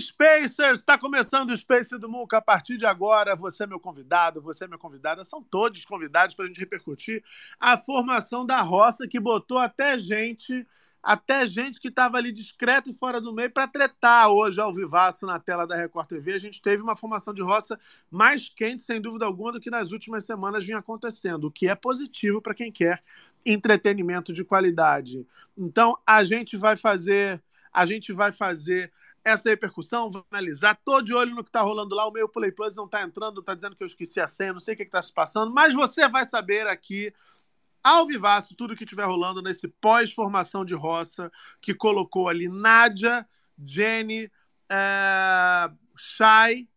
Spacers? Está começando o Space do Muca. A partir de agora, você é meu convidado, você é minha convidada. São todos convidados para a gente repercutir a formação da roça que botou até gente, até gente que estava ali discreto e fora do meio para tretar hoje ao vivaço na tela da Record TV. A gente teve uma formação de roça mais quente, sem dúvida alguma, do que nas últimas semanas vinha acontecendo, o que é positivo para quem quer entretenimento de qualidade. Então, a gente vai fazer, a gente vai fazer essa repercussão, vou analisar, tô de olho no que tá rolando lá, o meu Play Plus não tá entrando, tá dizendo que eu esqueci a senha, não sei o que, que tá se passando, mas você vai saber aqui, ao vivaço, tudo que tiver rolando nesse pós-formação de roça, que colocou ali Nádia, Jenny, é... Shai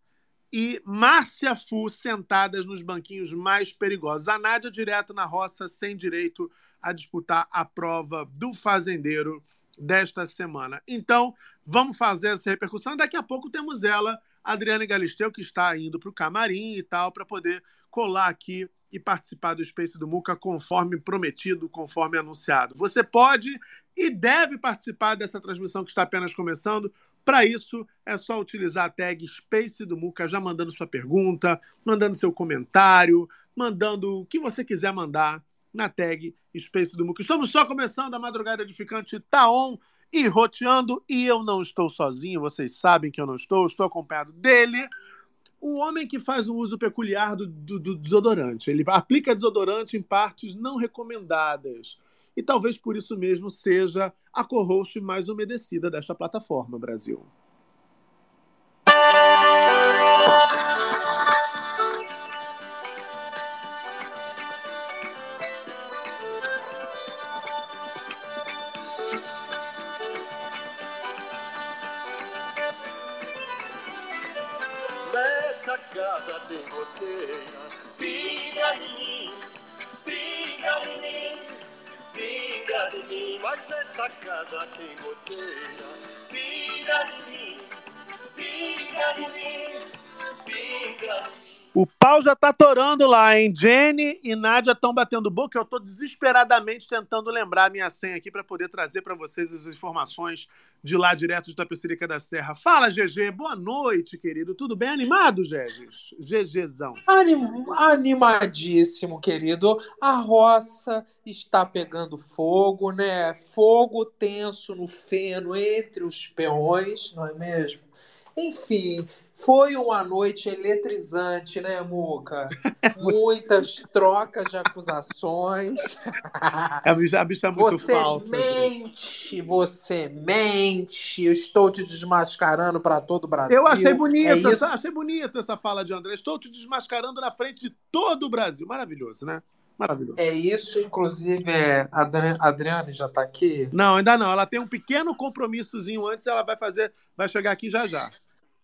e Márcia Fu sentadas nos banquinhos mais perigosos. A Nádia direto na roça, sem direito a disputar a prova do fazendeiro desta semana. Então, vamos fazer essa repercussão. Daqui a pouco temos ela, Adriane Galisteu, que está indo para o camarim e tal, para poder colar aqui e participar do Space do Muca conforme prometido, conforme anunciado. Você pode e deve participar dessa transmissão que está apenas começando. Para isso, é só utilizar a tag Space do Muca, já mandando sua pergunta, mandando seu comentário, mandando o que você quiser mandar na tag Space do Muca. Estamos só começando, a madrugada edificante tá on e roteando, e eu não estou sozinho, vocês sabem que eu não estou, estou acompanhado dele, o homem que faz o uso peculiar do, do- do desodorante. Ele aplica desodorante em partes não recomendadas. E talvez por isso mesmo seja a co-host mais umedecida desta plataforma, Brasil. Pinga em mim, pinga em mim, pinga em mim. Mas nessa casa tem goteira, pinga em mim, pinga em mim, pinga em mim. O pau já tá torando lá, hein? Jenny e Nádia estão batendo boca. Eu tô desesperadamente tentando lembrar a minha senha aqui para poder trazer para vocês as informações de lá direto de Tapecerica da Serra. Fala, GG. Boa noite, querido. Tudo bem animado, GG? GGzão. Anim- animadíssimo, querido. A roça está pegando fogo, né? Fogo tenso no feno entre os peões, não é mesmo? Enfim, foi uma noite eletrizante, né, Muca? Muitas trocas de acusações. A bicha, a bicha é muito Você falsa. gente. mente, você mente. Eu estou te desmascarando para todo o Brasil. Eu achei bonita, É isso. achei bonita essa fala de André. Estou te desmascarando na frente de todo o Brasil. Maravilhoso, né? Maravilhoso. É isso, inclusive, é, a Adriane já está aqui. Não, ainda não. Ela tem um pequeno compromissozinho antes, ela vai fazer, vai chegar aqui já já.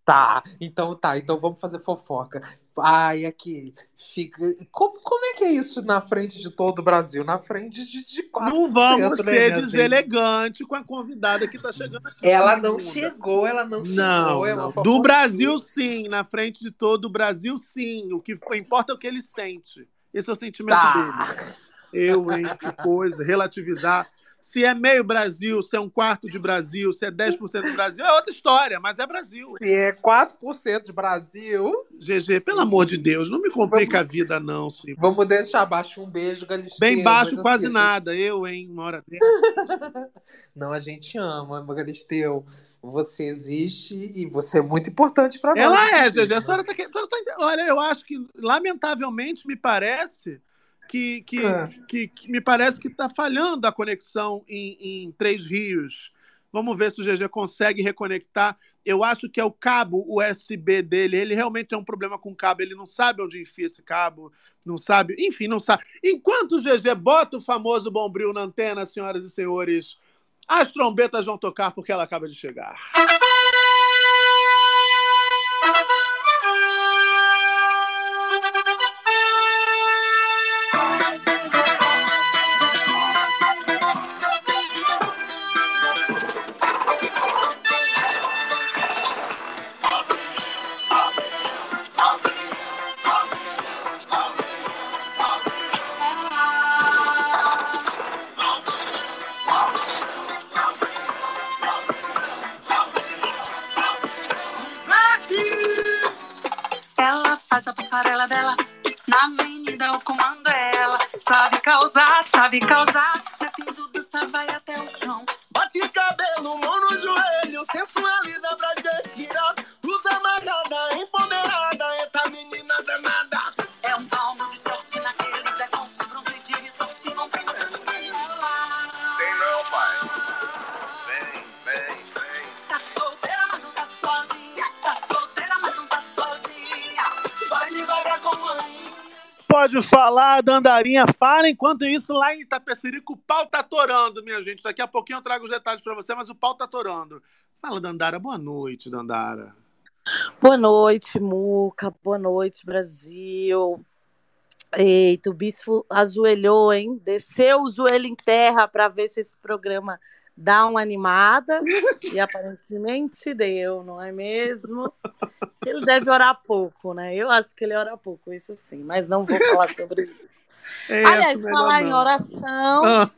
Tá, então tá, então vamos fazer fofoca. Ai, aqui, fica. Como, como é que é isso na frente de todo o Brasil? Na frente de, de 4%, Não vamos né, ser gente? deselegante com a convidada que está chegando aqui. Ela não Segunda. chegou, ela não, Não, chegou. é não. do Brasil sim, na frente de todo o Brasil sim. O que importa é o que ele sente. Esse é o sentimento Tá. dele. Eu, hein? Que coisa. Relativizar. Se é meio Brasil, se é um quarto de Brasil, se é 10% do Brasil, é outra história, mas é Brasil. Se é 4% de Brasil, GG, pelo amor de Deus, não me complica a vida, não, Chico. vamos deixar abaixo um beijo, Galisteu. Bem baixo, quase assim, nada. Eu, hein, uma hora dessa. Não, a gente ama, Galisteu. Você existe e você é muito importante pra nós. Ela é, GG. A senhora tá tá- tá- Olha, eu acho que, lamentavelmente, me parece que, que, É. que, que me parece que está falhando a conexão em, em Três Rios. Vamos ver se o GG consegue reconectar. Eu acho que é o cabo USB dele. Ele realmente é um problema com o cabo. Ele não sabe onde enfia esse cabo, não sabe. Enfim, não sabe. Enquanto o GG bota o famoso bombril na antena, senhoras e senhores, as trombetas vão tocar porque ela acaba de chegar. because Falar, Dandarinha. Fala enquanto isso lá em Itapecerico o pau tá torando, minha gente. Daqui a pouquinho eu trago os detalhes pra você, mas o pau tá torando. Fala, Dandara. Boa noite, Dandara. Boa noite, Muca. Boa noite, Brasil. Eita, o bispo ajoelhou, hein? Desceu o joelho em terra para ver se esse programa dá uma animada. E aparentemente deu, não é mesmo? Ele deve orar pouco, né? Eu acho que ele ora pouco, isso sim, mas não vou falar sobre isso. É Aliás, falar melhor em não. oração, Ah,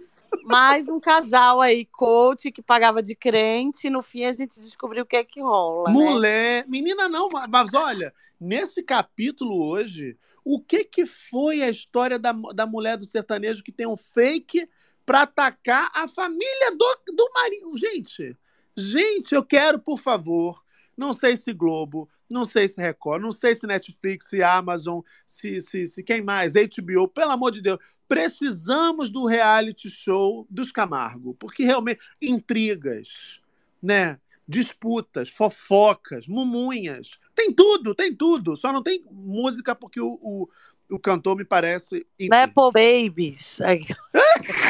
mais um casal aí, coach, que pagava de crente, e no fim a gente descobriu o que é que rola, né? mulher. Menina, não, mas olha, nesse capítulo hoje, o que que foi a história da, da mulher do sertanejo que tem um fake pra atacar a família do, do marido? Gente, gente, eu quero, por favor, não sei se Globo, não sei se Record, não sei se Netflix, se Amazon, se, se, se quem mais, HBO, pelo amor de Deus, precisamos do reality show dos Camargo, porque realmente intrigas, né? Disputas, fofocas, mumunhas, tem tudo, tem tudo. Só não tem música porque o, o, o cantor me parece. enfim. Nepo Babies.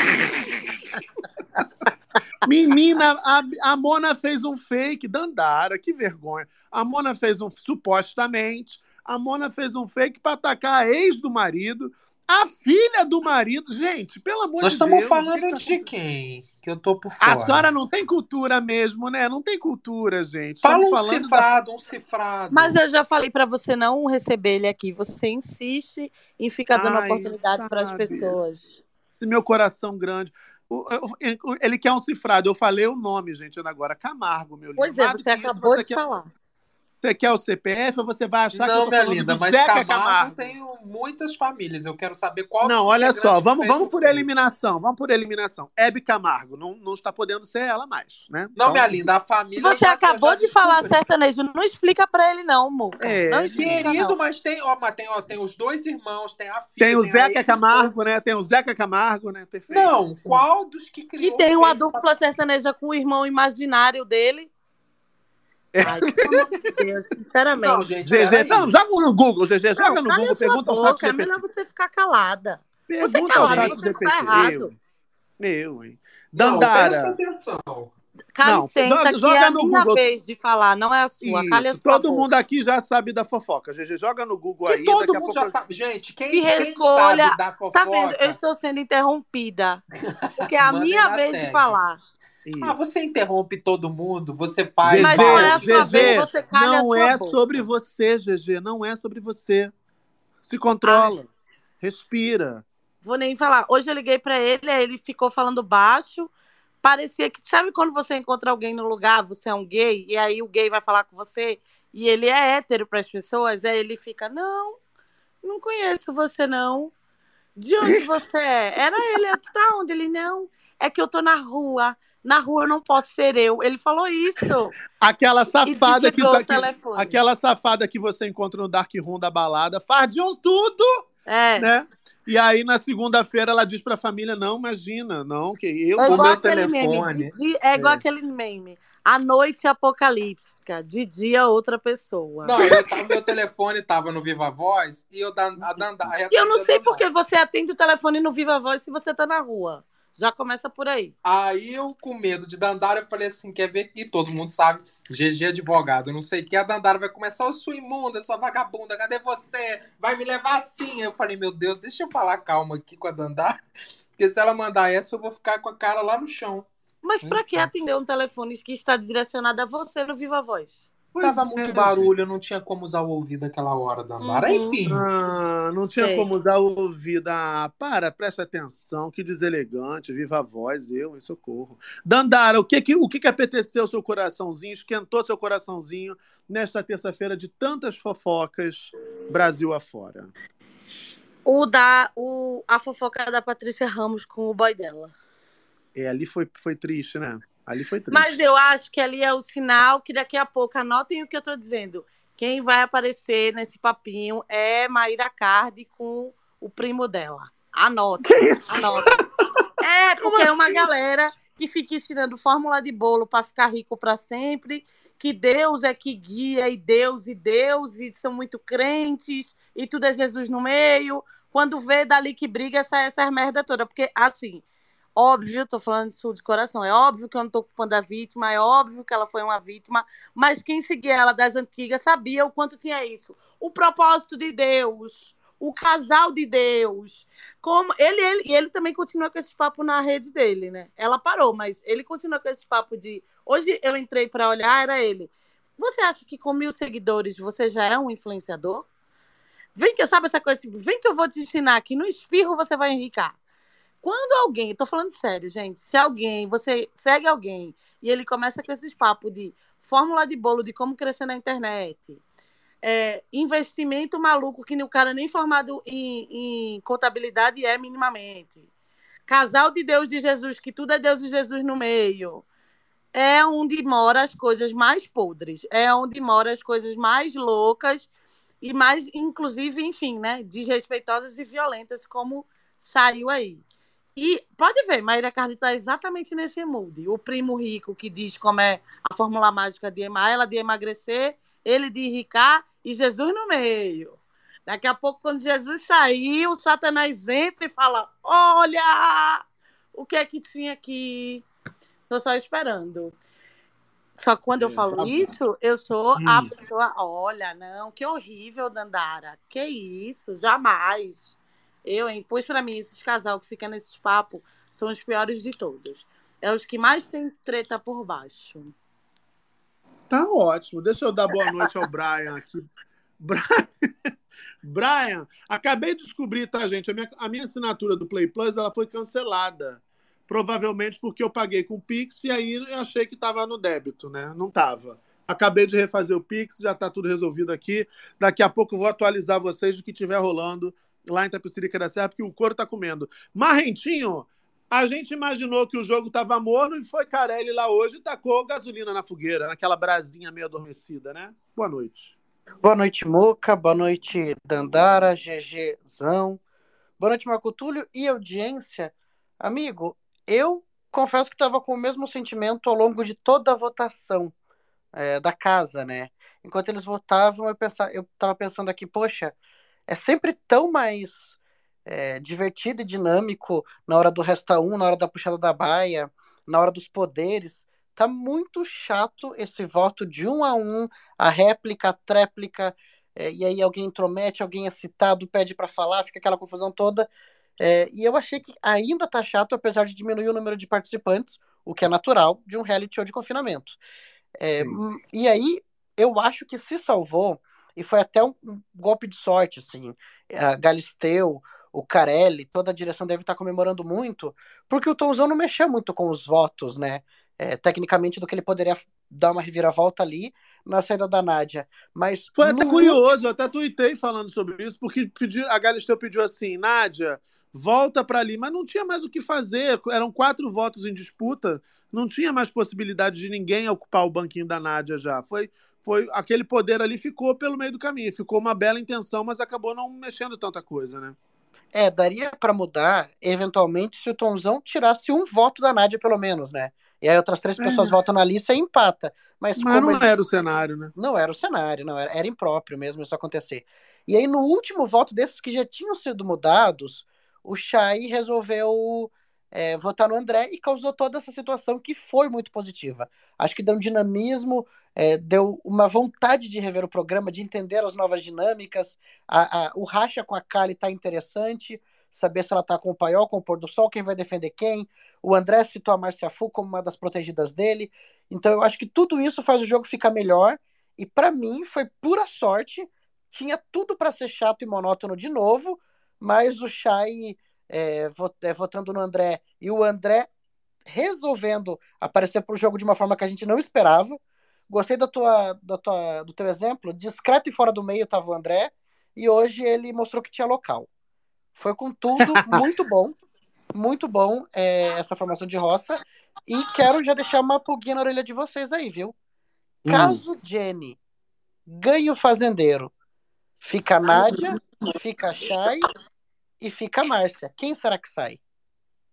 Menina, a, a Mona fez um fake, Dandara, que vergonha. A Mona fez um, supostamente, a Mona fez um fake para atacar a ex do marido, a filha do marido. Gente, pelo amor Nós de Deus. estamos o falando que que de tá- quem? Que eu tô por fora. A senhora não tem cultura mesmo, né? Não tem cultura, gente. Fala Estamos um falando da- cifrado, um cifrado. Mas eu já falei para você não receber ele aqui. Você insiste em ficar dando Ai, oportunidade para as pessoas. esse meu coração grande. Ele- quer um cifrado. Eu falei o nome, gente, agora. Camargo, meu lindo. Pois é, você acabou de falar. Você quer o CPF ou você vai achar que eu Não, tô minha falando linda, do mas Zeca Camargo, Camargo? tem muitas famílias. Eu quero saber qual Não, olha só, vamos, vamos por eliminação, vamos por eliminação. Hebe Camargo, não, não está podendo ser ela mais, né? Não, Então, minha linda, a família. Você já- acabou de falar sertanejo. Não explica para ele, não, Muca. É, não explica, Querido, não. mas tem, ó, mas tem, ó, tem os dois irmãos, tem a filha. Tem o Zeca. Camargo, né? Tem o Zeca Camargo, né? Perfeito. Não, qual dos que criou Que tem uma dupla sertaneja com o irmão imaginário dele. Ai, pelo amor de Deus, sinceramente. Não, gente, não, joga no Google, GG, joga Não, no Google, pergunta ao boca, chat é melhor você ficar calada. Você Pergunta ao calado, chat você GPT. está errado. Eu, eu, hein? Não, Dandara. presta atenção. Cala Não, licença, joga- que joga é a no minha Google. vez de falar, não é a sua. Isso, todo boca. mundo aqui já sabe da fofoca. GG, joga no Google Que aí. todo daqui a mundo pouco já sabe. Gente, quem, Que quem recolha- sabe da fofoca... Tá vendo? Eu estou sendo interrompida. Porque é a minha vez de falar. Isso. Ah, você interrompe todo mundo, você faz... Mas não é a sua GG, vez, você calha a não sua é boca. sobre você, GG. Não é sobre você. Se controla. Respira. Vou nem falar. Hoje eu liguei pra ele, aí ele ficou falando baixo, parecia que. Sabe quando você encontra alguém no lugar, você é um gay, e aí o gay vai falar com você, e ele é hétero para as pessoas, aí ele fica: Não, não conheço você, não. De onde você é? Era ele, tu tá onde? Ele, não. É que eu tô na rua. Na rua eu não posso ser eu. Ele falou isso. Aquela safada que, o que aquela safada que você encontra no dark room da balada, fardiam tudo, É. né? E aí na segunda-feira ela diz pra família: "Não, imagina, não, que eu É igual meu telefone. meme. é igual É. aquele meme. A noite apocalíptica, de dia outra pessoa. Não, eu tava, meu telefone tava no Viva Voz e eu da, a. E eu não sei por que você atende o telefone no Viva Voz se você tá na rua. Já começa por aí. Aí eu, com medo de Dandara, eu falei assim: quer ver? E todo mundo sabe, GG advogado, não sei o que. A Dandara vai começar, ô sua imunda, sua vagabunda, cadê você? Vai me levar assim. Eu falei: meu Deus, deixa eu falar calma aqui com a Dandara, porque se ela mandar essa, eu vou ficar com a cara lá no chão. Mas pra que atender um telefone que está direcionado a você no Viva Voz? Tava é, muito barulho, eu não tinha como usar o ouvido aquela hora, Dandara. Uhum. Enfim. Ah, não tinha Sei. como usar o ouvido. Ah, para, presta atenção, que deselegante, viva a voz, eu em socorro. Dandara, o que que, o que que apeteceu seu coraçãozinho, esquentou seu coraçãozinho nesta terça-feira de tantas fofocas Brasil afora? O da, o, a fofoca da Patrícia Ramos com o boy dela. É, ali foi, foi triste, né? Ali foi triste. Mas eu acho que ali é o sinal que daqui a pouco, anotem o que eu tô dizendo. Quem vai aparecer nesse papinho é Maíra Cardi com o primo dela. Anota. Que isso? Anota. É, porque é uma galera que fica ensinando fórmula de bolo para ficar rico para sempre, que Deus é que guia, e Deus e Deus, e são muito crentes, e tudo é Jesus no meio. Quando vê dali que briga, sai essa merda toda. Porque, assim, óbvio, tô falando isso de coração, é óbvio que eu não tô culpando a vítima, é óbvio que ela foi uma vítima, mas quem seguia ela das antigas sabia o quanto tinha isso. O propósito de Deus, o casal de Deus. Como ele, ele, ele também continua com esse papo na rede dele, né? Ela parou, mas ele continua com esse papo de. Hoje eu entrei para olhar, era ele. Você acha que com mil seguidores você já é um influenciador? Vem que sabe essa coisa, vem que eu vou te ensinar que no espirro você vai enricar. Quando alguém, tô falando sério, gente, se alguém, você segue alguém e ele começa com esses papos de fórmula de bolo de como crescer na internet, é, investimento maluco que o cara nem formado em, em contabilidade é minimamente, casal de Deus de Jesus, que tudo é Deus e Jesus no meio, é onde mora as coisas mais podres, é onde mora as coisas mais loucas e mais, inclusive, enfim, né, desrespeitosas e violentas, como saiu aí. E pode ver, Maíra Cardi está exatamente nesse mood. O primo rico que diz como é a fórmula mágica de ema- ela de emagrecer, ele de enricar e Jesus no meio. Daqui a pouco, quando Jesus sair, o Satanás entra e fala: Olha o que é que tinha aqui. Tô só esperando. Só que quando eu É, falo tá isso, eu sou a Hum. pessoa. Olha, não, que horrível, Dandara. Que isso, jamais. Eu, hein? Pois pra mim, esses casal que fica nesses papos são os piores de todos. É os que mais tem treta por baixo. Tá ótimo. Deixa eu dar boa noite ao Brian aqui. Brian, Brian, acabei de descobrir, tá, gente? A minha, a minha assinatura do Play Plus ela foi cancelada. Provavelmente porque eu paguei com o Pix e aí eu achei que estava no débito, né? Não estava. Acabei de refazer o Pix, já está tudo resolvido aqui. Daqui a pouco eu vou atualizar vocês do que estiver rolando lá em Tapicirica da Serra, porque o couro tá comendo. Marrentinho, a gente imaginou que o jogo estava morno e foi Carelli lá hoje e tacou gasolina na fogueira, naquela brasinha meio adormecida, né? Boa noite. Boa noite, Moca. Boa noite, Dandara, GGzão. Boa noite, Marco Túlio e audiência. Amigo, eu confesso que estava com o mesmo sentimento ao longo de toda a votação é, da casa, né? Enquanto eles votavam, eu estava pensando aqui, poxa, é sempre tão mais é, divertido e dinâmico na hora do resta um, na hora da puxada da baia, na hora dos poderes. Tá muito chato esse voto de um a um, a réplica, a tréplica, é, e aí alguém intromete, alguém é citado, pede para falar, fica aquela confusão toda. É, e eu achei que ainda tá chato, apesar de diminuir o número de participantes, o que é natural de um reality show de confinamento. É, e aí, eu acho que se salvou, e foi até um, um golpe de sorte, assim, a Galisteu, o, o Carelli, toda a direção deve estar comemorando muito, porque o Tonzão não mexeu muito com os votos, né? É, tecnicamente, do que ele poderia dar uma reviravolta ali na saída da Nádia. Mas Foi até no- curioso, eu até tuitei falando sobre isso, porque pedi, a Galisteu pediu assim, Nádia, volta para ali, mas não tinha mais o que fazer, eram quatro votos em disputa, não tinha mais possibilidade de ninguém ocupar o banquinho da Nádia já. Foi, foi aquele poder ali ficou pelo meio do caminho, ficou uma bela intenção, mas acabou não mexendo tanta coisa, né? É, daria pra mudar, eventualmente, se o Tonzão tirasse um voto da Nádia, pelo menos, né? E aí outras três É. pessoas votam na lista e empata. Mas, Mas não ele- era o cenário, né? Não era o cenário, não. Era, era impróprio mesmo isso acontecer. E aí, no último voto desses que já tinham sido mudados, o Chay resolveu é, votar no André e causou toda essa situação que foi muito positiva. Acho que deu um dinamismo, é, deu uma vontade de rever o programa, de entender as novas dinâmicas. A, a- o racha com a Kali tá interessante, saber se ela tá com o Paiol, com o Pôr do Sol, quem vai defender quem. O André citou a Marcia Fu como uma das protegidas dele. Então eu acho que tudo isso faz o jogo ficar melhor. E pra mim foi pura sorte. Tinha tudo pra ser chato e monótono de novo, mas o Chay é, é, votando no André e o André resolvendo aparecer pro jogo de uma forma que a gente não esperava. Gostei da tua, da tua, do teu exemplo. Discreto e fora do meio estava o André. E hoje ele mostrou que tinha local. Foi com tudo, muito bom. Muito bom é, essa formação de roça. E quero já deixar uma pulguinha na orelha de vocês aí, viu? Caso Jenny ganhe o fazendeiro, fica a Nádia, fica a Chay e fica a Márcia. Quem será que sai?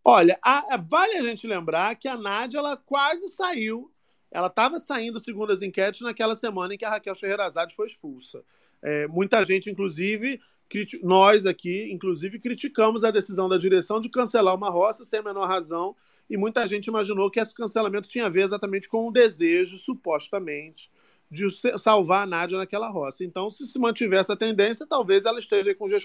Olha, a- a- vale a gente lembrar que a Nádia ela quase saiu. Ela estava saindo, segundo as enquetes, naquela semana em que a Raquel Scheherazade foi expulsa. É, muita gente, inclusive, nós aqui, inclusive, criticamos a decisão da direção de cancelar uma roça sem a menor razão. E muita gente imaginou que esse cancelamento tinha a ver exatamente com o desejo, supostamente, de salvar a Nádia naquela roça. Então, se se mantiver essa tendência, talvez ela esteja com os dias.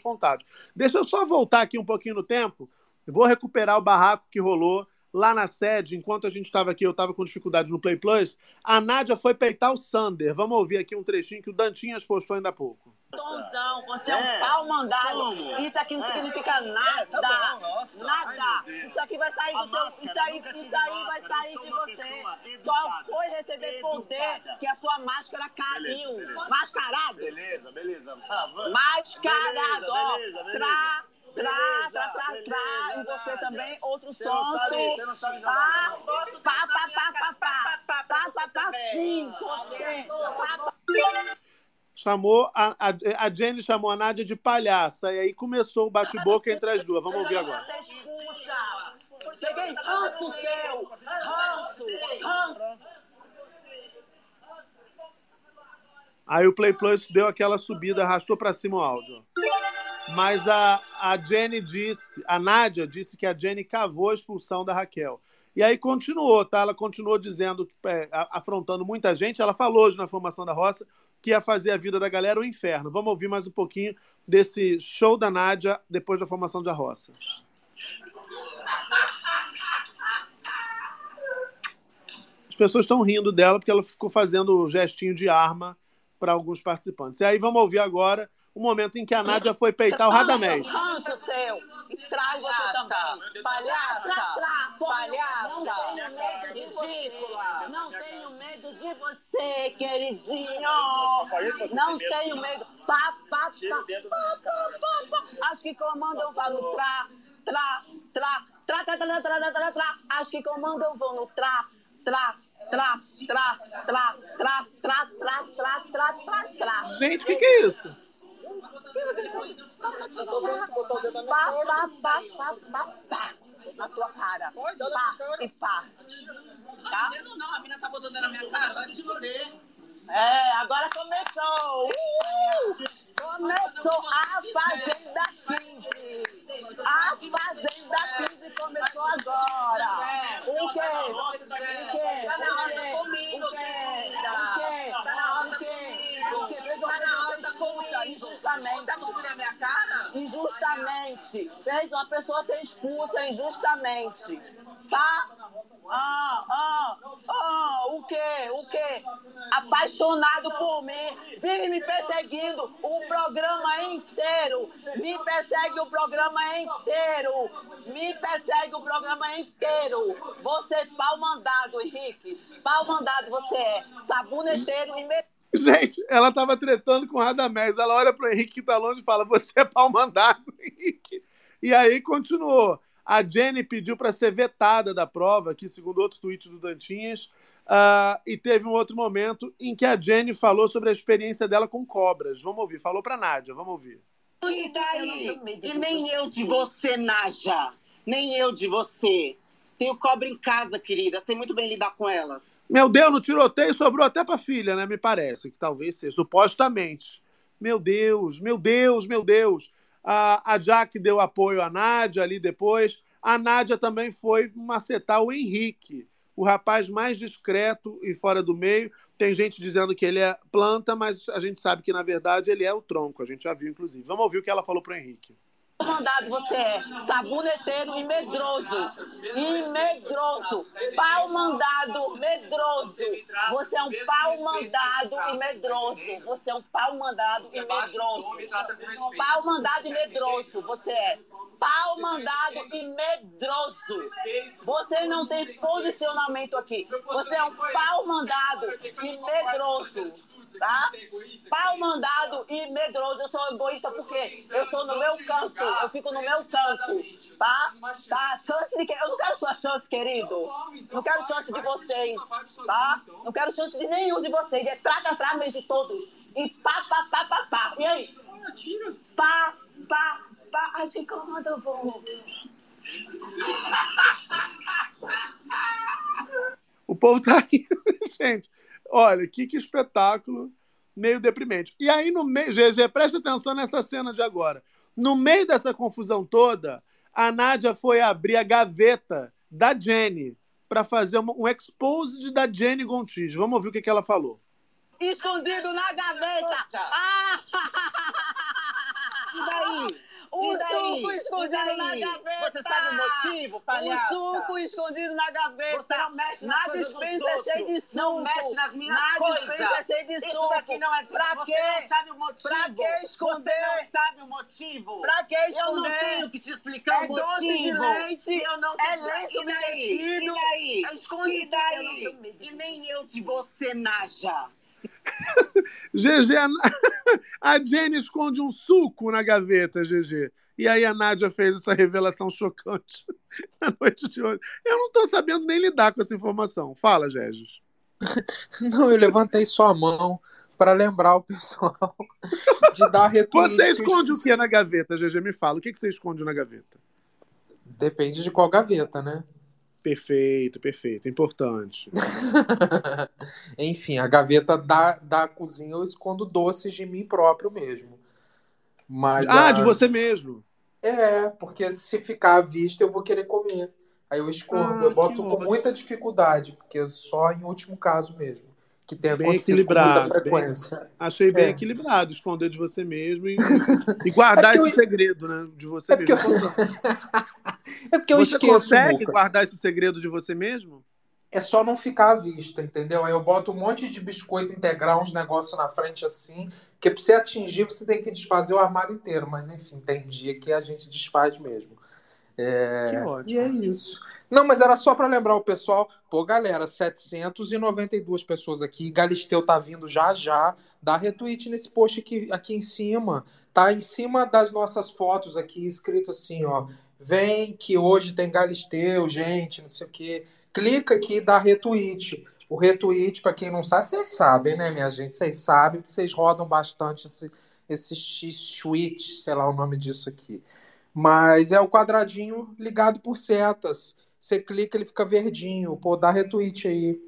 Deixa eu só voltar aqui um pouquinho no tempo. Vou recuperar o barraco que rolou lá na sede, enquanto a gente estava aqui, eu estava com dificuldade no Play Plus. A Nádia foi peitar o Sander. Vamos ouvir aqui um trechinho que o Dantinhas postou ainda há pouco. Tonzão, você é um pau mandado. Isso aqui não significa nada. Nada. Isso aqui vai sair do teu. Isso aí, isso aí vai sair de você. Só foi receber poder que a sua máscara caiu. Mascarado. Beleza, beleza. Mascarado. ó. Beleza, beleza, Trá, trá, trá, trá. E você também, outro não sonso. sabe- você não sabe Pá, pá, pá, pá, pá, pá. Pá, pá, pá, sim. Você. Pá, pá. Chamou a, a, a Jenny chamou a Nádia de palhaça. E aí começou o bate-boca entre as duas. Vamos ouvir agora. Peguei ranço seu. Ranço. Ranço. Aí o Play Plus deu aquela subida, arrastou para cima o áudio. Mas a, a Jenny disse, a Nádia disse que a Jenny cavou a expulsão da Raquel. E aí continuou, tá? Ela continuou dizendo, é, afrontando muita gente. Ela falou hoje na formação da roça que ia fazer a vida da galera um inferno. Vamos ouvir mais um pouquinho desse show da Nádia depois da formação da roça. As pessoas estão rindo dela porque ela ficou fazendo gestinho de arma para alguns participantes. E aí vamos ouvir agora o momento em que a Nádia foi peitar o Radamés. Seu. E traz você também. Palhaça. Palhaça. Ridícula. Não tenho medo de você, queridinho. Não tenho medo. Pá, pá, pá, pá, pá, pá, pá. Acho que comando eu vou no trá, trá, trá, trá, trá, trá, trá, trá, trá, trá. Acho que comando eu vou no trá, trá, trá, trá, trá, trá, trá, trá, trá, trá, trá, trá. Gente, o que, que é isso? Pá, pá, pá, pá, pá, pá. Na tua cara. Pá e pá. Tá? Não, a mina tá botando na minha cara, vai se foder. É, agora começou. Uh! Começou a Fazenda 15. A Fazenda 15 começou agora. O quê? O quê? Tá na O quê? O quê? Tá na hora O quê? O quê? Injustamente. Na minha cara? Injustamente. Fez uma pessoa ser expulsa injustamente. Tá? Ah, ah, ah, o quê? O quê? Apaixonado por mim, vive me perseguindo o programa inteiro. Me persegue o programa inteiro. Me persegue o programa inteiro. Você pau mandado, Henrique. Pau mandado você é. Saboneteiro e me... Gente, ela tava tretando com o Radamés. Ela olha pro Henrique que tá longe e fala: Você é pau mandado, Henrique. E aí continuou. A Jenny pediu para ser vetada da prova, aqui, segundo outro tweet do Dantinhas. Uh, e teve um outro momento em que a Jenny falou sobre a experiência dela com cobras. Vamos ouvir. Falou pra Nádia, vamos ouvir. E daí? E nem eu de você, Naja. Nem eu de você. Tenho cobra em casa, querida. Sei muito bem lidar com elas. Meu Deus, no tiroteio sobrou até pra filha, né? Me parece, que talvez seja, supostamente. Meu Deus, meu Deus, meu Deus. A, a deu apoio à Nádia ali depois. A Nádia também foi macetar o Henrique, o rapaz mais discreto e fora do meio. Tem gente dizendo que ele é planta, mas a gente sabe que, na verdade, ele é o tronco. A gente já viu, inclusive. Vamos ouvir o que ela falou para o Henrique mandado você é saboneteiro e medroso. E medroso. Pau mandado, medroso. Você é um pau mandado e medroso. Você é um pau mandado e medroso. Pau mandado e medroso. Você é pau mandado e medroso. Você não tem posicionamento aqui. Você é um pau mandado e medroso tá? Pau mandado e medroso. Eu sou egoísta porque eu sou no meu canto. Eu fico no meu canto, tá? Tá? Chance de... Eu não quero sua chance, querido. Não quero chance de vocês, tá? Não quero chance de nenhum de vocês. É traca atrás de todos. E pá, pá, pá, pá, pá. E aí? Pá, pá, pá. Ai, se incomoda, eu vou. O povo tá rindo, gente. Olha, que, que espetáculo meio deprimente. E aí, no meio, GG, presta atenção nessa cena de agora. No meio dessa confusão toda, a Nádia foi abrir a gaveta da Jenny para fazer uma, um expose da Jenny Gontijo. Vamos ouvir o que, que ela falou. Escondido na gaveta! Ah! E daí? O suco escondido na gaveta. Você sabe o motivo, palhaça? O suco escondido na gaveta. Você não mexe na dispensa é cheio de suco. Não mexe nas minhas na coisas. Na dispensa é cheio de Isso suco. daqui não é... Pra você quê? não sabe o motivo. Pra que esconder? Você não sabe o motivo. Pra que esconder? Eu não tenho que te explicar é o doce de motivo. leite. Eu não é te- leite umedecido. E daí? É escondido. E daí? E nem eu de você, Naja. GG, a, a Jenny esconde um suco na gaveta, GG. E aí a Nádia fez essa revelação chocante na noite de hoje. Eu não estou sabendo nem lidar com essa informação. Fala, Gégis. Não, eu levantei só a mão para lembrar o pessoal de dar retweet. Você esconde o que na gaveta, GG? Me fala. O que que você esconde na gaveta? Depende de qual gaveta, né? Perfeito, perfeito. Importante. Enfim, a gaveta da, da cozinha eu escondo doces de mim próprio mesmo. Mas ah, a- de você mesmo. É, porque se ficar à vista eu vou querer comer. Aí eu escondo, Ah, eu boto com muita dificuldade, porque só em último caso mesmo. Que tem Bem equilibrado. frequência. bem- achei bem É. equilibrado. Esconder de você mesmo e, e guardar É porque esse segredo, né? De você É porque mesmo. É porque eu você esqueço, consegue Muca. guardar esse segredo de você mesmo? É só não ficar à vista, entendeu? Aí eu boto um monte de biscoito integral, uns negócios na frente assim, que pra você atingir você tem que desfazer o armário inteiro. Mas enfim, tem dia que a gente desfaz mesmo. É, Que ótimo. E é isso. Não, mas era só para lembrar o pessoal. Pô, galera, 792 pessoas aqui. Galisteu tá vindo já já. Dá retweet nesse post aqui, aqui em cima. Tá em cima das nossas fotos aqui, escrito assim, ó. Vem que hoje tem Galisteu, gente, não sei o quê. Clica aqui e dá retweet. O retweet, para quem não sabe, vocês sabem, né, minha gente? Vocês sabem, porque vocês rodam bastante esse, esse X-Switch, sei lá o nome disso aqui. Mas é o quadradinho ligado por setas. Você clica, ele fica verdinho. Pô, dá retweet aí.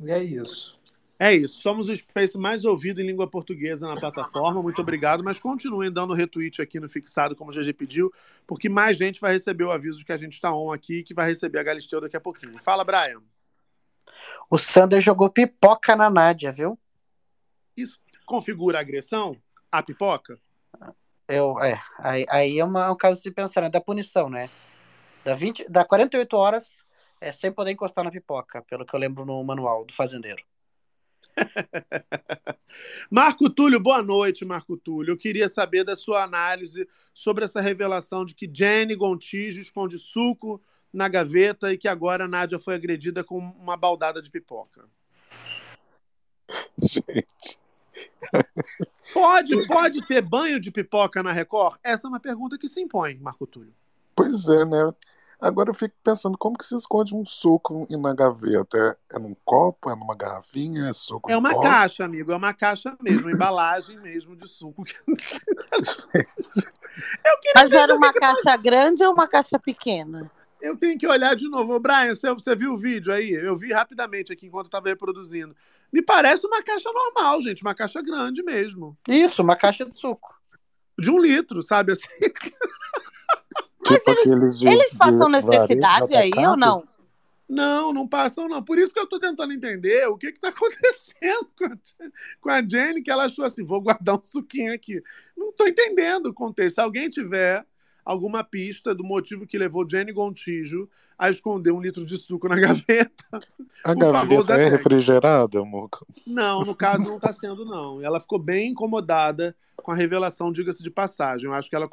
E é isso. É isso. Somos o Space mais ouvido em língua portuguesa na plataforma. Muito obrigado. Mas continuem dando retweet aqui no fixado, como o GG pediu, porque mais gente vai receber o aviso de que a gente está on aqui e que vai receber a Galisteu daqui a pouquinho. Fala, Brian. O Sander jogou pipoca na Nádia, viu? Isso configura agressão? A pipoca? Eu, é, aí, aí é, uma, é um caso de pensar, né? Da punição, né? Da, 20, da 48 horas é, sem poder encostar na pipoca, pelo que eu lembro no manual do fazendeiro. Marco Túlio, boa noite, Marco Túlio. Eu queria saber da sua análise sobre essa revelação de que Jenny Gontijo esconde suco na gaveta e que agora a Nádia foi agredida com uma baldada de pipoca. Gente. Pode, pode ter banho de pipoca na Record? Essa é uma pergunta que se impõe, Marco Túlio. Pois é, né? Agora eu fico pensando, como que se esconde um suco na gaveta? É, é num copo? É numa garrafinha? É suco É uma pó? caixa, amigo. É uma caixa mesmo, uma embalagem mesmo de suco. Mas era uma caixa grande ou uma caixa pequena? Eu tenho que olhar de novo. Ô, Brian, você, você viu o vídeo aí? Eu vi rapidamente aqui enquanto estava reproduzindo. Me parece uma caixa normal, gente. Uma caixa grande mesmo. Isso, uma caixa de suco. De um litro, sabe assim? Mas Tipo eles, de- eles passam necessidade aí ou não? Não, não passam, não. Por isso que eu tô tentando entender o que que tá acontecendo com a, com a Jenny, que ela achou assim, vou guardar um suquinho aqui. Não tô entendendo o contexto. Se alguém tiver alguma pista do motivo que levou Jenny Gontijo a esconder um litro de suco na gaveta, A gaveta é refrigerada, Muca? Não, no caso não está sendo, não. Ela ficou bem incomodada com a revelação, diga-se de passagem. Eu acho que ela,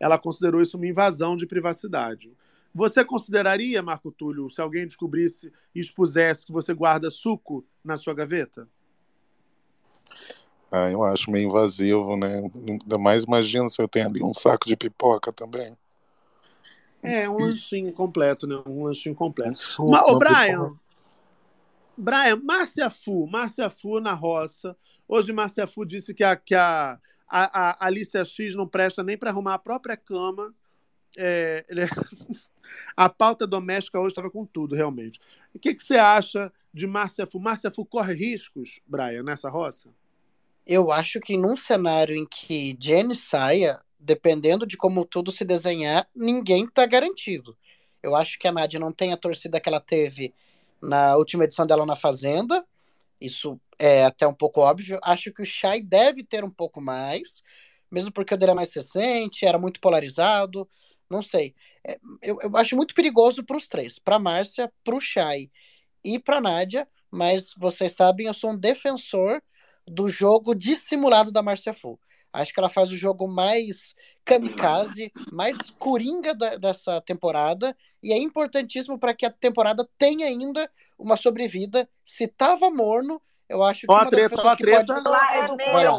ela considerou isso uma invasão de privacidade. Você consideraria, Marco Túlio, se alguém descobrisse e expusesse que você guarda suco na sua gaveta? Ah, eu acho meio invasivo, né? Ainda mais imagina se eu tenho ali um saco de pipoca também. É, um lanchinho completo, né? Um lanchinho completo. suco, Ma- Ô, Brian. Brian, Márcia Fu, Márcia Fu na roça. Hoje Márcia Fu disse que a, que a, a, a Alicia X não presta nem para arrumar a própria cama. É, ele- a pauta doméstica hoje estava com tudo, realmente. O que, que você acha de Márcia Fu? Márcia Fu corre riscos, Brian, nessa roça? Eu acho que num cenário em que Jenny saia, dependendo de como tudo se desenhar, ninguém tá garantido. Eu acho que a Nádia não tem a torcida que ela teve na última edição dela na Fazenda. Isso é até um pouco óbvio. Acho que o Shai deve ter um pouco mais, mesmo porque o dele é mais recente, era muito polarizado. Não sei. É, eu, eu acho muito perigoso para os três: para Márcia, para o Shai e para Nádia. Mas vocês sabem, eu sou um defensor do jogo dissimulado da Márcia Fu. Acho que ela faz o jogo mais kamikaze, mais coringa da- dessa temporada, e é importantíssimo para que a temporada tenha ainda uma sobrevida. Se tava morno, eu acho que uma das treta, pessoas ó a que treta. pode... Lá é meu, lá.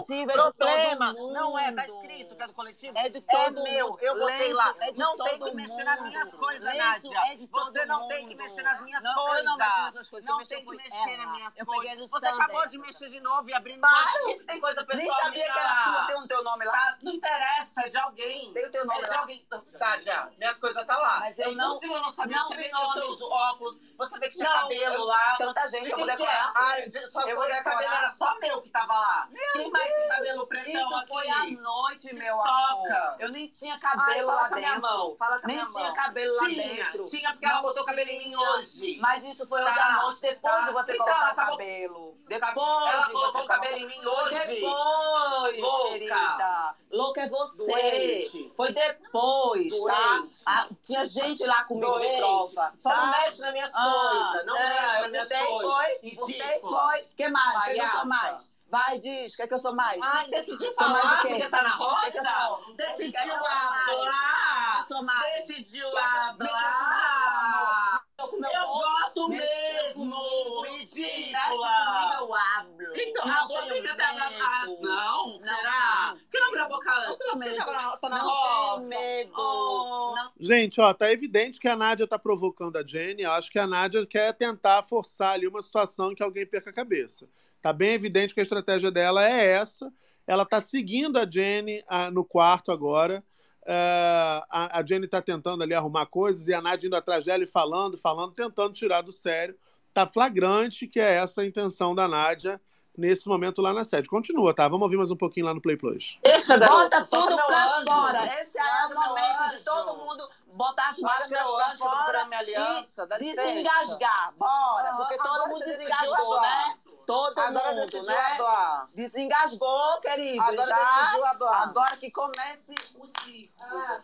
o problema não é, tá escrito que é do coletivo? É de todo meu, mundo. eu botei lá. É de não tem que mexer nas minhas coisas, Nádia. é de todo Você não tem que mexer nas minhas Não, eu coisas. não mexi nas suas coisas, Não tem que mexer nas minhas coisas. Você acabou de mexer de novo e abrindo Para, tem coisa Nem pessoal sabia minha que era sua, tem o teu nome lá. Tá, não interessa, é de alguém. Tem o teu nome é de alguém. Sádia, minhas coisas tá lá. Mas eu É não- impossível eu não saber. não você vi vê que eu nome. uso óculos, você vê que tinha Não, cabelo eu- lá. tanta gente De pra quem poder que é? falar. Ah, de- sua Eu cor vou de cabelo decorar. era só meu que tava lá. Meu Quem mais tem Deus, cabelo pretão Isso aqui? foi à noite, meu Toca. amor. Eu nem tinha cabelo Ai, fala lá com a minha dentro. mão, fala com a nem minha tinha mão. Cabelo lá Tinha, dentro. tinha, porque ela botou cabelo em mim hoje. Mas isso foi hoje Tá, à noite, depois tá. de você Então, colocar ela o cabelo. Ela Depois de colocou o cabelo em mim hoje. Depois, Louca. querida. Louca é você. Doente. Foi depois, tá? Doente. Ah, tinha gente lá comigo de Doente. prova. Só não tá? mexe nas minhas Ah, coisas. Não é, mexe nas minhas você coisas. Foi, você foi. O que mais? O que, que Palhaça. sou mais? Vai, diz. O que, que eu sou mais? Ai, mais falar o quê? porque tá na O que que eu roça? sou? Decidiu O que que eu sou mais? hablar. Eu sou mais. Decidiu Mexeu hablar. com meu Eu bolso, voto mexeu mesmo. comigo. Ridícula. Mexe comigo, eu hablo. Então, Não ah, você tenho quer abrir a boca? medo. Não, Não será? tenho. Por que não abriu a boca antes? Não tenho Por que medo. tá na- tá na Não roça? tenho medo. Oh. Não Gente, ó, tá evidente que a Nádia tá provocando a Jenny. Acho que a Nádia quer tentar forçar ali uma situação em que alguém perca a cabeça. Tá bem evidente que a estratégia dela é essa. Ela tá seguindo a Jenny ah, no quarto agora. É, a, a Jenny tá tentando ali arrumar coisas e a Nádia indo atrás dela e falando, falando, tentando tirar do sério. Tá flagrante que é essa a intenção da Nádia nesse momento lá na sede. Continua, tá? Vamos ouvir mais um pouquinho lá no Play Plus. Bota tudo pra anjo. fora. Esse é o momento de todo mundo botar as máscaras pra tô fora aliança, e desengasgar. Bora, porque Ah, todo mundo desengasgou, agora. né? Todo Agora mundo, decidiu né? agora. Desengasgou, querido. Agora já. decidiu agora. Agora que comece o circo.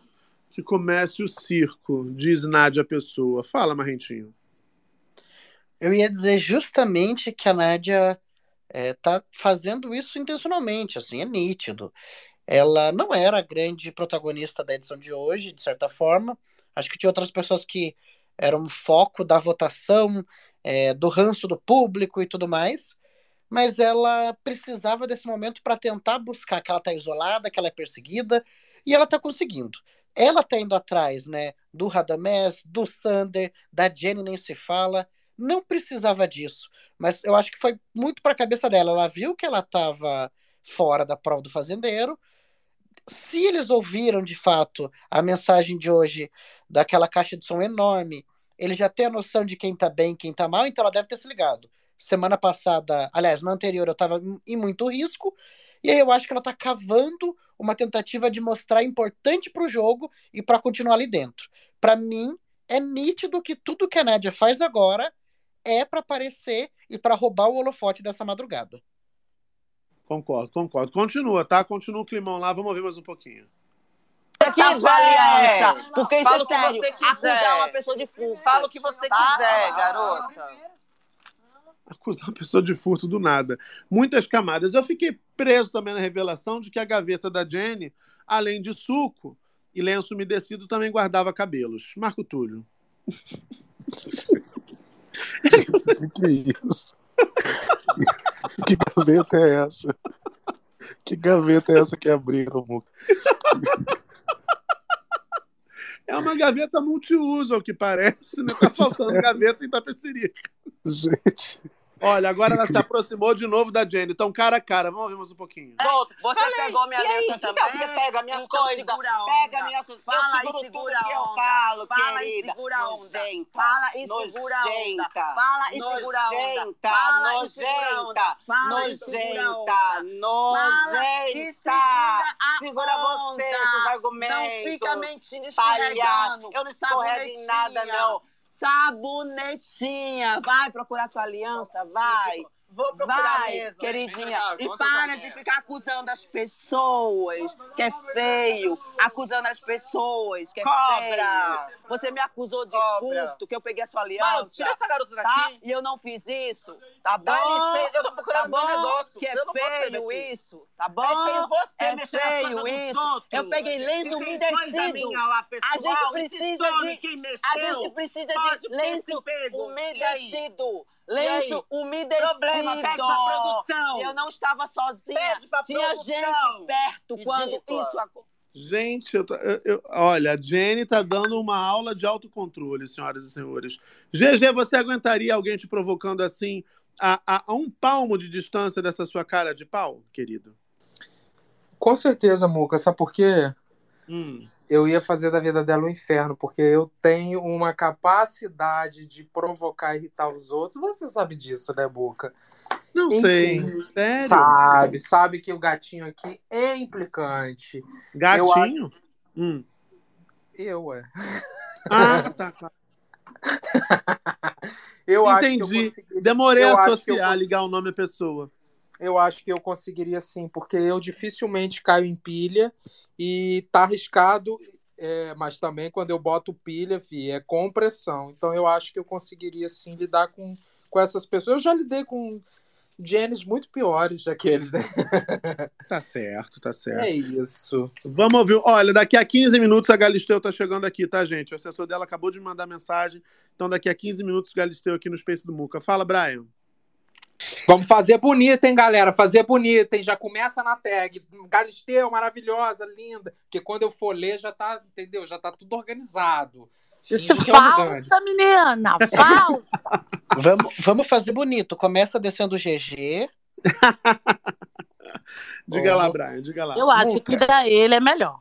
Que comece o circo, diz Nádia Pessoa. Fala, Marrentinho. Eu ia dizer justamente que a Nádia é, tá fazendo isso intencionalmente, assim, é nítido. Ela não era a grande protagonista da edição de hoje, de certa forma. Acho que tinha outras pessoas que eram foco da votação, é, do ranço do público e tudo mais. Mas ela precisava desse momento para tentar buscar que ela está isolada, que ela é perseguida, e ela está conseguindo. Ela está indo atrás, né, do Radamés, do Sander, da Jenny nem se fala. Não precisava disso, mas eu acho que foi muito para a cabeça dela. Ela viu que ela estava fora da prova do fazendeiro. Se eles ouviram de fato a mensagem de hoje daquela caixa de som enorme, ele já tem a noção de quem tá bem quem tá mal, então ela deve ter se ligado. Semana passada, aliás, na anterior, eu tava em muito risco, e aí eu acho que ela tá cavando uma tentativa de mostrar importante pro jogo e para continuar ali dentro. Para mim, é nítido que tudo que a Nádia faz agora é para aparecer e para roubar o holofote dessa madrugada. Concordo, concordo. Continua, tá? Continua o climão lá, vamos ouvir mais um pouquinho. Você quiser, aliança. Porque isso Fala é o que sério. você quiser. Acusar uma pessoa de furto. Fala o que você Tá? quiser, garota. Acusar uma pessoa de furto do nada. Muitas camadas. Eu fiquei preso também na revelação de que a gaveta da Jenny, além de suco e lenço umedecido, também guardava cabelos. Marco Túlio. O que, é isso? Que gaveta é essa? Que gaveta é essa que abriram, Muca? É uma gaveta multiuso, ao que parece, né? Tá faltando gaveta em tapeceria. Gente. Olha, agora ela se aproximou de novo da Jenny. Então, cara a cara, vamos ouvir mais um pouquinho. Volta. Você Falei, pegou minha e aí? aliança Então, também? porque pega minhas então coisas, segura a onda. pega minhas coisas. Eu Fala e segura tudo que a eu onda. falo, Fala querida. e segura a onda. Fala e segura a onda. Fala e segura a onda. Nojenta. Fala e segura a onda. Nojenta. Fala e segura a onda. Nojenta. E segura a você, seus argumentos. Não fica mentindo, escorregando. Eu não escorrego em nada, não. Sabonetinha. Vai procurar tua aliança, vai. Vou procurar Vai, mesmo. queridinha. Vem cá, E para de ficar acusando as pessoas que é feio. Acusando as pessoas que é Cobra. feio. Você me acusou de Cobra. furto, que eu peguei a sua Mano, aliança. tira essa garota Tá? daqui. E eu não fiz isso. Tá bom? Dá licença, eu tô procurando tá bom? meu negócio. Que é feio isso. Tá bom? É feio você é mexer feio isso. Eu peguei lenço umedecido. a gente precisa de. A gente precisa de lenço umedecido. Lenço umedecido. Problema, pede pra produção. Eu não estava sozinha. Pede pra Tinha produção. gente perto quando Ridícula. isso aconteceu. Gente, eu tô- eu- eu- olha, a Jenny tá dando uma aula de autocontrole, senhoras e senhores. GG, você aguentaria alguém te provocando assim a, a- a um palmo de distância dessa sua cara de pau, querido? Com certeza, Muca. Sabe por quê? Hum. Eu ia fazer da vida dela um inferno, porque eu tenho uma capacidade de provocar e irritar os outros. Você sabe disso, né, Muca? Não Enfim, sei. Sério? Sabe, sabe que o gatinho aqui é implicante. Eu acho- Gatinho? Hum. Eu, é. Ah, tá, tá. Eu acho que eu Entendi. conseguiria- Demorei eu a associar, ligar o nome à pessoa. Eu acho que eu conseguiria sim, porque eu dificilmente caio em pilha e tá arriscado, é, mas também quando eu boto pilha, fi, é com pressão. Então eu acho que eu conseguiria sim lidar com, com essas pessoas. Eu já lidei com genes muito piores daqueles, né? Tá certo, tá certo. É isso. Vamos ouvir. Olha, daqui a 15 minutos a Galisteu tá chegando aqui, tá, gente? O assessor dela acabou de me mandar mensagem. Então, daqui a 15 minutos, o Galisteu aqui no Space do Muca. Fala, Brian. Vamos fazer bonita, hein, galera? Fazer bonita, hein? Já começa na tag. Galisteu, maravilhosa, linda. Porque quando eu for ler, já tá, entendeu? Já tá tudo organizado. Que é orgânico. Falsa, menina! Falsa! Vamos, vamos fazer bonito. Começa descendo o GG. Diga Ó, lá, Brian, diga lá. Eu acho Muca. que pra ele é melhor.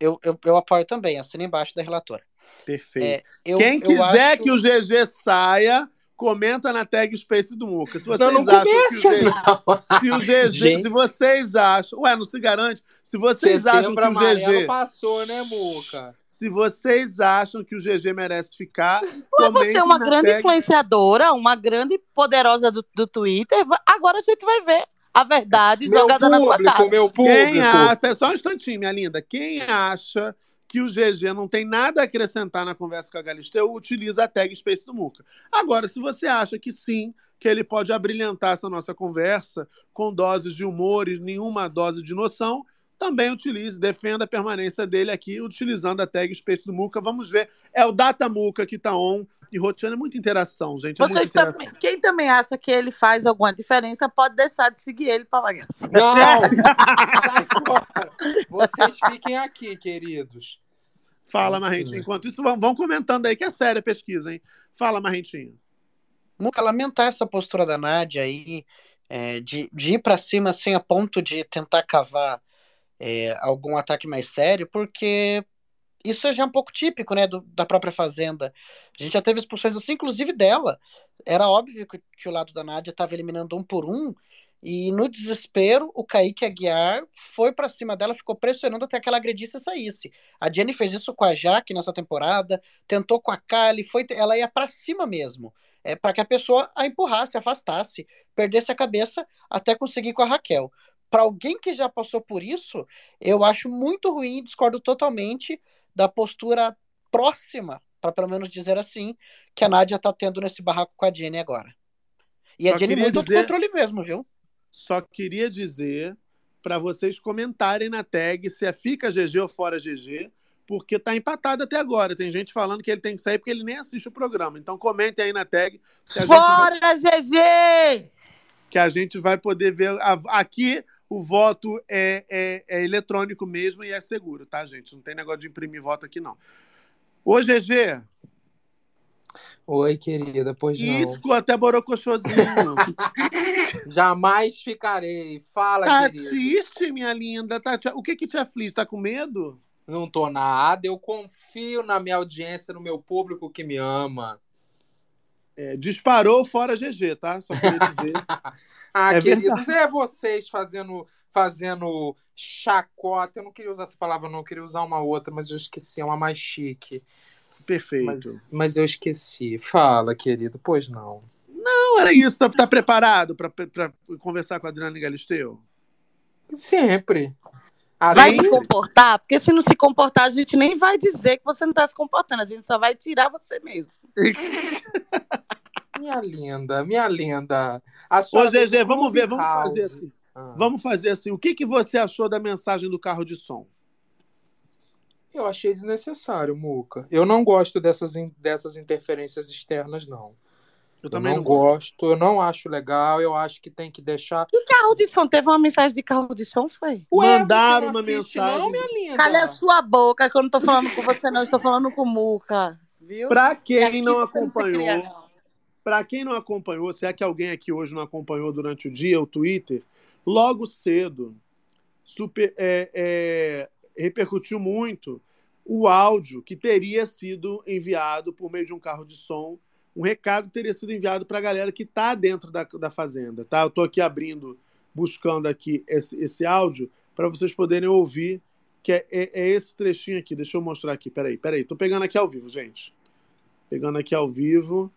Eu, eu, eu apoio também, assina embaixo da relatora. Perfeito. É, eu- Quem eu quiser acho- que o GG saia, comenta na tag Space do Muca. Se vocês Não, não acham começa, que o GG, se o GG, Gente. se vocês acham, ué, não se garante. Se vocês acham que Setembro o GG, passou, né, Muca? se vocês acham que o GG merece ficar, Mas você é uma grande tag. influenciadora, uma grande poderosa do, do Twitter. Agora a gente vai ver a verdade Meu jogada na sua público, cara. meu Quem público. acha, só um instantinho, minha linda. Quem acha que o GG não tem nada a acrescentar na conversa com a Galisteu, utiliza a tag Space do Muca. Agora, se você acha que sim, que ele pode abrilhantar essa nossa conversa com doses de humor e nenhuma dose de noção, também utilize, defenda a permanência dele aqui utilizando a tag Space do Muca. Vamos ver. É o Data Muca que está on e roteando é muita interação, gente. É muita Vocês interação. também, quem também acha que ele faz alguma diferença, pode deixar de seguir ele para bagaça. Não! Sai fora! Vocês fiquem aqui, queridos. Fala, Marrentinho. Enquanto isso, vão, vão comentando aí, que é séria a pesquisa, hein? Fala, Marrentinho. Muca, lamentar essa postura da Nádia aí, é, de, de ir pra cima assim a ponto de tentar cavar é, algum ataque mais sério, porque isso já é um pouco típico, né, do- da própria Fazenda. A gente já teve expulsões assim, inclusive dela. Era óbvio que, que o lado da Nádia estava eliminando um por um, e no desespero, o Kaique Aguiar foi pra cima dela, ficou pressionando até que ela agredisse e saísse. A Jenny fez isso com a Jaque nessa temporada, tentou com a Kali, foi, ela ia pra cima mesmo. É, para que a pessoa a empurrasse, afastasse, perdesse a cabeça até conseguir com a Raquel. Para alguém que já passou por isso, eu acho muito ruim discordo totalmente da postura próxima, para pelo menos dizer assim, que a Nádia tá tendo nesse barraco com a Jenny agora. E a Só Jenny queria muito dizer- autocontrole mesmo, viu? Só queria dizer para vocês comentarem na tag se é fica GG ou fora GG, porque tá empatado até agora. Tem gente falando que ele tem que sair porque ele nem assiste o programa. Então comentem aí na tag que a, gente, vai- Fora, GG! que a gente vai poder ver. a- aqui o voto é, é- é eletrônico mesmo e é seguro, tá, gente? Não tem negócio de imprimir voto aqui, não. Ô, GG, Oi, querida, pois e não. ficou até borocochosinho. Jamais ficarei. Fala, tá querida. triste, minha linda? Tá, o que que te aflige? Tá com medo? Não tô nada, eu confio na minha audiência, no meu público que me ama. É, disparou fora GG, tá? Só queria dizer. Ah, É queridos, verdade. é vocês fazendo, fazendo chacota. Eu não queria usar essa palavra, não, eu queria usar uma outra, mas eu esqueci, é uma mais chique. Perfeito. Mas, mas eu esqueci. Fala, querido, pois não. Não, era isso. Tá, tá preparado pra, pra conversar com a Adriana Galisteu? Sempre. Vai se comportar? Porque se não se comportar, a gente nem vai dizer que você não tá se comportando. A gente só vai tirar você mesmo. minha linda, minha linda. A Ô, do vamos ver, vamos Clubhouse. fazer assim. Ah. Vamos fazer assim. O que, que você achou da mensagem do carro de som? Eu achei desnecessário, Muca. Eu não gosto dessas, dessas interferências externas, não. Eu Eu também não não gosto. gosto, eu não acho legal, eu acho que tem que deixar. Que carro de som? Teve uma mensagem de carro de som, foi? Ué, Mandaram uma assiste, mensagem. Não, minha linda. Calha a sua boca, que eu não tô falando com você, não. Eu estou falando com o Muca. Viu? Pra quem não acompanhou, não. Para quem não acompanhou, se é que alguém aqui hoje não acompanhou durante o dia o Twitter, logo cedo super, é, é, repercutiu muito o áudio que teria sido enviado por meio de um carro de som. Um recado teria sido enviado para a galera que está dentro da, da fazenda. Tá? Eu estou aqui abrindo, buscando aqui esse, esse áudio para vocês poderem ouvir, que é, é- é esse trechinho aqui. Deixa eu mostrar aqui. Peraí, peraí. Tô pegando aqui ao vivo, gente. Pegando aqui ao vivo.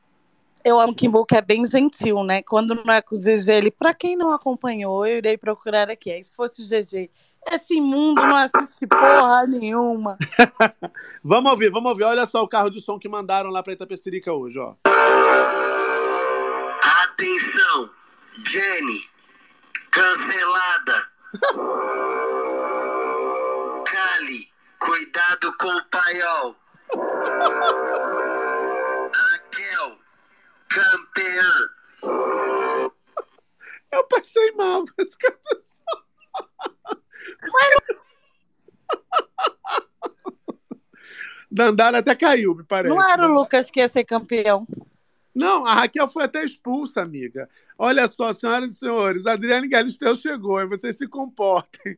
Eu amo que Muca é bem gentil, né? Quando não é com o GG, ele, pra quem não acompanhou, eu irei procurar aqui. Aí se fosse o GG, esse imundo não assiste porra nenhuma. Vamos ouvir, vamos ouvir. Olha só o carro de som que mandaram lá para Itapecerica hoje, ó. Atenção, Jenny, cancelada. Kali, cuidado com o paiol. Raquel, campeã. Eu passei mal com esse carro de som. Dandara até caiu, me parece. Não era o Lucas que ia ser campeão. Não, a Raquel foi até expulsa, amiga. Olha só, senhoras e senhores, a Adriane Galisteu chegou, e vocês se comportem.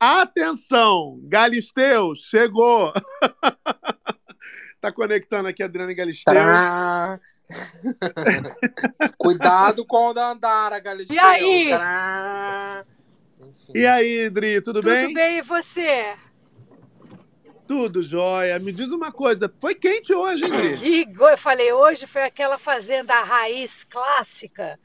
Atenção, Galisteu chegou. tá conectando aqui a Adriane Galisteu. Trá. Cuidado com o Dandara, Galisteu. E aí? E aí, Dri, tudo, Tudo bem? bem, e você? Tudo jóia. Me diz uma coisa, foi quente hoje, hein, Dri? Eu falei, hoje foi aquela fazenda raiz clássica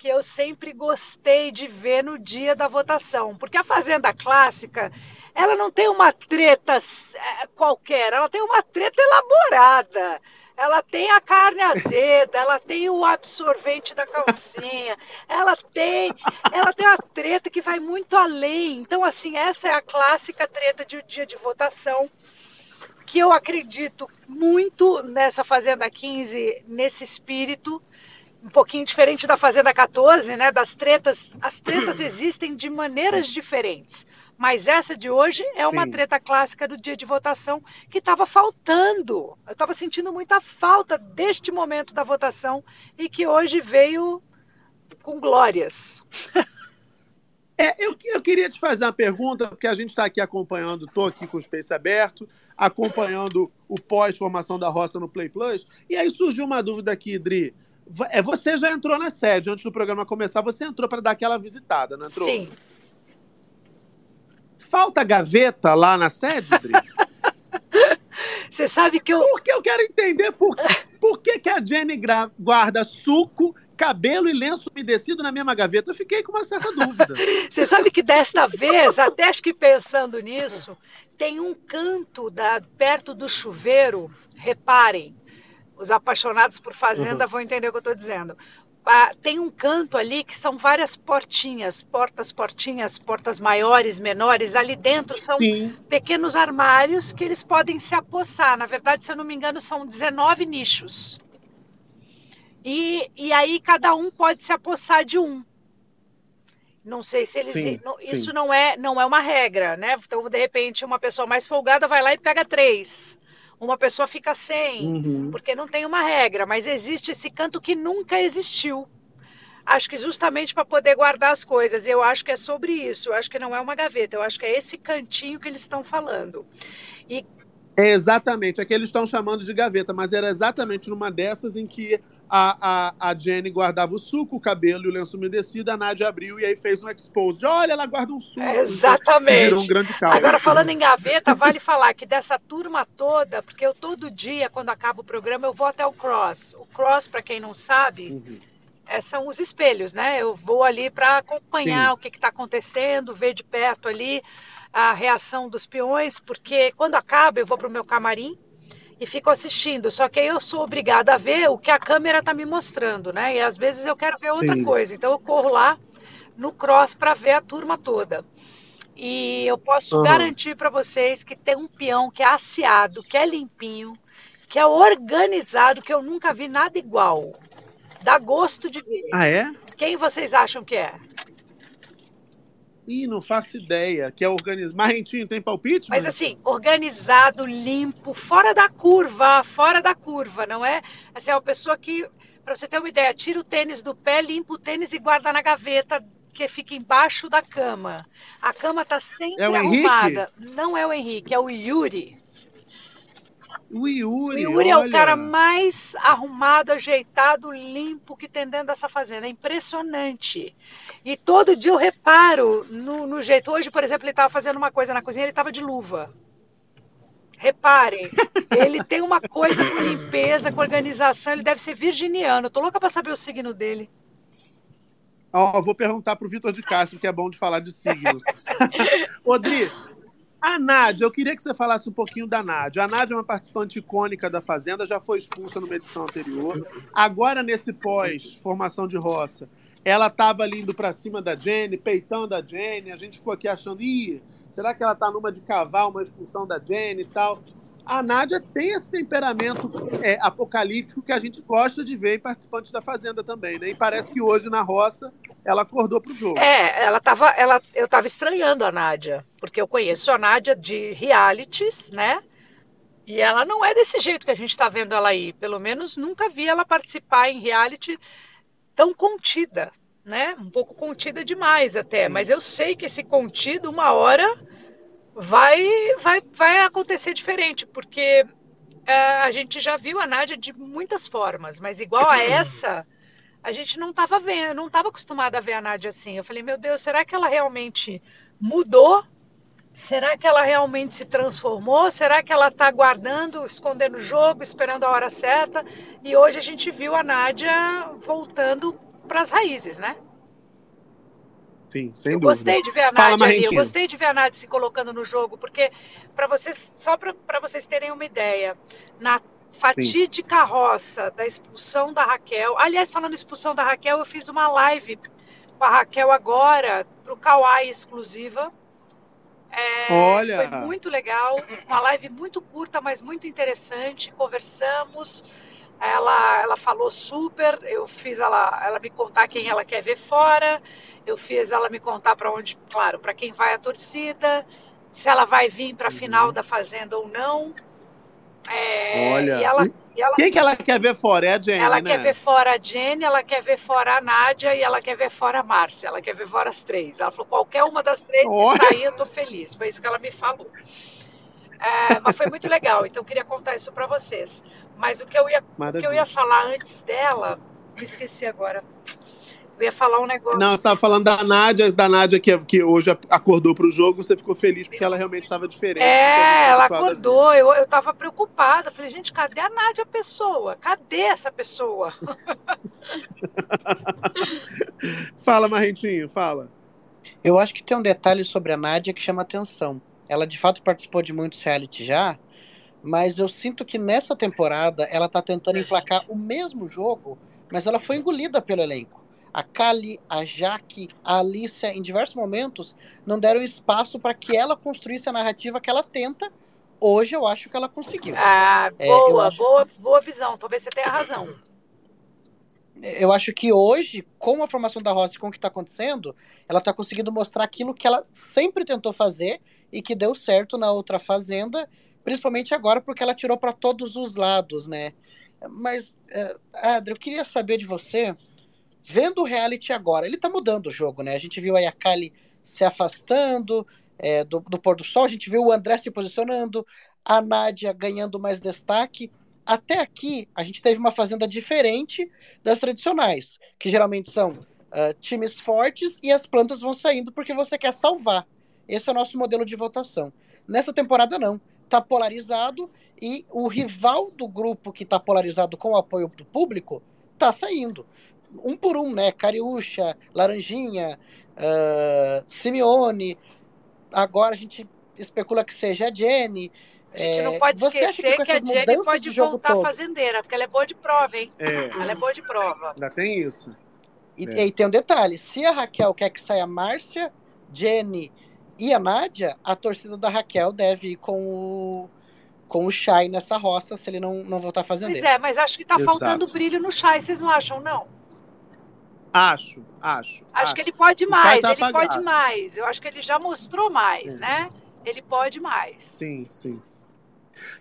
que eu sempre gostei de ver no dia da votação. Porque a fazenda clássica, ela não tem uma treta eh, qualquer, ela tem uma treta elaborada. Ela tem a carne azeda, ela tem o absorvente da calcinha, ela tem, ela tem a treta que vai muito além. Então, assim, essa é a clássica treta de um dia de votação, que eu acredito muito nessa Fazenda 15, nesse espírito, um pouquinho diferente da Fazenda 14, né? Das tretas, as tretas existem de maneiras diferentes. Mas essa de hoje é uma Sim. treta clássica do dia de votação que estava faltando. Eu estava sentindo muita falta deste momento da votação e que hoje veio com glórias. É, eu, eu queria te fazer uma pergunta, porque a gente está aqui acompanhando, estou aqui com o Space aberto, acompanhando o pós-formação da roça no Play Plus, e aí surgiu uma dúvida aqui, Dri. Va- É, você já entrou na sede, antes do programa começar, você entrou para dar aquela visitada, não entrou? Sim. Falta gaveta lá na sede, Dri? Você sabe que eu. Porque eu quero entender por, por que, que a Jenny guarda suco, cabelo e lenço umedecido na mesma gaveta. Eu fiquei com uma certa dúvida. Você sabe que desta vez, até acho que pensando nisso, tem um canto da, perto do chuveiro, reparem, os apaixonados por fazenda Uhum. vão entender o que eu estou dizendo. Ah, tem um canto ali que são várias portinhas, portas, portinhas, portas maiores, menores. Ali dentro são Sim. pequenos armários que eles podem se apossar. Na verdade, se eu não me engano, são 19 nichos. E, e aí cada um pode se apossar de um. Não sei se eles. Sim, não- sim. isso não é, não é uma regra, né? Então, de repente, uma pessoa mais folgada vai lá e pega três. Uma pessoa fica sem, Uhum. porque não tem uma regra, mas existe esse canto que nunca existiu. Acho que justamente para poder guardar as coisas. Eu acho que é sobre isso. Eu acho que não é uma gaveta. Eu acho que é esse cantinho que eles estão falando. E É exatamente, é que eles estão chamando de gaveta, mas era exatamente numa dessas em que a, a, a Jenny guardava o suco, o cabelo e o lenço umedecido, a Nádia abriu e aí fez um expose. Olha, ela guarda um suco. Exatamente. E virou um grande caos. Agora, falando em gaveta, vale falar que dessa turma toda, porque eu todo dia, quando acaba o programa, eu vou até o Cross. O Cross, para quem não sabe, Uhum. é, são os espelhos, né? Eu vou ali para acompanhar Sim. o que está acontecendo, ver de perto ali a reação dos peões, porque quando acaba, eu vou para o meu camarim e fico assistindo. Só que aí eu sou obrigada a ver o que a câmera está me mostrando, né? E às vezes eu quero ver outra Sim. coisa. Então eu corro lá no Cross para ver a turma toda. E eu posso Uhum. garantir para vocês que tem um peão que é aciado, que é limpinho, que é organizado, que eu nunca vi nada igual. Dá gosto de ver. Ah, é? Quem vocês acham que é? Ih, não faço ideia. Que é organizado. Marrentinho, tem palpite? Mas assim, organizado, limpo, fora da curva, fora da curva, não é? Assim, é uma pessoa que, para você ter uma ideia, tira o tênis do pé, limpa o tênis e guarda na gaveta que fica embaixo da cama. A cama tá sempre É arrumada. Não é o Henrique, é o Yuri. O O Yuri, Yuri é o olha. cara mais arrumado, ajeitado, limpo que tem dentro dessa fazenda. É impressionante. E todo dia eu reparo no, no jeito. Hoje, por exemplo, ele estava fazendo uma coisa na cozinha, ele estava de luva. Reparem, ele tem uma coisa com limpeza, com organização. Ele deve ser virginiano. Eu tô louca para saber o signo dele. Ó, vou perguntar pro Vitor de Castro, que é bom de falar de signo. Odri, a Nádia, eu queria que você falasse um pouquinho da Nádia. A Nádia é uma participante icônica da Fazenda, já foi expulsa numa edição anterior. Agora, nesse pós-formação de roça, ela estava ali indo para cima da Jenny, peitando a Jenny. A gente ficou aqui achando, ih, será que ela tá numa de cavar uma expulsão da Jenny e tal? A Nádia tem esse temperamento é, apocalíptico que a gente gosta de ver em participantes da Fazenda também, né? E parece que hoje na roça ela acordou pro jogo. É, ela tava, ela, eu tava estranhando a Nádia, porque eu conheço a Nádia de realities, né? E ela não é desse jeito que a gente está vendo ela aí. Pelo menos nunca vi ela participar em reality tão contida, né? Um pouco contida demais até. Mas eu sei que esse contido, uma hora, vai, vai, vai acontecer diferente, porque é, a gente já viu a Nádia de muitas formas, mas igual a essa, a gente não estava vendo, não estava acostumada a ver a Nádia assim. Eu falei, meu Deus, será que ela realmente mudou? Será que ela realmente se transformou? Será que ela está guardando, escondendo o jogo, esperando a hora certa? E hoje a gente viu a Nádia voltando para as raízes, né? Sim, sem eu dúvida. gostei de ver a Fala, Nádia ali, eu gostei de ver a Nádia se colocando no jogo, porque para vocês, só para vocês terem uma ideia, na fatídica roça da expulsão da Raquel. Aliás, falando expulsão da Raquel, eu fiz uma live com a Raquel agora, pro Kawaii exclusiva. É, Olha! Foi muito legal, uma live muito curta, mas muito interessante. Conversamos, ela, ela falou super, eu fiz ela, ela me contar quem ela quer ver fora, eu fiz ela me contar para onde, claro, para quem vai a torcida, se ela vai vir para a final da Fazenda ou não. É, Olha. e ela, E ela- Quem que ela quer ver fora? É a Jenny, ela né? quer ver fora a Jenny, ela quer ver fora a Nádia e ela quer ver fora a Márcia. Ela quer ver fora as três. Ela falou: qualquer uma das três que Olha. sair, eu tô feliz. Foi isso que ela me falou. É, mas foi muito legal, então eu queria contar isso para vocês. Mas o que, eu ia, o que eu ia falar antes dela, me esqueci agora. Eu ia falar um negócio. Não, você estava falando da Nádia, da Nádia que, que hoje acordou para o jogo, você ficou feliz porque ela realmente estava diferente. É, ela acordou, eu, eu tava preocupada. Falei, gente, cadê a Nádia pessoa? Cadê essa pessoa? Fala, Marrentinho, fala. Eu acho que tem um detalhe sobre a Nádia que chama atenção. Ela de fato participou de muitos reality já, mas eu sinto que nessa temporada ela tá tentando emplacar o mesmo jogo, mas ela foi engolida pelo elenco. A Kali, a Jaque, a Alicia, em diversos momentos, não deram espaço para que ela construísse a narrativa que ela tenta. Hoje eu acho que ela conseguiu. Ah, É, boa, boa, boa visão. Talvez você tenha razão. eu acho que hoje, com a formação da Rossi, com o que está acontecendo, ela está conseguindo mostrar aquilo que ela sempre tentou fazer e que deu certo na outra fazenda, principalmente agora porque ela tirou para todos os lados, né? Mas, é, Adri, eu queria saber de você, vendo o reality agora, ele tá mudando o jogo, né? A gente viu a Kali se afastando é, do, do pôr do sol, a gente viu o André se posicionando, a Nádia ganhando mais destaque. Até aqui, a gente teve uma fazenda diferente das tradicionais, que geralmente são ah, times fortes e as plantas vão saindo porque você quer salvar. Esse é o nosso modelo de votação. Nessa temporada, não. Tá polarizado e o rival do grupo que tá polarizado com o apoio do público tá saindo. Um por um, né? Cariúcha, Laranjinha, ah, Simeone. Agora a gente especula que seja a Jenny. A gente não É, pode você acha esquecer com que, a Jenny pode voltar todo- fazendeira, porque ela é boa de prova, hein? É. Ela é boa de prova. Ainda tem isso. E, É. e aí tem um detalhe: se a Raquel quer que saia a Márcia, Jenny e a Nádia, a torcida da Raquel deve ir com o, com o Shai nessa roça se ele não, não voltar fazendo Pois é, mas acho que tá Exato. faltando brilho no Chai, vocês não acham, não? Acho, acho. Acho que ele pode mais, tá ele apagado. pode mais. Eu acho que ele já mostrou mais, É. né? Ele pode mais. Sim, sim.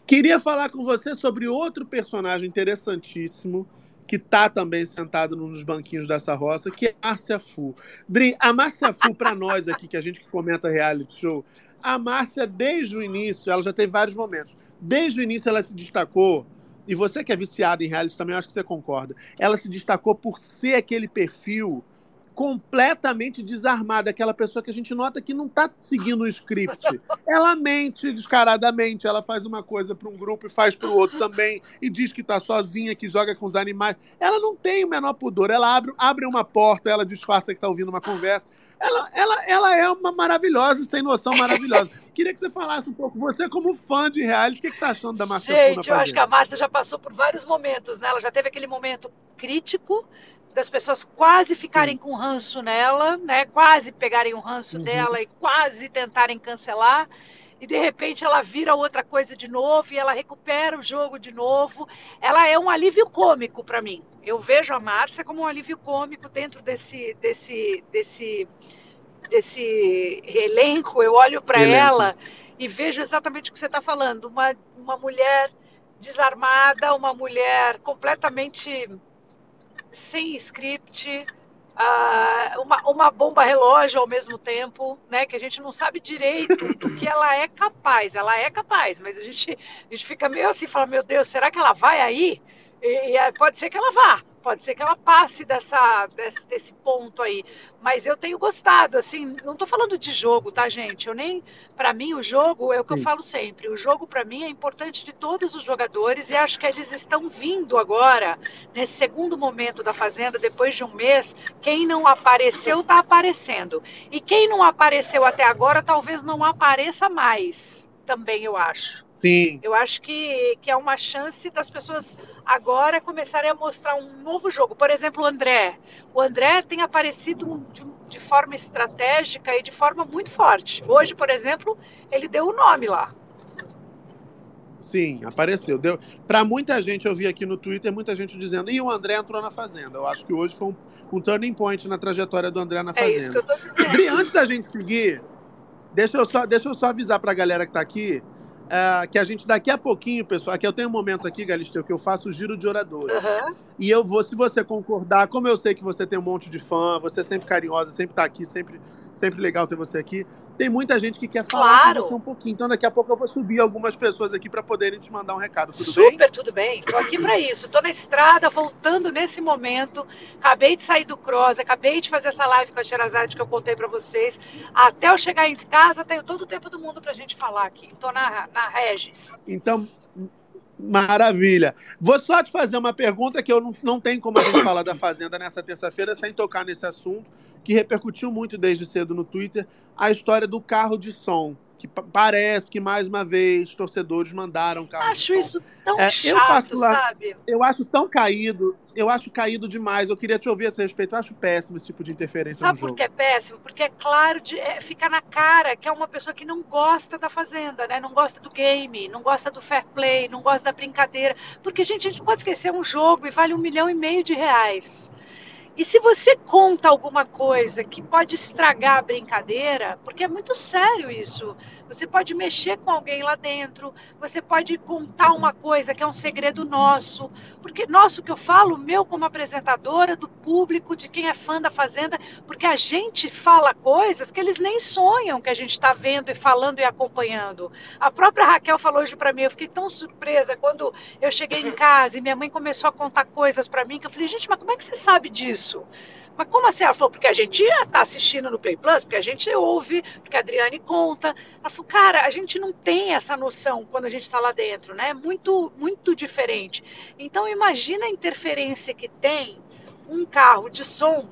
Queria falar com você sobre outro personagem interessantíssimo que tá também sentado nos banquinhos dessa roça, que é a Márcia Fu. Dri, a Márcia Fu, para nós aqui, que a gente que comenta reality show, a Márcia, desde o início, ela já teve vários momentos. Desde o início ela se destacou, e você que é viciado em reality também, acho que você concorda, ela se destacou por ser aquele perfil completamente desarmada, aquela pessoa que a gente nota que não tá seguindo o script. Ela mente descaradamente, ela faz uma coisa para um grupo e faz para o outro também, e diz que tá sozinha, que joga com os animais. Ela não tem o menor pudor, ela abre, abre uma porta, ela disfarça que tá ouvindo uma conversa. Ela, ela, ela é uma maravilhosa, sem noção maravilhosa. Queria que você falasse um pouco, você como fã de reality, o que, que tá achando da Márcia Gente, eu acho que a? Márcia já passou por vários momentos, né? Ela já teve aquele momento crítico das pessoas quase ficarem com ranço nela, né? Quase pegarem o ranço Uhum. dela e quase tentarem cancelar. E de repente ela vira outra coisa de novo e ela recupera o jogo de novo. Ela é um alívio cômico para mim. Eu vejo a Márcia como um alívio cômico dentro desse desse desse desse elenco. Eu olho para ela e vejo exatamente o que você está falando. Uma, uma mulher desarmada, uma mulher completamente sem script, ah, uma, uma bomba relógio ao mesmo tempo, né? Que a gente não sabe direito do que ela é capaz. Ela é capaz, mas a gente, a gente fica meio assim, fala, meu Deus, será que ela vai aí? E, e, é, pode ser que ela vá, pode ser que ela passe dessa, desse, desse ponto aí. Mas eu tenho gostado, assim, não tô falando de jogo, tá, gente? Eu nem, para mim, o jogo é o que eu Sim. falo sempre. O jogo para mim é importante de todos os jogadores e acho que eles estão vindo agora nesse segundo momento da fazenda, depois de um mês. Quem não apareceu tá aparecendo e quem não apareceu até agora talvez não apareça mais. Também eu acho. Sim. Eu acho que, que é uma chance das pessoas agora começarem a mostrar um novo jogo. Por exemplo, o André. O André tem aparecido de, de forma estratégica e de forma muito forte. Hoje, por exemplo, ele deu o nome lá. Sim, apareceu. Deu... Para muita gente, eu vi aqui no Twitter, muita gente dizendo, e o André entrou na Fazenda. Eu acho que hoje foi um, um turning point na trajetória do André na Fazenda. É isso que eu tô dizendo. Bri, antes da gente seguir, deixa eu só, deixa eu só avisar para a galera que está aqui uh, que a gente daqui a pouquinho, pessoal, aqui eu tenho um momento aqui, Galisteu, que eu faço o giro de oradores. Uhum. E eu vou, se você concordar, como eu sei que você tem um monte de fã, você é sempre carinhosa, sempre está aqui, sempre, sempre legal ter você aqui tem muita gente que quer falar Claro. com você um pouquinho. Então, daqui a pouco eu vou subir algumas pessoas aqui para poderem te mandar um recado. Tudo Super, bem? tudo bem. Tô aqui para isso. Tô na estrada, voltando nesse momento. Acabei de sair do cross, acabei de fazer essa live com a Sherazade que eu contei para vocês. Até eu chegar em casa, tenho todo o tempo do mundo pra gente falar aqui. Tô na, na Regis. Então, maravilha. Vou só te fazer uma pergunta que eu não, não tem como a gente falar da Fazenda nessa terça-feira sem tocar nesse assunto, que repercutiu muito desde cedo no Twitter, a história do carro de som. Que pa- parece que, mais uma vez, torcedores mandaram carro Acho de som. isso tão É, eu, chato, particular- sabe? Eu acho tão caído, eu acho caído demais. Eu queria te ouvir a esse respeito. Eu acho péssimo esse tipo de interferência Sabe no por jogo. que é péssimo? Porque é claro, de, é, fica na cara que é uma pessoa que não gosta da Fazenda, né? Não gosta do game, não gosta do fair play, não gosta da brincadeira. Porque, gente, a gente não pode esquecer um jogo e vale um milhão e meio de reais. E se você conta alguma coisa que pode estragar a brincadeira, porque é muito sério isso, você pode mexer com alguém lá dentro, você pode contar uma coisa que é um segredo nosso, porque nosso que eu falo, meu como apresentadora, do público, de quem é fã da Fazenda, porque a gente fala coisas que eles nem sonham que a gente está vendo e falando e acompanhando. A própria Raquel falou hoje para mim, eu fiquei tão surpresa quando eu cheguei em casa e minha mãe começou a contar coisas para mim que eu falei, gente, mas como é que você sabe disso? Mas como assim? Ela falou, porque a gente está assistindo no Play Plus, porque a gente ouve, porque a Adriane conta. Ela falou, cara, a gente não tem essa noção quando a gente está lá dentro, né? É muito, muito diferente. Então imagina a interferência que tem um carro de som,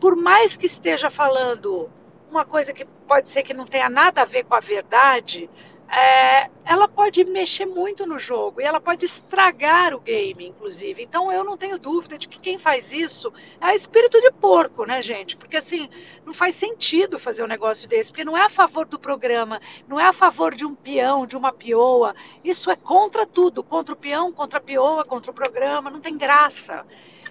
por mais que esteja falando uma coisa que pode ser que não tenha nada a ver com a verdade, é, ela pode mexer muito no jogo e ela pode estragar o game, inclusive. Então eu não tenho dúvida de que quem faz isso é espírito de porco, né, gente? Porque assim, não faz sentido fazer um negócio desse, porque não é a favor do programa, não é a favor de um peão, de uma pioa. Isso é contra tudo, contra o peão, contra a pioa, contra o programa, não tem graça.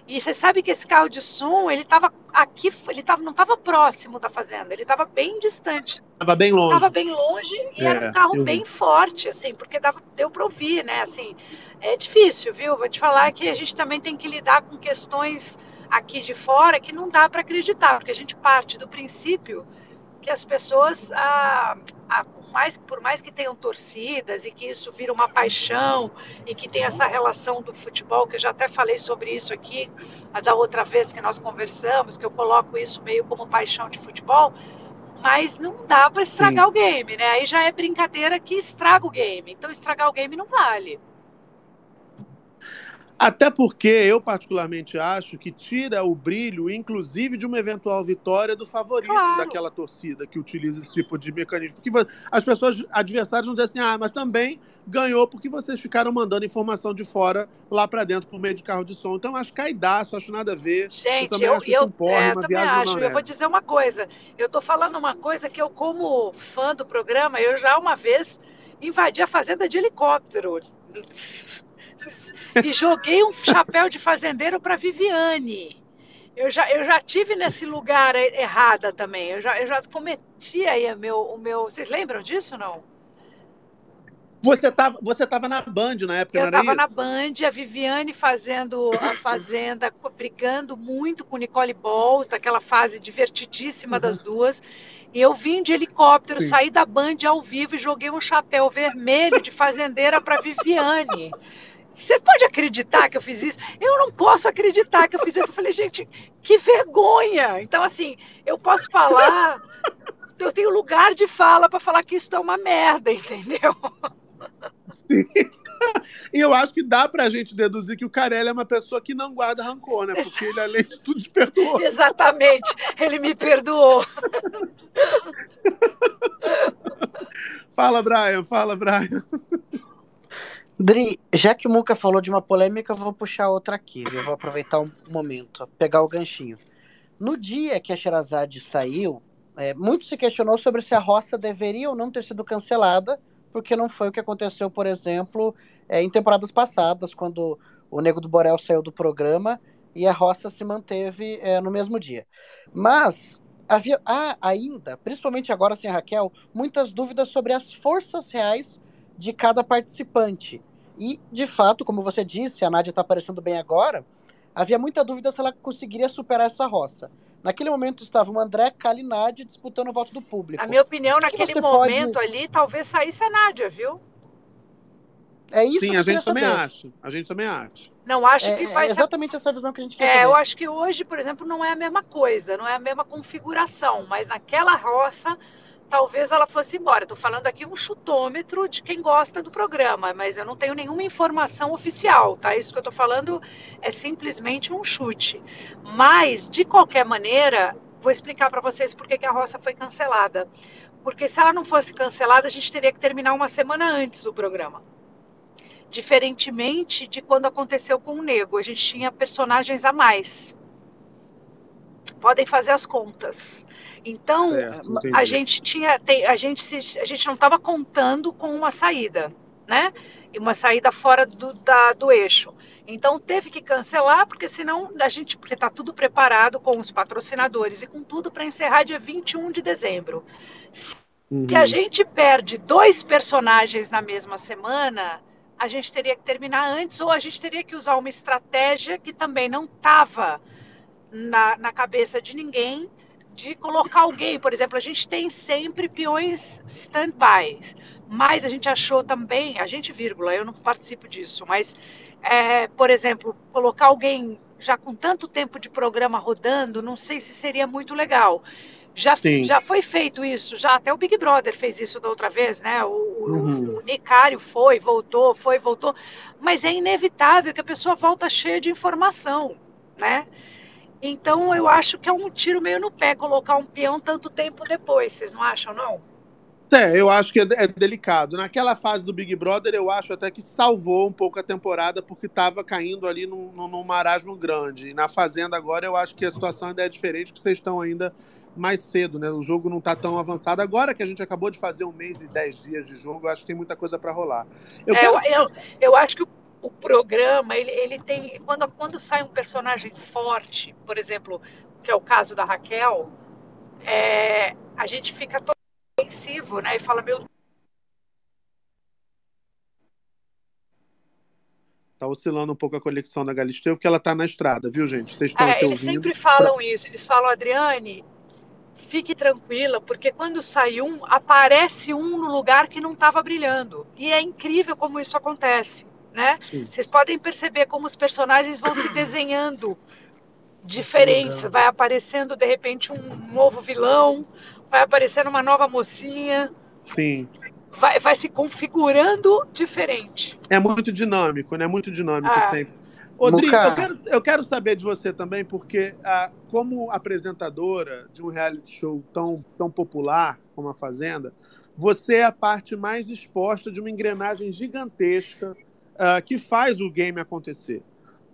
E você sabe que esse carro de som, ele estava aqui, ele tava, não estava próximo da fazenda, ele estava bem distante. Tava bem longe. Estava bem longe e É, era um carro bem vi. forte, assim, porque dava, deu para ouvir, né? Assim, é difícil, viu? Vou te falar que a gente também tem que lidar com questões aqui de fora que não dá para acreditar, porque a gente parte do princípio que as pessoas, ah, com mais, por mais que tenham torcidas e que isso vira uma paixão e que tem essa relação do futebol, que eu já até falei sobre isso aqui a da outra vez que nós conversamos, que eu coloco isso meio como paixão de futebol, mas não dá para estragar Sim. o game, né? Aí já é brincadeira que estraga o game. Então estragar o game não vale. Até porque eu, particularmente, acho que tira o brilho, inclusive, de uma eventual vitória do favorito Claro. daquela torcida que utiliza esse tipo de mecanismo. Porque as pessoas, adversários, vão dizer assim: ah, mas também ganhou porque vocês ficaram mandando informação de fora lá pra dentro por meio de carro de som. Então, acho caidaço, acho nada a ver. Gente, também eu, acho eu, um porre, é, uma também acho. Eu vou dizer uma coisa. Eu tô falando uma coisa que eu, como fã do programa, eu já uma vez invadi a fazenda de helicóptero. E joguei um chapéu de fazendeiro para Viviane. Eu já, eu já tive nesse lugar errada também. Eu já, eu já cometi aí o meu, o meu. Vocês lembram disso não? Você tava, você tava na Band na época, Eu não era estava na? Band, a Viviane fazendo a Fazenda, brigando muito com Nicole Balls, daquela fase divertidíssima das duas. E eu vim de helicóptero, Sim. saí da Band ao vivo e joguei um chapéu vermelho de fazendeira para Viviane. Você pode acreditar que eu fiz isso? Eu não posso acreditar que eu fiz isso. Eu falei, gente, que vergonha! Então, assim, eu posso falar, eu tenho lugar de fala para falar que isso é uma merda, entendeu? Sim. E eu acho que dá pra gente deduzir que o Carelli é uma pessoa que não guarda rancor, né? Porque ele, além de tudo, te perdoou. Exatamente, ele me perdoou. Fala, Brian, fala, Brian. Dri, já que o Muca falou de uma polêmica, eu vou puxar outra aqui. Eu vou aproveitar um momento, pegar o ganchinho. No dia que a Sherazade saiu, é, muito se questionou sobre se a roça deveria ou não ter sido cancelada, porque não foi o que aconteceu, por exemplo, é, em temporadas passadas, quando o Nego do Borel saiu do programa e a roça se manteve é, no mesmo dia. Mas havia há ainda, principalmente agora sem a Raquel, muitas dúvidas sobre as forças reais de cada participante. E, de fato, como você disse, a Nádia está aparecendo bem agora, havia muita dúvida se ela conseguiria superar essa roça. Naquele momento estavam o André, Kali e Nádia disputando o voto do público. Na minha opinião, naquele momento pode- ali, talvez saísse a Nádia, viu? É isso Sim, que a gente também saber. acha. A gente também acha. Não acho É, que é vai ser exatamente essa visão que a gente quer É, saber. eu acho que hoje, por exemplo, não é a mesma coisa, não é a mesma configuração, mas naquela roça, talvez ela fosse embora. Estou falando aqui um chutômetro de quem gosta do programa, mas eu não tenho nenhuma informação oficial, tá? Isso que eu estou falando é simplesmente um chute. Mas, de qualquer maneira, vou explicar para vocês por que a roça foi cancelada. Porque se ela não fosse cancelada, a gente teria que terminar uma semana antes do programa diferentemente de quando aconteceu com o Nego. A gente tinha personagens a mais. Podem fazer as contas. Então, Certo, a gente tinha, a gente se- a gente não estava contando com uma saída, né? E uma saída fora do, da- do eixo. Então teve que cancelar, porque senão a gente, está tudo preparado com os patrocinadores e com tudo para encerrar dia 21 de dezembro. Se Uhum. a gente perde dois personagens na mesma semana, a gente teria que terminar antes, ou a gente teria que usar uma estratégia que também não estava na, na cabeça de ninguém, de colocar alguém. Por exemplo, a gente tem sempre peões stand-by, mas a gente achou também, a gente, vírgula, eu não participo disso, mas, é, por exemplo, colocar alguém já com tanto tempo de programa rodando, não sei se seria muito legal. Já, Sim. já foi feito isso, já até o Big Brother fez isso da outra vez, né? O, o, Uhum. o Nicário foi, voltou, foi, voltou, mas é inevitável que a pessoa volta cheia de informação, né? Então eu acho que é um tiro meio no pé colocar um peão tanto tempo depois, vocês não acham, não? É, eu acho que é, é delicado. Naquela fase do Big Brother, eu acho até que salvou um pouco a temporada, porque estava caindo ali num, num, marasmo grande. E na Fazenda agora, eu acho que a situação ainda é diferente, porque vocês estão ainda mais cedo, né? O jogo não está tão avançado. Agora que a gente acabou de fazer um mês e dez dias de jogo, eu acho que tem muita coisa para rolar. Eu É, quero... eu, eu, eu acho que o, o programa, ele, ele tem. Quando, quando sai um personagem forte, por exemplo, que é o caso da Raquel, é, a gente fica todo ofensivo, né? E fala, meu Tá oscilando um pouco a conexão da Galisteu, porque ela tá na estrada, viu, gente? Vocês estão É, eles ouvindo. sempre falam isso. Eles falam, Adriane, fique tranquila, porque quando sai um, aparece um no lugar que não estava brilhando. E é incrível como isso acontece, né? Sim. Vocês podem perceber como os personagens vão se desenhando diferentes. Vai aparecendo, de repente, um novo vilão, vai aparecendo uma nova mocinha, Sim. vai, vai se configurando diferente. É muito dinâmico, né? Muito dinâmico Ah. sempre. Rodrigo, eu quero, eu quero saber de você também, porque ah, como apresentadora de um reality show tão, tão popular como a Fazenda, você é a parte mais exposta de uma engrenagem gigantesca ah, que faz o game acontecer.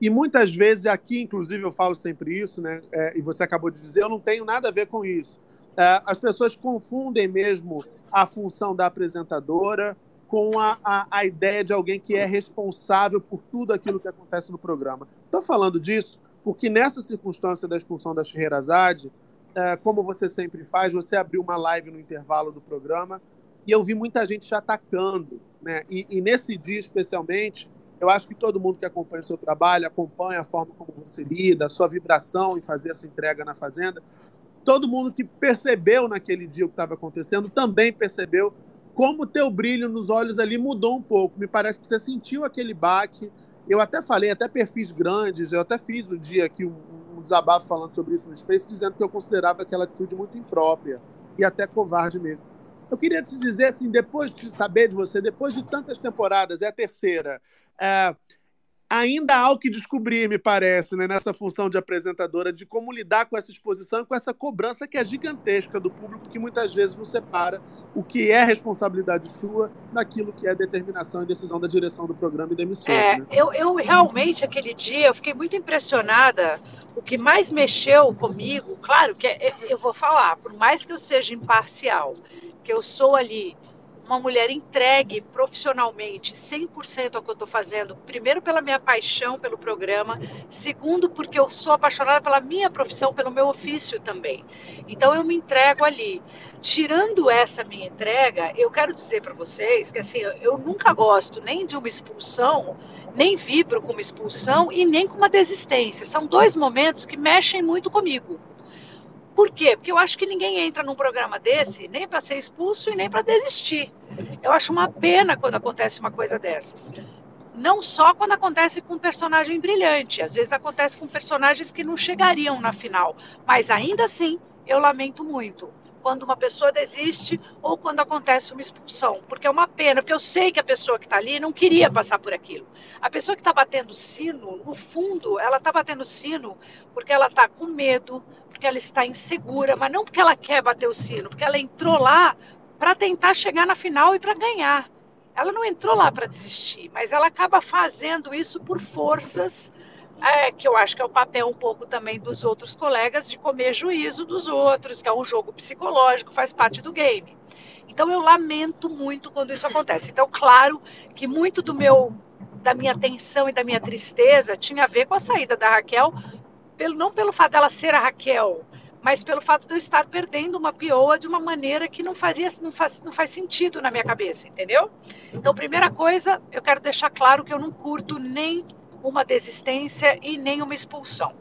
E muitas vezes, aqui, inclusive, eu falo sempre isso, né? É, e você acabou de dizer, eu não tenho nada a ver com isso. É, as pessoas confundem mesmo a função da apresentadora com a, a, a ideia de alguém que é responsável por tudo aquilo que acontece no programa. Estou falando disso porque nessa circunstância da expulsão da Scheherazade, é, como você sempre faz, você abriu uma live no intervalo do programa e eu vi muita gente te atacando. Né? E, e nesse dia especialmente, eu acho que todo mundo que acompanha o seu trabalho, acompanha a forma como você lida, a sua vibração em fazer essa entrega na Fazenda, todo mundo que percebeu naquele dia o que estava acontecendo também percebeu como o teu brilho nos olhos ali mudou um pouco. Me parece que você sentiu aquele baque. Eu até falei, até perfis grandes, eu até fiz um dia aqui um, um desabafo falando sobre isso no Space, dizendo que eu considerava aquela atitude muito imprópria e até covarde mesmo. Eu queria te dizer assim, depois de saber de você, depois de tantas temporadas, é a terceira, é, ainda há o que descobrir, me parece, né, nessa função de apresentadora, de como lidar com essa exposição e com essa cobrança que é gigantesca do público, que muitas vezes não separa o que é responsabilidade sua daquilo que é determinação e decisão da direção do programa e da emissora. É, né? eu, eu realmente, aquele dia, eu fiquei muito impressionada. O que mais mexeu comigo, claro que é- eu vou falar, por mais que eu seja imparcial, que eu sou ali uma mulher entregue profissionalmente, 100% ao que eu estou fazendo, primeiro pela minha paixão pelo programa, segundo porque eu sou apaixonada pela minha profissão, pelo meu ofício também. Então eu me entrego ali. Tirando essa minha entrega, eu quero dizer para vocês que assim, eu nunca gosto nem de uma expulsão, nem vibro com uma expulsão e nem com uma desistência. São dois momentos que mexem muito comigo. Por quê? Porque eu acho que ninguém entra num programa desse nem para ser expulso e nem para desistir. Eu acho uma pena quando acontece uma coisa dessas. Não só quando acontece com um personagem brilhante, às vezes acontece com personagens que não chegariam na final, mas ainda assim eu lamento muito quando uma pessoa desiste ou quando acontece uma expulsão, porque é uma pena, porque eu sei que a pessoa que está ali não queria passar por aquilo. A pessoa que está batendo sino, no fundo, ela está batendo sino porque ela está com medo, porque ela está insegura, mas não porque ela quer bater o sino, porque ela entrou lá para tentar chegar na final e para ganhar. Ela não entrou lá para desistir, mas ela acaba fazendo isso por forças é, que eu acho que é o papel um pouco também dos outros colegas de comer juízo dos outros, que é um jogo psicológico, faz parte do game. Então eu lamento muito quando isso acontece. Então, claro que muito do meu da minha tensão e da minha tristeza tinha a ver com a saída da Raquel, pelo, não pelo fato dela ser a Raquel, mas pelo fato de eu estar perdendo uma pioa de uma maneira que não, faria, não, faz, não faz sentido na minha cabeça, entendeu? Então, primeira coisa, eu quero deixar claro que eu não curto nem uma desistência e nem uma expulsão.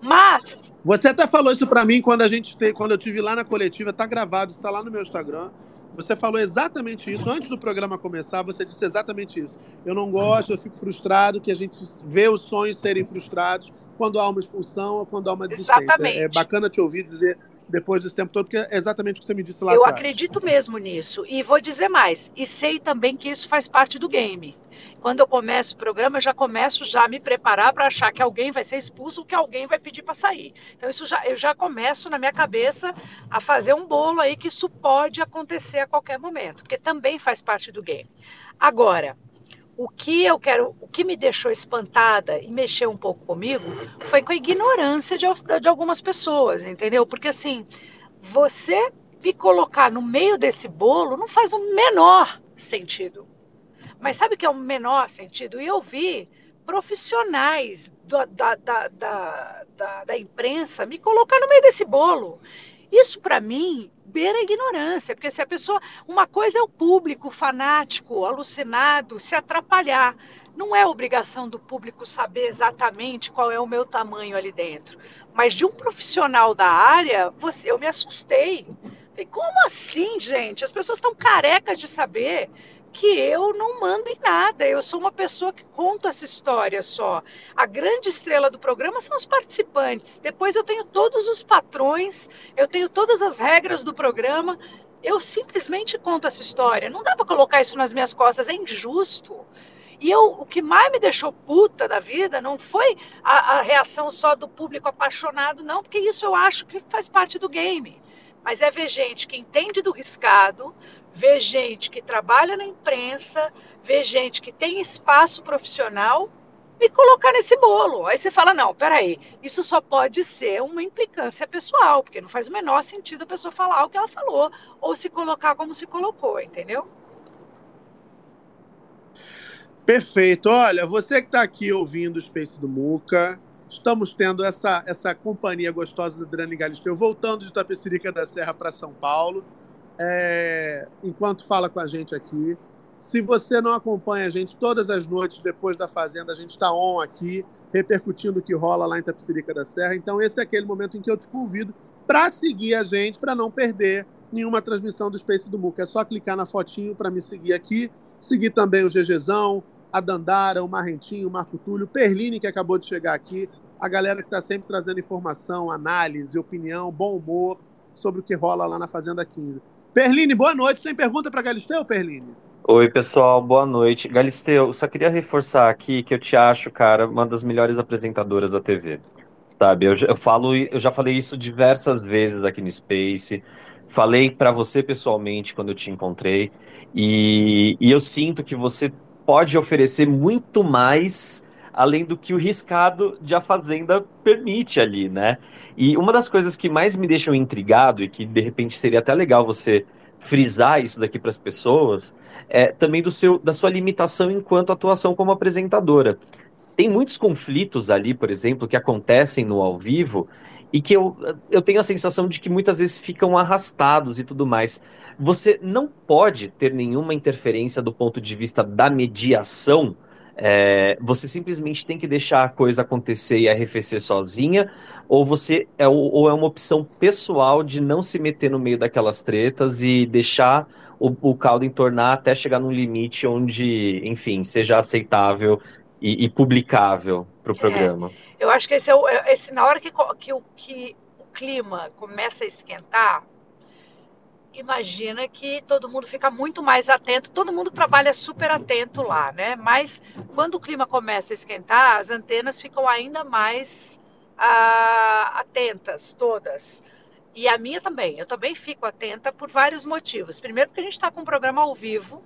Mas. Você até falou isso para mim quando a gente te, quando eu tive lá na coletiva, tá gravado, está lá no meu Instagram. Você falou exatamente isso antes do programa começar. Você disse exatamente isso. Eu não gosto, eu fico frustrado que a gente vê os sonhos serem frustrados quando há uma expulsão ou quando há uma desistência. Exatamente. É bacana te ouvir dizer depois desse tempo todo, porque é exatamente o que você me disse lá Eu atrás. acredito mesmo nisso. E vou dizer mais. E sei também que isso faz parte do game. Quando eu começo o programa, eu já começo já a me preparar para achar que alguém vai ser expulso ou que alguém vai pedir para sair. Então, isso já, eu já começo na minha cabeça a fazer um bolo aí que isso pode acontecer a qualquer momento, porque também faz parte do game. Agora, o que eu quero, o que me deixou espantada e mexeu um pouco comigo foi com a ignorância de, de algumas pessoas, entendeu? Porque assim, você me colocar no meio desse bolo não faz o menor sentido. Mas sabe que é o menor sentido? E eu vi profissionais da, da, da, da, da imprensa me colocar no meio desse bolo. Isso, para mim, beira a ignorância, porque se a pessoa. Uma coisa é o público fanático, alucinado, se atrapalhar. Não é obrigação do público saber exatamente qual é o meu tamanho ali dentro. Mas de um profissional da área, você, eu me assustei. Falei, como assim, gente? As pessoas estão carecas de saber que eu não mando em nada. Eu sou uma pessoa que conta essa história só. A grande estrela do programa são os participantes. Depois eu tenho todos os patrões, eu tenho todas as regras do programa. Eu simplesmente conto essa história. Não dá para colocar isso nas minhas costas, é injusto. E eu, o que mais me deixou puta da vida não foi a, a reação só do público apaixonado, não, porque isso eu acho que faz parte do game. Mas é ver gente que entende do riscado, ver gente que trabalha na imprensa, ver gente que tem espaço profissional me colocar nesse bolo. Aí você fala: não, peraí, isso só pode ser uma implicância pessoal, porque não faz o menor sentido a pessoa falar o que ela falou, ou se colocar como se colocou, entendeu? Perfeito. Olha, você que está aqui ouvindo o Space do Muca, estamos tendo essa, essa companhia gostosa da Adriane Galisteu voltando de Tapecerica da Serra para São Paulo é, enquanto fala com a gente aqui. Se você não acompanha a gente todas as noites depois da Fazenda, a gente está on aqui, repercutindo o que rola lá em Tapicirica da Serra. Então, esse é aquele momento em que eu te convido para seguir a gente, para não perder nenhuma transmissão do Space do Muca. É só clicar na fotinho para me seguir aqui, seguir também o GGzão, a Dandara, o Marrentinho, o Marco Túlio, o Perline, que acabou de chegar aqui, a galera que está sempre trazendo informação, análise, opinião, bom humor sobre o que rola lá na Fazenda 15. Perline, boa noite. Tem pergunta para Galisteu, Perline? Oi, pessoal, boa noite. Galisteu, só queria reforçar aqui que eu te acho, cara, uma das melhores apresentadoras da TV. Sabe, eu, eu falo, eu já falei isso diversas vezes aqui no Space. Falei pra você pessoalmente quando eu te encontrei. E, e eu sinto que você pode oferecer muito mais além do que o riscado de A Fazenda permite ali, né? E uma das coisas que mais me deixam intrigado e que de repente seria até legal você frisar isso daqui para as pessoas é também do seu, da sua limitação enquanto atuação como apresentadora tem muitos conflitos ali, por exemplo, que acontecem no ao vivo e que eu, eu tenho a sensação de que muitas vezes ficam arrastados e tudo mais. Você não pode ter nenhuma interferência do ponto de vista da mediação. É, você simplesmente tem que deixar a coisa acontecer e arrefecer sozinha, ou você é, ou é uma opção pessoal de não se meter no meio daquelas tretas e deixar o, o caldo entornar até chegar num limite onde, enfim, seja aceitável e, e publicável para o programa. Eu acho que esse é o, é- esse, na hora que, que, que o clima começa a esquentar, imagina que todo mundo fica muito mais atento, todo mundo trabalha super atento lá, né? Mas quando o clima começa a esquentar, as antenas ficam ainda mais ah, atentas, todas. E a minha também, eu também fico atenta por vários motivos. Primeiro, porque a gente está com um programa ao vivo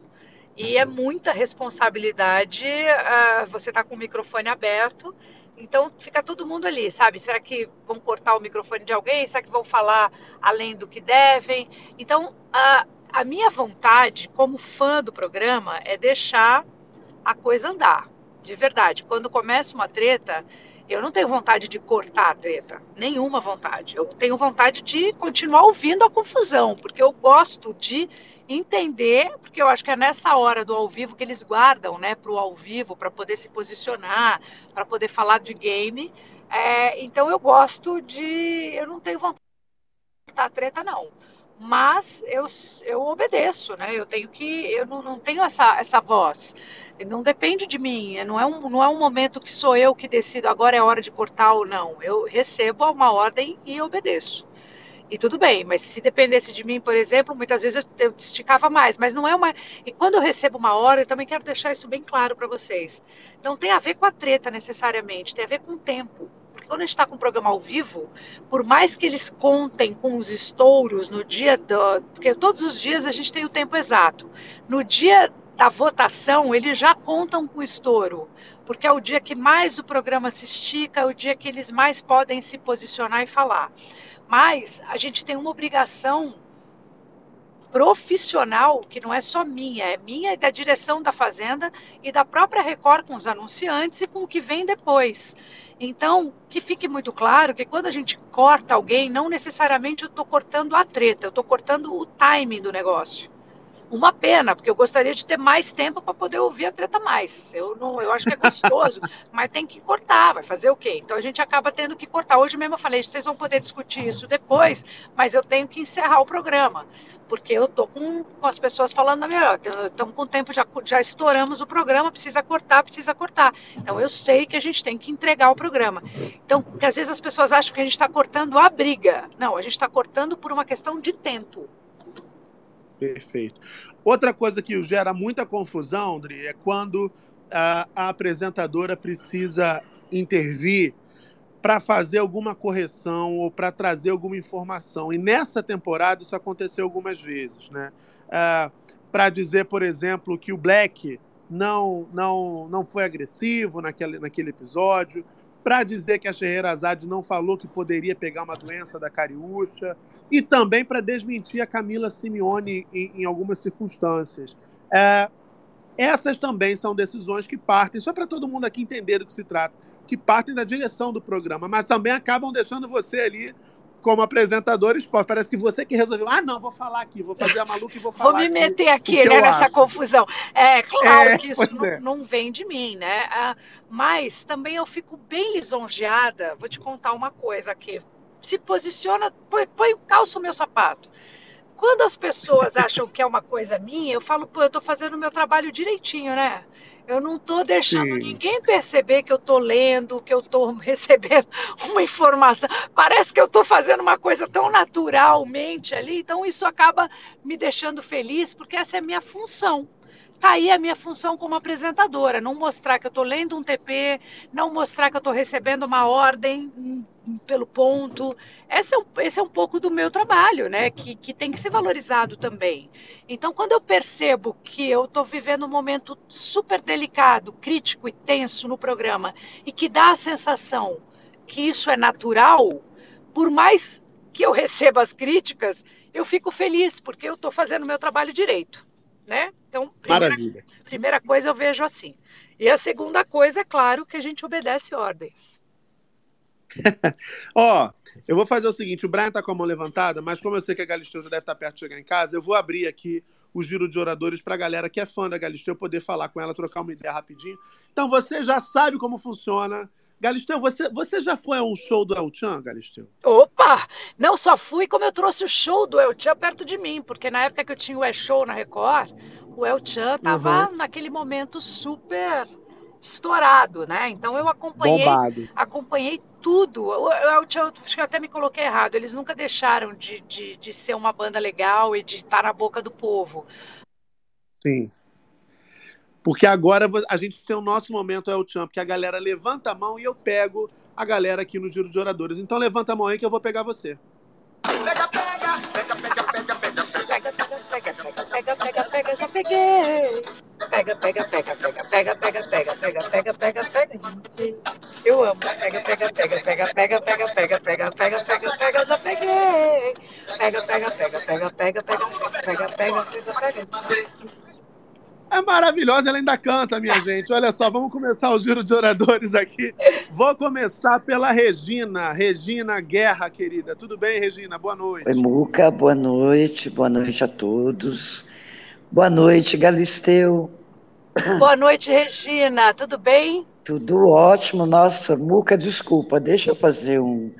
e é muita responsabilidade ah, você tá com o microfone aberto. Então fica todo mundo ali, sabe? Será que vão cortar o microfone de alguém? Será que vão falar além do que devem? Então a, a minha vontade, como fã do programa, é deixar a coisa andar, de verdade. Quando começa uma treta, eu não tenho vontade de cortar a treta, nenhuma vontade. Eu tenho vontade de continuar ouvindo a confusão, porque eu gosto de entender, porque eu acho que é nessa hora do ao vivo que eles guardam, né, para o ao vivo, para poder se posicionar, para poder falar de game. É, então eu gosto de, eu não tenho vontade de cortar treta não, mas eu, eu obedeço, né? Eu tenho que, eu não, não tenho essa, essa voz. Não depende de mim, não é, um, não é um momento que sou eu que decido agora é hora de cortar ou não. Eu recebo uma ordem e obedeço. E tudo bem, mas se dependesse de mim, por exemplo, muitas vezes eu, esticava mais, mas não é uma. E quando eu recebo uma ordem, eu também quero deixar isso bem claro para vocês. Não tem a ver com a treta necessariamente, tem a ver com o tempo. Porque quando a gente está com um programa ao vivo, por mais que eles contem com os estouros no dia do. Porque todos os dias a gente tem o tempo exato. No dia da votação, eles já contam com estouro, porque é o dia que mais o programa se estica, é o dia que eles mais podem se posicionar e falar. Mas a gente tem uma obrigação profissional que não é só minha, é minha e da direção da Fazenda e da própria Record com os anunciantes e com o que vem depois. Então, que fique muito claro que quando a gente corta alguém, não necessariamente eu estou cortando a treta, eu estou cortando o timing do negócio. Uma pena, porque eu gostaria de ter mais tempo para poder ouvir a treta mais. Eu não, eu acho que é gostoso, mas tem que cortar, vai fazer o quê? Então a gente acaba tendo que cortar. Hoje mesmo eu falei, vocês vão poder discutir isso depois, mas eu tenho que encerrar o programa, porque eu tô com, com as pessoas falando na minha, estamos com o tempo já já estouramos o programa, precisa cortar, precisa cortar. Então eu sei que a gente tem que entregar o programa. Então, porque às vezes as pessoas acham que a gente está cortando a briga. Não, a gente está cortando por uma questão de tempo. Perfeito. Outra coisa que gera muita confusão, André, é quando a, a apresentadora precisa intervir para fazer alguma correção ou para trazer alguma informação. E nessa temporada isso aconteceu algumas vezes, né? Ah, para dizer, por exemplo, que o Black não não não foi agressivo naquele, naquele episódio, para dizer que a Scheherazade não falou que poderia pegar uma doença da cariúcha, e também para desmentir a Camila Simeone em, em algumas circunstâncias. É, essas também são decisões que partem, só para todo mundo aqui entender do que se trata, que partem da direção do programa, mas também acabam deixando você ali como apresentador esporte. Parece que você que resolveu. Ah, não, vou falar aqui, vou fazer a maluca e vou falar. Vou me meter aqui, aqui, né, nessa acho. confusão. É claro É, que isso não, é. não vem de mim, né? Ah, mas também eu fico bem lisonjeada. Vou te contar uma coisa aqui. Se posiciona, põe, põe calça o meu sapato. Quando as pessoas acham que é uma coisa minha, eu falo, pô, eu tô fazendo o meu trabalho direitinho, né? Eu não tô deixando Sim. ninguém perceber que eu tô lendo, que eu tô recebendo uma informação. Parece que eu tô fazendo uma coisa tão naturalmente ali, então isso acaba me deixando feliz, porque essa é a minha função. Tá aí a minha função como apresentadora, não mostrar que eu estou lendo um TP, não mostrar que eu estou recebendo uma ordem hum, pelo ponto. Esse é, um, esse é um pouco do meu trabalho, né? Que, que tem que ser valorizado também. Então, quando eu percebo que eu estou vivendo um momento super delicado, crítico e tenso no programa, e que dá a sensação que isso é natural, por mais que eu receba as críticas, eu fico feliz, porque eu estou fazendo o meu trabalho direito. Né? Então, primeira, Maravilha. primeira coisa eu vejo assim. E a segunda coisa, é claro, que a gente obedece ordens. Ó, eu vou fazer o seguinte: o Brian tá com a mão levantada, mas como eu sei que a Galisteu já deve estar perto de chegar em casa, eu vou abrir aqui o giro de oradores para a galera que é fã da Galisteu poder falar com ela, trocar uma ideia rapidinho. Então você já sabe como funciona. Galisteu, você, você já foi a um show do El Chan, Galisteu? Opa! Não só fui, como eu trouxe o show do El Chan perto de mim, porque na época que eu tinha o E-Show na Record, o El Chan tava Uhum. naquele momento super estourado, né? Então eu acompanhei, Bombado. acompanhei tudo. O El Chan, acho que eu até me coloquei errado, eles nunca deixaram de, de, de ser uma banda legal e de estar na boca do povo. Sim. Porque agora a gente tem o nosso momento El Chan, porque a galera levanta a mão e eu pego a galera aqui no giro de oradores. Então levanta a mão aí que eu vou pegar você. Pega, pega, pega, pega, pega, já peguei. Pega, pega, pega, pega, pega, pega, pega, pega, pega, pega, pega. Eu amo. Pega, pega, pega, pega, pega, pega, pega, pega, pega, pega, pega, já peguei. Pega, pega, pega, pega, pega, pega, pega, pega, pega, pega. É maravilhosa, ela ainda canta, minha gente. Olha só, vamos começar o giro de oradores aqui. Vou começar pela Regina. Regina Guerra, querida. Tudo bem, Regina? Boa noite. Oi, Muca, boa noite, boa noite a todos. Boa noite, Galisteu. Boa noite, Regina. Tudo bem? Tudo ótimo. Nossa, Muca, desculpa, deixa eu fazer um.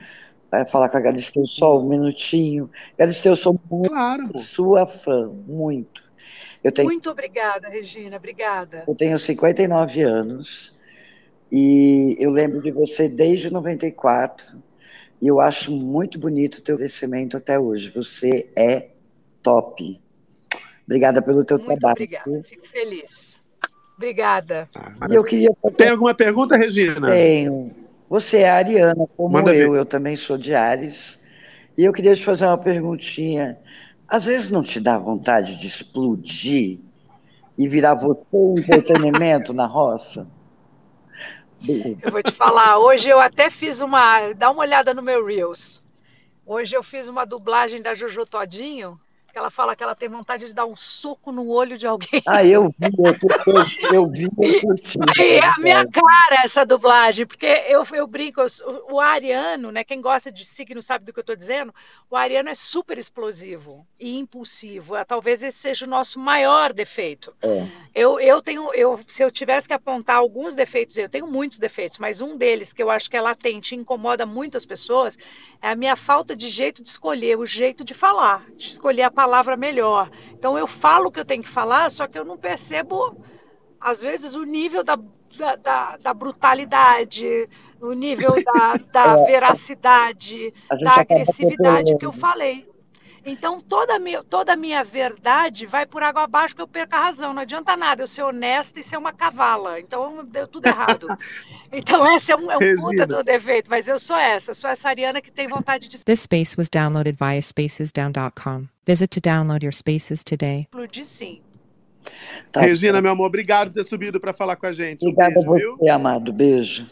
eh, falar com a Galisteu só um minutinho. Galisteu, eu sou muito Claro. sua fã, muito. Eu tenho, Muito obrigada, Regina. Obrigada. eu tenho 59 anos e eu lembro de você desde 94 e eu acho muito bonito o teu crescimento até hoje. Você é top. Obrigada pelo teu Muito trabalho. obrigada. Fico feliz. Obrigada. E eu queria Tem alguma pergunta, Regina? Tenho. Você é ariana, como Manda eu. ver. Eu também sou de Ares. E eu queria te fazer uma perguntinha. Às vezes não te dá vontade de explodir e virar você um entretenimento na roça? Eu vou te falar, hoje eu até fiz uma. Dá uma olhada no meu Reels. Hoje eu fiz uma dublagem da Jojo Todinho, que ela fala que ela tem vontade de dar um soco no olho de alguém. Ah, eu vi, eu, eu, eu vi, eu curti. É a minha cara essa dublagem, porque eu, eu brinco, eu o ariano, né? Quem gosta de signo sabe do que eu estou dizendo. O ariano é super explosivo e impulsivo. É, Talvez esse seja o nosso maior defeito. É. Eu, eu tenho, eu, se eu tivesse que apontar alguns defeitos, eu tenho muitos defeitos, mas um deles que eu acho que é latente e incomoda muito as pessoas é a minha falta de jeito de escolher, o jeito de falar, de escolher a palavra melhor. Então eu falo o que eu tenho que falar, só que eu não percebo, às vezes, o nível da, da, da, da brutalidade, o nível da, da É, veracidade, da agressividade que eu falei. Então, toda a, minha, toda a minha verdade vai por água abaixo que eu perco a razão. Não adianta nada eu ser honesta e ser uma cavala. Então, deu tudo errado. Então, esse é um, é um puta do defeito, mas eu sou essa. Sou essa ariana que tem vontade de This space was downloaded via spacesdown.com. Visit to download your spaces today. sim. Tá Regina, meu amor, obrigado por ter subido para falar com a gente. Um Obrigada a beijo, viu? você, amado. Beijo.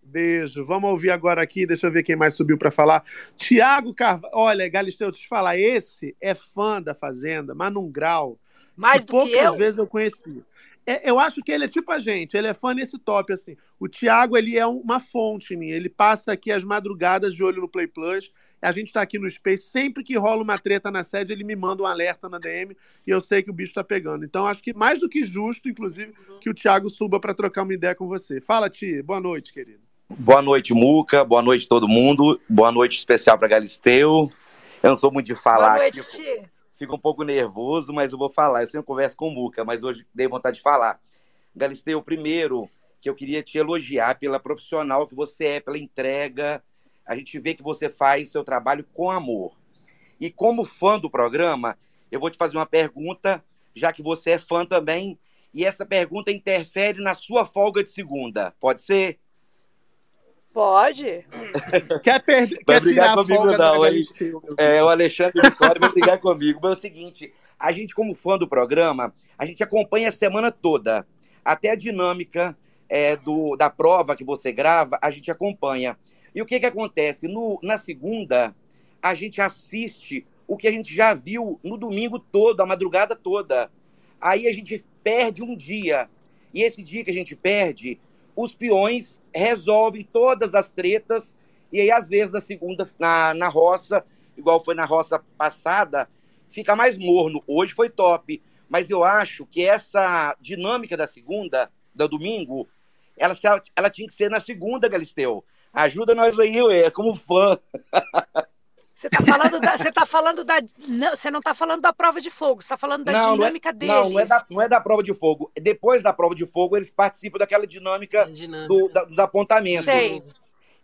Beijo. Vamos ouvir agora aqui, deixa eu ver quem mais subiu para falar. Tiago Carvalho. Olha, Galisteu, deixa eu te falar, esse é fã da Fazenda, mas num grau Mais que do que poucas eu? vezes eu conheci. É, eu acho que ele é tipo a gente, ele é fã nesse top, assim. O Tiago, ele é uma fonte em mim, ele passa aqui as madrugadas de olho no Play Plus, a gente tá aqui no Space, sempre que rola uma treta na sede, ele me manda um alerta na DM e eu sei que o bicho tá pegando. Então, acho que mais do que justo, inclusive, que o Tiago suba para trocar uma ideia com você. Fala, Ti, boa noite, querido. Boa noite, Muca. Boa noite, todo mundo. Boa noite especial para Galisteu. Eu não sou muito de falar Boa noite, aqui, Ti. fico um pouco nervoso, mas eu vou falar. Eu sempre converso com o Muca, mas hoje dei vontade de falar. Galisteu, primeiro, que eu queria te elogiar pela profissional que você é, pela entrega. A gente vê que você faz seu trabalho com amor. E como fã do programa, eu vou te fazer uma pergunta já que você é fã também. E essa pergunta interfere na sua folga de segunda. Pode ser? Pode. Quer, perder, Vai quer brigar tirar a comigo, não, meu É, o Alexandre Vitória vai brigar comigo. Mas é o seguinte: a gente, como fã do programa, a gente acompanha a semana toda. Até a dinâmica é, do, da prova que você grava, a gente acompanha. E o que, que acontece? No, na segunda, a gente assiste o que a gente já viu no domingo todo, a madrugada toda. Aí a gente perde um dia. E esse dia que a gente perde, os peões resolvem todas as tretas. E aí, às vezes, na segunda, na, na roça, igual foi na roça passada, fica mais morno. Hoje foi top. Mas eu acho que essa dinâmica da segunda, do domingo, ela, ela tinha que ser na segunda, Galisteu. Ajuda nós aí, ué, como fã. Você tá falando da. Você tá falando da. Não, você não tá falando da prova de fogo, você tá falando da Não, não é, dinâmica deles. não, não é, da, não é da prova de fogo. Depois da prova de fogo, eles participam daquela dinâmica, do- da- dos apontamentos. Sei.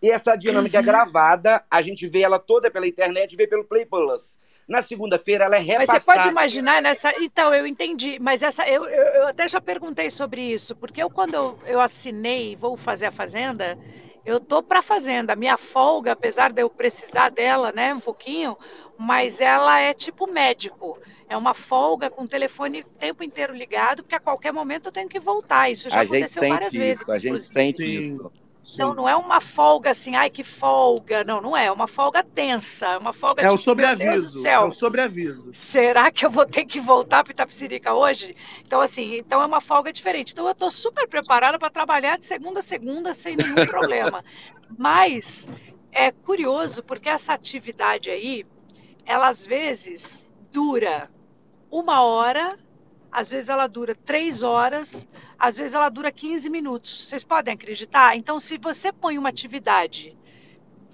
E essa dinâmica é Uhum. gravada, a gente vê ela toda pela internet, vê pelo Play Plus. Na segunda-feira, ela é Mas repassada. você pode imaginar nessa. Então, eu entendi. Mas essa. Eu, eu, eu até já perguntei sobre isso, porque eu, quando eu, eu assinei Vou Fazer a Fazenda, eu tô pra Fazenda. A minha folga, apesar de eu precisar dela, né, um pouquinho, mas ela é tipo médico. É uma folga com o telefone o tempo inteiro ligado, porque a qualquer momento eu tenho que voltar. Isso já A gente aconteceu várias sente vezes. isso, a gente inclusive. sente isso. Então não é uma folga assim, ai que folga. Não, não é. É uma folga tensa. É uma folga É o tipo, do sobreaviso. É o sobreaviso. Será que eu vou ter que voltar para Itapecerica hoje? Então, assim, então é uma folga diferente. Então, eu estou super preparada para trabalhar de segunda a segunda sem nenhum problema. Mas é curioso porque essa atividade aí, ela às vezes dura uma hora, às vezes ela dura três horas, às vezes ela dura 15 minutos. Vocês podem acreditar? Então, se você põe uma atividade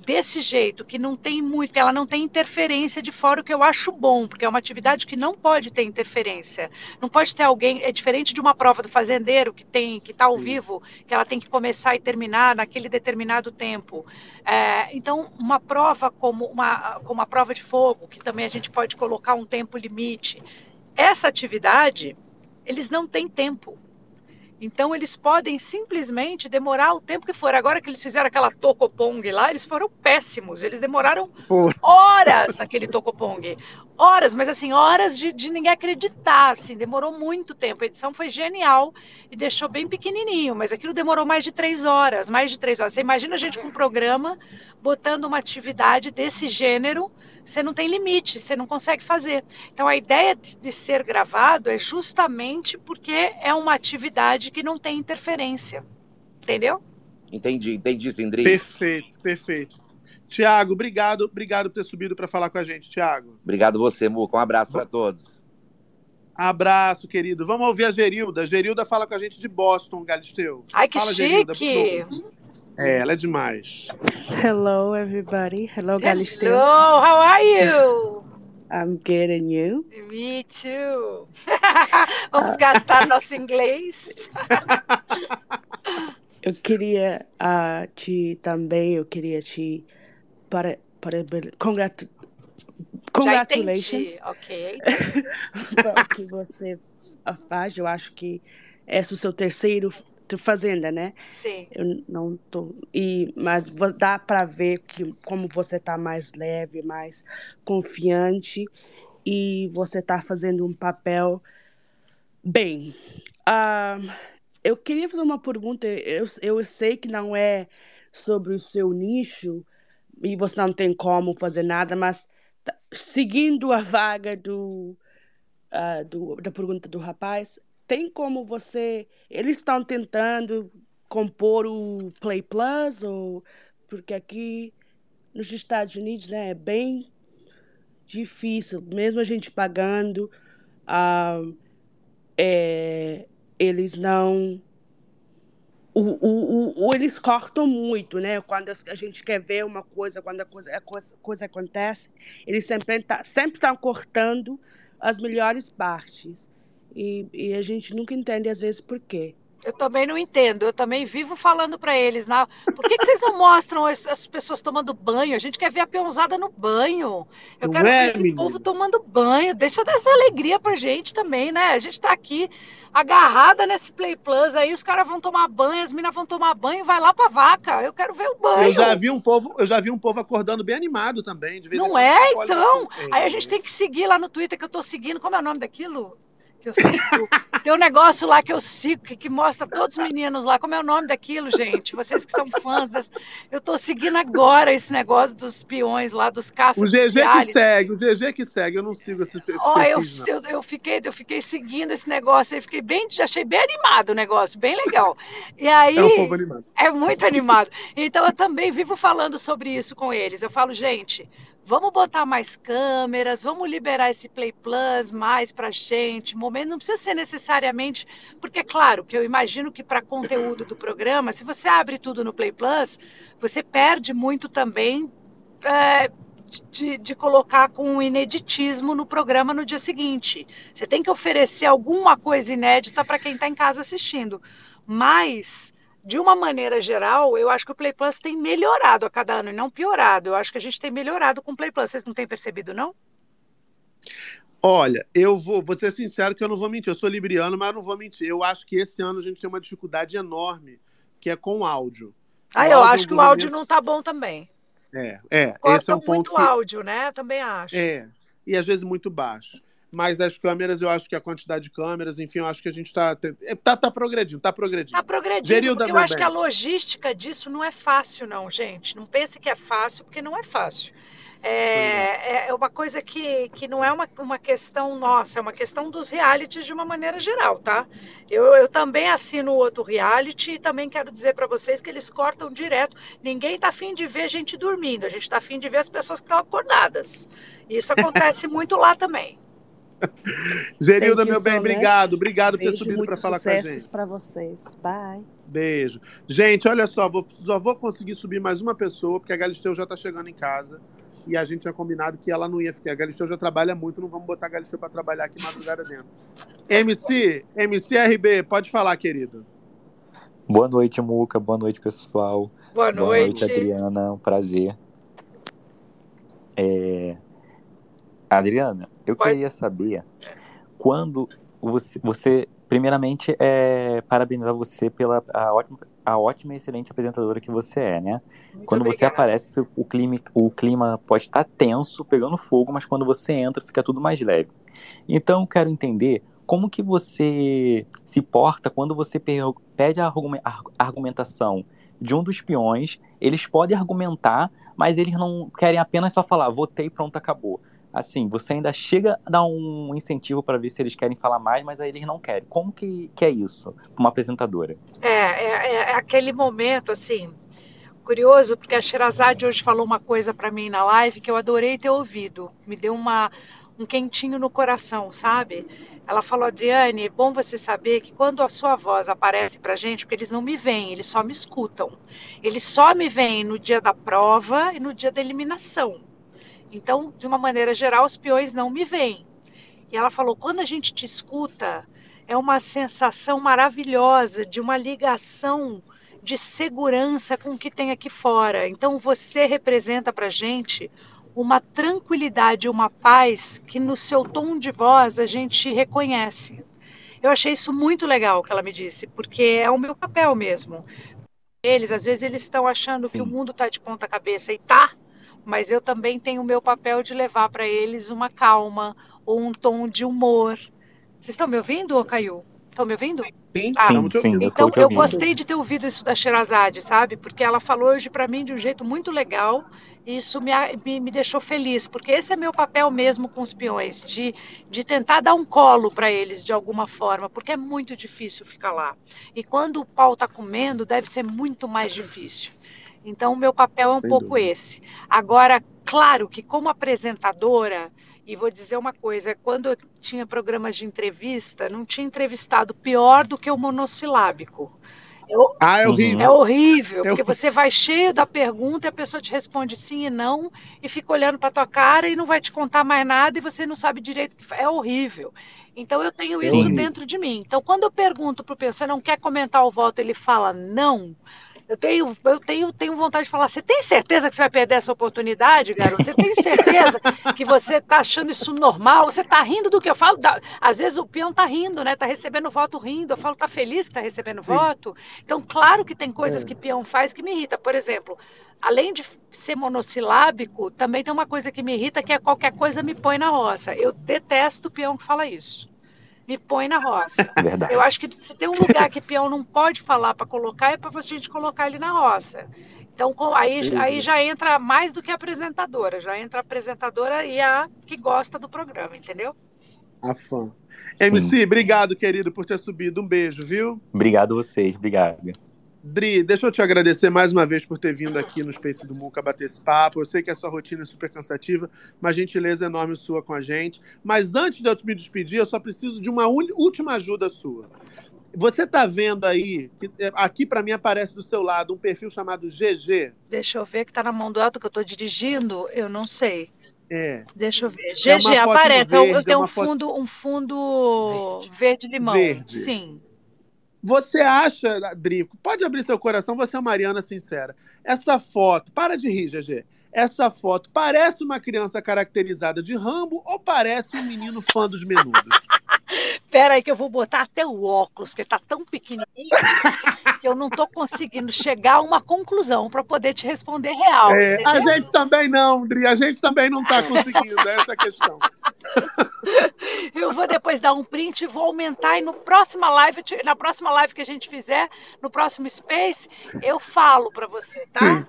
desse jeito, que não tem muito, que ela não tem interferência de fora, o que eu acho bom, porque é uma atividade que não pode ter interferência. Não pode ter alguém, é diferente de uma prova do fazendeiro que tem, que está ao vivo, que ela tem que começar e terminar naquele determinado tempo. É, então, uma prova como uma, como a prova de fogo, que também a gente pode colocar um tempo limite, essa atividade, eles não têm tempo. Então, eles podem simplesmente demorar o tempo que for. Agora que eles fizeram aquela tocopong lá, eles foram péssimos. Eles demoraram horas naquele tocopong. Horas, mas assim, horas de, de ninguém acreditar. Assim, demorou muito tempo. A edição foi genial e deixou bem pequenininho, mas aquilo demorou mais de três horas. Mais de três horas. Você imagina a gente com um programa botando uma atividade desse gênero você não tem limite, você não consegue fazer. Então a ideia de, de ser gravado é justamente porque é uma atividade que não tem interferência. Entendeu? Entendi, entendi, Sindri. Perfeito, perfeito. Tiago, obrigado, obrigado por ter subido para falar com a gente, Tiago. Obrigado você, Muca. Um abraço para todos. Abraço, querido. Vamos ouvir a Gerilda. Gerilda fala com a gente de Boston, Galisteu. Ai, que fala, Gerilda, chique! noite. É, ela é demais. Hello, everybody. Hello, Galisteu. Hello, how are you? I'm good, and you? Me too. Vamos gastar nosso inglês. Eu queria ah, te também, eu queria te para, para congratu, Já congratulations entendi, ok. pelo que você faz. Eu acho que esse é o seu terceiro fazenda, né? Sim. Eu não tô e mas dá para ver que como você tá mais leve, mais confiante e você tá fazendo um papel bem. Ah, eu queria fazer uma pergunta. Eu, eu sei que não é sobre o seu nicho e você não tem como fazer nada, mas seguindo a vaga do, ah, do da pergunta do rapaz, tem como você. Eles estão tentando compor o Play Plus ou porque aqui nos Estados Unidos, né, é bem difícil, mesmo a gente pagando, ah, é, eles não o, o, o, eles cortam muito, né? Quando a gente quer ver uma coisa, quando a coisa, a coisa, coisa acontece, eles sempre tá, sempre estão cortando as melhores partes. E, e a gente nunca entende, às vezes, por quê. Eu também não entendo. Eu também vivo falando para eles. Na... Por que, que vocês não mostram as, as, pessoas tomando banho? A gente quer ver a peãozada no banho. Eu Não quero é, ver esse menino? povo tomando banho. Deixa dessa alegria pra gente também, né? A gente tá aqui agarrada nesse Play Plus. Aí os caras vão tomar banho, as minas vão tomar banho, vai lá pra vaca. Eu quero ver o banho. Eu já vi um povo, eu já vi um povo acordando bem animado também. De vez em Não é, então? assim, Aí a gente tem que seguir lá no Twitter que eu tô seguindo. Como é o nome daquilo? Que eu sigo. Tem um negócio lá que eu sigo que, que mostra todos os meninos lá. Como é o nome daquilo, gente? Vocês que são fãs das... Eu tô seguindo agora esse negócio dos peões lá, dos O caças GG que segue, o GG que segue. Eu não sigo esses Ó, eu, eu, eu fiquei, eu fiquei seguindo esse negócio aí, fiquei bem, achei bem animado o negócio, bem legal. E aí, É um povo animado. é muito animado. Então eu também vivo falando sobre isso com eles. Eu falo, gente, vamos botar mais câmeras, vamos liberar esse Play Plus mais pra gente. Momento não precisa ser necessariamente, porque é claro que eu imagino que para conteúdo do programa, se você abre tudo no Play Plus, você perde muito também é, de, de colocar com um ineditismo no programa no dia seguinte. Você tem que oferecer alguma coisa inédita para quem está em casa assistindo. Mas, de uma maneira geral, eu acho que o Play Plus tem melhorado a cada ano e não piorado. Eu acho que a gente tem melhorado com o Play Plus. Vocês não têm percebido, não? Olha, eu vou, vou ser sincero que eu não vou mentir. Eu sou libriano, mas não vou mentir. Eu acho que esse ano a gente tem uma dificuldade enorme, que é com o áudio. Ah, O eu áudio acho que o áudio movimento- não tá bom também. É, é. Esse é um ponto muito que... áudio, né? Também acho. É, e às vezes muito baixo. Mas as câmeras, eu acho que a quantidade de câmeras, enfim, eu acho que a gente está tá, tá progredindo, tá progredindo. Tá progredindo, Gerilda, porque eu acho bem. que a logística disso não é fácil, não, gente. Não pense que é fácil, porque não é fácil. É, é uma coisa que, que não é uma, uma questão nossa, é uma questão dos realities de uma maneira geral, tá? Eu, eu também assino outro reality e também quero dizer para vocês que eles cortam direto. Ninguém tá afim de ver gente dormindo, a gente tá afim de ver as pessoas que estão acordadas. Isso acontece muito lá também. Gerilda, meu bem, obrigado. Obrigado por ter subido para falar com a gente. para vocês. Bye. Beijo. Gente, olha só, vou, só vou conseguir subir mais uma pessoa, porque a Galisteu já tá chegando em casa. E a gente tinha combinado que ela não ia ficar. A Galisteu já trabalha muito, não vamos botar a Galisteu para trabalhar aqui madrugada dentro. MC, MCRB, pode falar, querido. Boa noite, Muca. Boa noite, pessoal. Boa Boa noite, noite. Adriana. Um prazer. É, Adriana, eu Pode- queria saber quando você, você primeiramente, é, parabenizar você pela a ótima, a ótima e excelente apresentadora que você é, né? quando você obrigada. aparece, o clima, o clima pode estar tenso, pegando fogo, mas quando você entra, fica tudo mais leve. Então, eu quero entender como que você se porta quando você pede a argumentação de um dos peões. Eles podem argumentar, mas eles não querem apenas só falar, votei, pronto, acabou. Assim, você ainda chega a dar um incentivo para ver se eles querem falar mais, mas aí eles não querem. Como que, que é isso, para uma apresentadora? É, é, é aquele momento, assim, curioso, porque a Sherazade hoje falou uma coisa para mim na live que eu adorei ter ouvido. Me deu uma, um quentinho no coração, sabe? Ela falou, Adriane, é bom você saber que quando a sua voz aparece pra gente, porque eles não me veem, eles só me escutam. Eles só me veem no dia da prova e no dia da eliminação. Então, de uma maneira geral, os peões não me veem. E ela falou: quando a gente te escuta, é uma sensação maravilhosa de uma ligação de segurança com o que tem aqui fora. Então, você representa para gente uma tranquilidade, uma paz que no seu tom de voz a gente reconhece. Eu achei isso muito legal que ela me disse, porque é o meu papel mesmo. Eles, às vezes, eles estão achando que o mundo está de ponta cabeça e tá, mas eu também tenho o meu papel de levar para eles uma calma ou um tom de humor. Vocês estão me ouvindo, ô Caiu? Estão me ouvindo? Sim, Ah, sim, sim, eu então te eu gostei de ter ouvido isso da Sherazade, sabe? Porque ela falou hoje para mim de um jeito muito legal e isso me, me, me deixou feliz, porque esse é meu papel mesmo com os peões, de, de tentar dar um colo para eles de alguma forma, porque é muito difícil ficar lá. E quando o pau tá comendo, deve ser muito mais difícil. Então, o meu papel é um Sem pouco dúvida. esse. Agora, claro que como apresentadora, e vou dizer uma coisa, quando eu tinha programas de entrevista, não tinha entrevistado pior do que o monossilábico. Eu- Ah, é Uhum. horrível. É horrível, É porque você vai cheio da pergunta e a pessoa te responde sim e não e fica olhando para tua cara e não vai te contar mais nada e você não sabe direito o é horrível. Então eu tenho Sim. isso Horrível. dentro de mim. Então quando eu pergunto pro pessoa, você não quer comentar o voto, ele fala não. Eu tenho, eu tenho, tenho vontade de falar, você tem certeza que você vai perder essa oportunidade, garoto? Você tem certeza que você está achando isso normal? Você está rindo do que eu falo? Da- Às vezes o peão está rindo, né? Está recebendo voto rindo. Eu falo, tá feliz que está recebendo voto? Então, claro que tem coisas É. que peão faz que me irrita. Por exemplo, além de ser monossilábico, também tem uma coisa que me irrita, que é qualquer coisa me põe na roça. Eu detesto o peão que fala isso. Me põe na roça. Verdade. Eu acho que se tem um lugar que peão não pode falar para colocar, é para a gente colocar ele na roça. Então, com- aí, aí já entra mais do que a apresentadora, já entra a apresentadora e a que gosta do programa, entendeu? A fã. MC, obrigado, querido, por ter subido. Um beijo, viu? Obrigado a vocês, obrigado. Dri, deixa eu te agradecer mais uma vez por ter vindo aqui no Space do Muca bater esse papo. Eu sei que a sua rotina é super cansativa, mas gentileza enorme sua com a gente. Mas antes de eu me despedir, eu só preciso de uma última ajuda sua. Você tá vendo aí, é, aqui para mim aparece do seu lado um perfil chamado GG. Deixa eu ver que tá na mão do alto que eu tô dirigindo, eu não sei. É. Deixa eu ver. É GG, no aparece. Eu, eu verde, é tenho um uma foto- fundo, um fundo verde limão. Verde. Sim. Você acha, Drico, pode abrir seu coração, você é uma Mariana sincera. Essa foto, para de rir, GG. Essa foto parece uma criança caracterizada de Rambo ou parece um menino fã dos menudos? Pera aí que eu vou botar até o óculos, porque tá tão pequenininho que eu não tô conseguindo chegar a uma conclusão para poder te responder real. É, a gente também não, Dri, a gente também não tá conseguindo, essa é a questão. Eu vou depois dar um print e vou aumentar e no próxima live, na próxima live que a gente fizer, no próximo Space, eu falo para você, tá? Sim.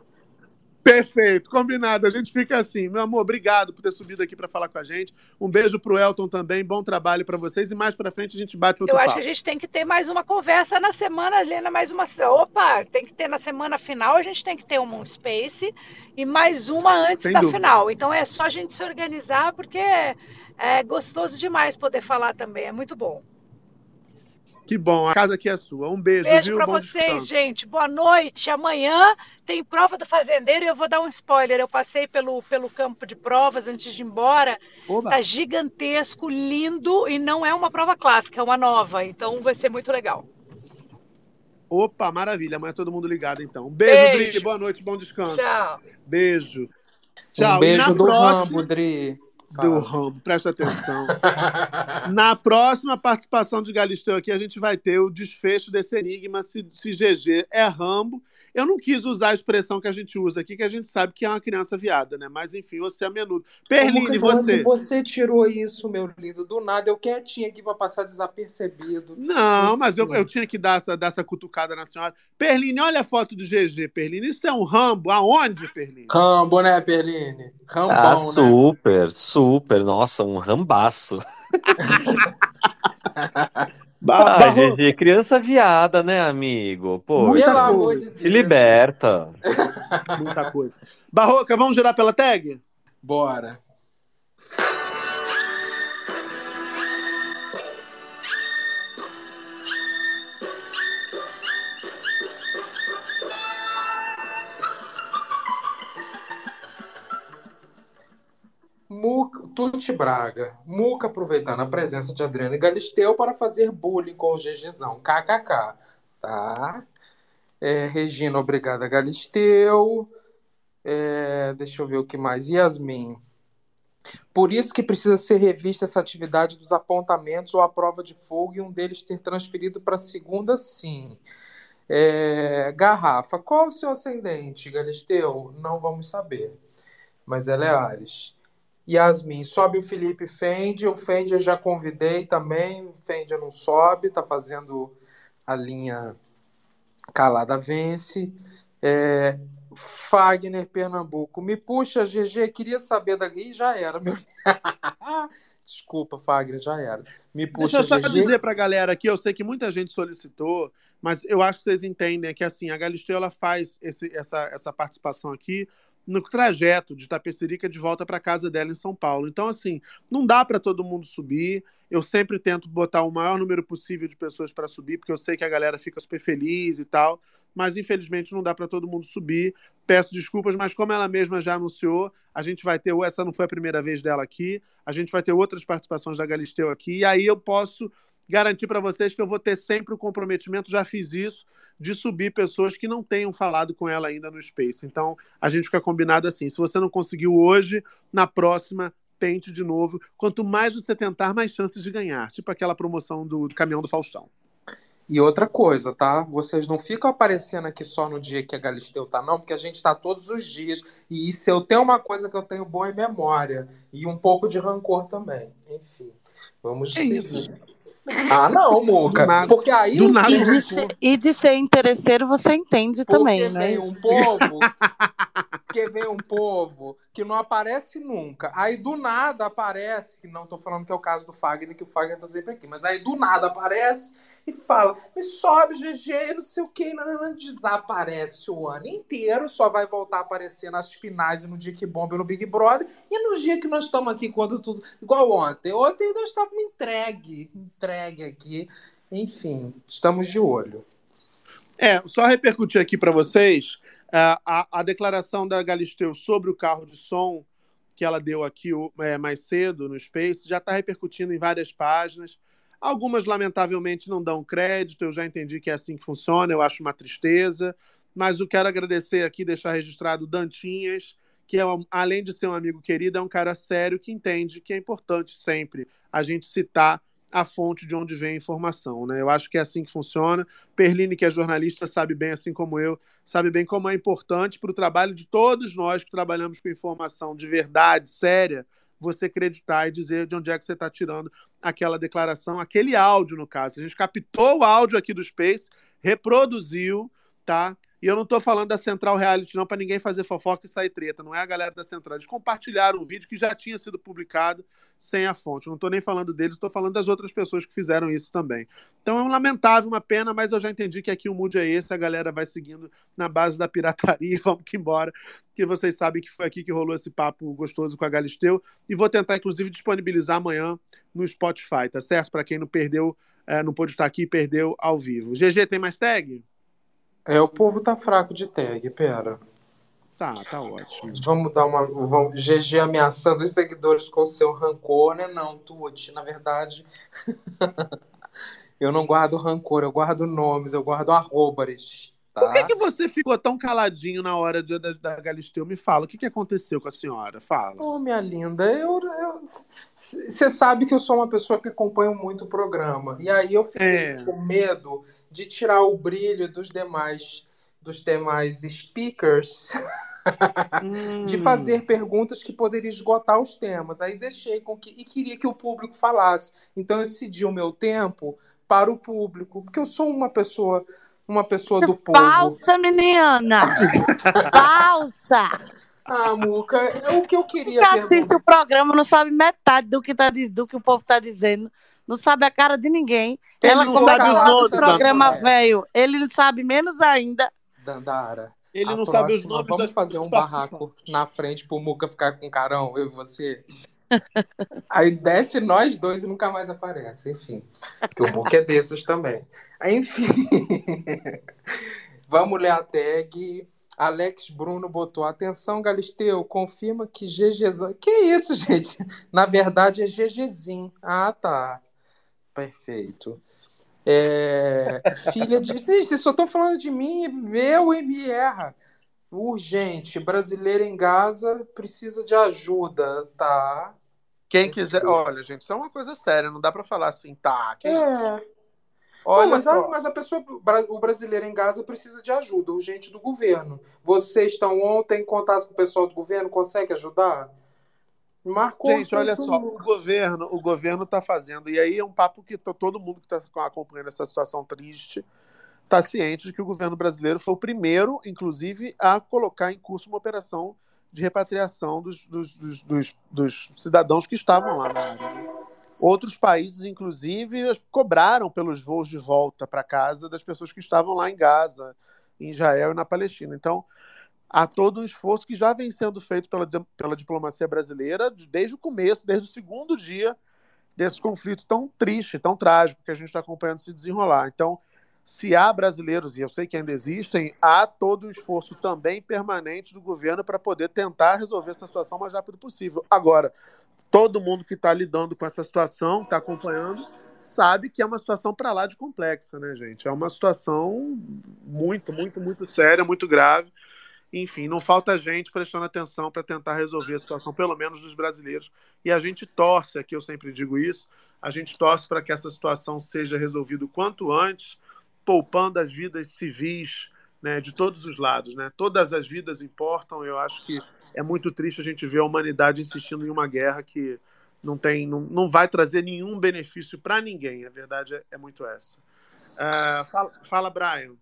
Perfeito, combinado. A gente fica assim. Meu amor, obrigado por ter subido aqui para falar com a gente. Um beijo pro Elton também, bom trabalho para vocês e mais para frente a gente bate outro Eu acho papo. que a gente tem que ter mais uma conversa na semana, Helena, mais uma. Opa, tem que ter na semana final, a gente tem que ter um Space e mais uma antes Sem da dúvida. final. Então é só a gente se organizar, porque é gostoso demais poder falar também, é muito bom. Que bom, a casa aqui é sua. Um beijo, Beijo viu? pra Bom vocês, descanso. gente. Boa noite. Amanhã tem prova do fazendeiro e eu vou dar um spoiler. Eu passei pelo, pelo campo de provas antes de ir embora. Oba. Tá gigantesco, lindo e não é uma prova clássica, é uma nova. Então vai ser muito legal. Opa, maravilha. Amanhã todo mundo ligado, então. Um beijo, Beijo. Dri. Boa noite, bom descanso. Tchau. Beijo. Tchau. Um E beijo na do próxima... Rambo, Dri. Do Rambo, presta atenção. Na próxima participação de Galisteu aqui, a gente vai ter o desfecho desse enigma se, se GG é Rambo. Eu não quis usar a expressão que a gente usa aqui, que a gente sabe que é uma criança viada, né? Mas enfim, você é menudo. Perline, você. Você tirou isso, meu lindo, do nada. Eu quietinho aqui pra passar desapercebido. Não, mas eu, eu tinha que dar essa, dar essa cutucada na senhora. Perline, olha a foto do GG, Perline. Isso é um Rambo? Aonde, Perline? Rambo, né, Perline? Rambão, Ah, né? super, super. Nossa, um rambaço. Ah, GG, criança viada, né, amigo? Pô, Muita isso- coisa. de se liberta. Muita coisa. Barroca, vamos girar pela tag? Bora. Tuti Braga. Muca aproveitando a presença de Adriano e Galisteu para fazer bullying com o GGzão. KKK. Tá? É, Regina, obrigada, Galisteu. É, deixa eu ver o que mais. Yasmin. Por isso que precisa ser revista essa atividade dos apontamentos ou a prova de fogo e um deles ter transferido para a segunda, sim. É, Garrafa, qual o seu ascendente, Galisteu? Não vamos saber, mas ela é Ares. Yasmin, sobe o Felipe Fendi, o Fendi eu já convidei também, o Fendi não sobe, tá fazendo a linha Calada Vence. É, Fagner Pernambuco, me puxa, GG, queria saber da. Ih, já era, meu. Desculpa, Fagner, já era. Me Deixa puxa, eu só GG. dizer pra galera aqui, eu sei que muita gente solicitou, mas eu acho que vocês entendem que assim, a Galisteu ela faz esse- essa, essa participação aqui no trajeto de Tapecerica de volta para casa dela em São Paulo. Então, assim, não dá para todo mundo subir. Eu sempre tento botar o maior número possível de pessoas para subir, porque eu sei que a galera fica super feliz e tal. Mas infelizmente não dá para todo mundo subir. Peço desculpas, mas como ela mesma já anunciou, a gente vai ter. Essa não foi a primeira vez dela aqui. A gente vai ter outras participações da Galisteu aqui. E aí eu posso garantir para vocês que eu vou ter sempre o comprometimento, já fiz isso, de subir pessoas que não tenham falado com ela ainda no Space. Então, a gente fica combinado assim. Se você não conseguiu hoje, na próxima, tente de novo. Quanto mais você tentar, mais chances de ganhar. Tipo aquela promoção do, do caminhão do Faustão. E outra coisa, tá? Vocês não ficam aparecendo aqui só no dia que a Galisteu tá, não, porque a gente tá todos os dias. E se eu tenho uma coisa que eu tenho boa em memória e um pouco de rancor também. Enfim, vamos É seguir. isso. Ah, não, nada- porque aí do nada- E de, ser, e de ser interesseiro, você entende porque também, né? vem um povo, porque vem um povo que não aparece nunca. Aí do nada aparece, não tô falando que é o caso do Fagner, que o Fagner tá sempre aqui, mas aí do nada aparece e fala, me sobe GG, não sei o que, desaparece o ano inteiro, só vai voltar a aparecer nas finais e no dia que bomba no Big Brother, e no dia que nós estamos aqui, quando tudo. Igual ontem. Ontem nós estávamos entregue, entregue aqui. Enfim, estamos de olho. É, só repercutir aqui para vocês a, a, a declaração da Galisteu sobre o carro de som que ela deu aqui é, mais cedo no Space, já está repercutindo em várias páginas. Algumas, lamentavelmente, não dão crédito, eu já entendi que é assim que funciona, eu acho uma tristeza. Mas eu quero agradecer aqui, deixar registrado Dantinhas, que é, além de ser um amigo querido, é um cara sério que entende que é importante sempre a gente citar a fonte de onde vem a informação. Né? Eu acho que é assim que funciona. Perline, que é jornalista, sabe bem, assim como eu, sabe bem como é importante para o trabalho de todos nós que trabalhamos com informação de verdade, séria, você acreditar e dizer de onde é que você está tirando aquela declaração, aquele áudio, no caso. A gente captou o áudio aqui do Space, reproduziu, tá? E eu não estou falando da Central Reality, não, para ninguém fazer fofoca e sair treta. Não é a galera da Central. Eles compartilharam um vídeo que já tinha sido publicado sem a fonte. Não estou nem falando deles, estou falando das outras pessoas que fizeram isso também. Então é um lamentável, uma pena, mas eu já entendi que aqui o mood é esse, a galera vai seguindo na base da pirataria, vamos que embora, que vocês sabem que foi aqui que rolou esse papo gostoso com a Galisteu, e vou tentar, inclusive, disponibilizar amanhã no Spotify, tá certo? Para quem não perdeu, é, não pôde estar aqui e perdeu ao vivo. GG, tem mais tag? É, o povo tá fraco de tag, pera. Tá, tá ótimo. Vamos dar uma. Vamos, GG ameaçando os seguidores com o seu rancor, né? Não, Tuti, na verdade. eu não guardo rancor, eu guardo nomes, eu guardo arrobares. Tá? Por que, que você ficou tão caladinho na hora de- da, da Galisteu? Me fala, o que, que aconteceu com a senhora? Fala. Ô, minha linda, eu. Você sabe que eu sou uma pessoa que acompanha muito o programa. E aí eu fiquei É. com medo de tirar o brilho dos demais dos demais speakers de Hum. fazer perguntas que poderiam esgotar os temas. Aí deixei com que e queria que o público falasse. Então eu cedi o meu tempo para o público, porque eu sou uma pessoa uma pessoa do povo. Falsa, menina! Falsa! Ah, Muca, é o que eu queria que assiste o programa não sabe metade do que, tá, do que o povo tá dizendo. Não sabe a cara de ninguém. Ele Ela não começa sabe a falar nomes, do programa velho. Ele não sabe menos ainda. Dandara. Ele a não sabe os próxima, nomes Vamos fazer um barraco na frente pro Muca ficar com carão, eu e você. Aí desce nós dois e nunca mais aparece. Enfim. Que o Muca é desses também. Enfim. Vamos ler a tag. Alex Bruno botou atenção, Galisteu, confirma que GGzão. Que isso, gente? Na verdade é GGzinho. Ah, tá. Perfeito. É, filha de. Vocês só estão falando de mim, meu e me erra. Urgente, brasileiro em Gaza precisa de ajuda, tá? Quem quiser. Olha, gente, isso é uma coisa séria, não dá pra falar assim, tá. que É. Olha Não, mas, a, mas a pessoa, o brasileiro em Gaza precisa de ajuda urgente do governo. Vocês estão ontem em contato com o pessoal do governo? Consegue ajudar? Marcou Gente, olha só, o governo, o governo está fazendo, e aí é um papo que to- todo mundo que está acompanhando essa situação triste está ciente de que o governo brasileiro foi o primeiro, inclusive, a colocar em curso uma operação de repatriação dos, dos- dos- dos- dos cidadãos que estavam lá na área. Outros países, inclusive, cobraram pelos voos de volta para casa das pessoas que estavam lá em Gaza, em Israel e na Palestina. Então, a todo um esforço que já vem sendo feito pela, pela diplomacia brasileira desde o começo, desde o segundo dia desse conflito tão triste, tão trágico que a gente está acompanhando se desenrolar. Então, se há brasileiros, e eu sei que ainda existem, há todo um esforço também permanente do governo para poder tentar resolver essa situação o mais rápido possível. Agora, todo mundo que está lidando com essa situação, está acompanhando, sabe que é uma situação para lá de complexa, né, gente? É uma situação muito, muito, muito séria, muito grave. Enfim, não falta gente prestando atenção para tentar resolver a situação, pelo menos dos brasileiros. E a gente torce, aqui eu sempre digo isso, a gente torce para que essa situação seja resolvida o quanto antes, poupando as vidas civis né, de todos os lados. Né? Todas as vidas importam. Eu acho que é muito triste a gente ver a humanidade insistindo em uma guerra que não tem, não, não vai trazer nenhum benefício para ninguém. A verdade é, é muito essa. Uh, fala, fala, Brian.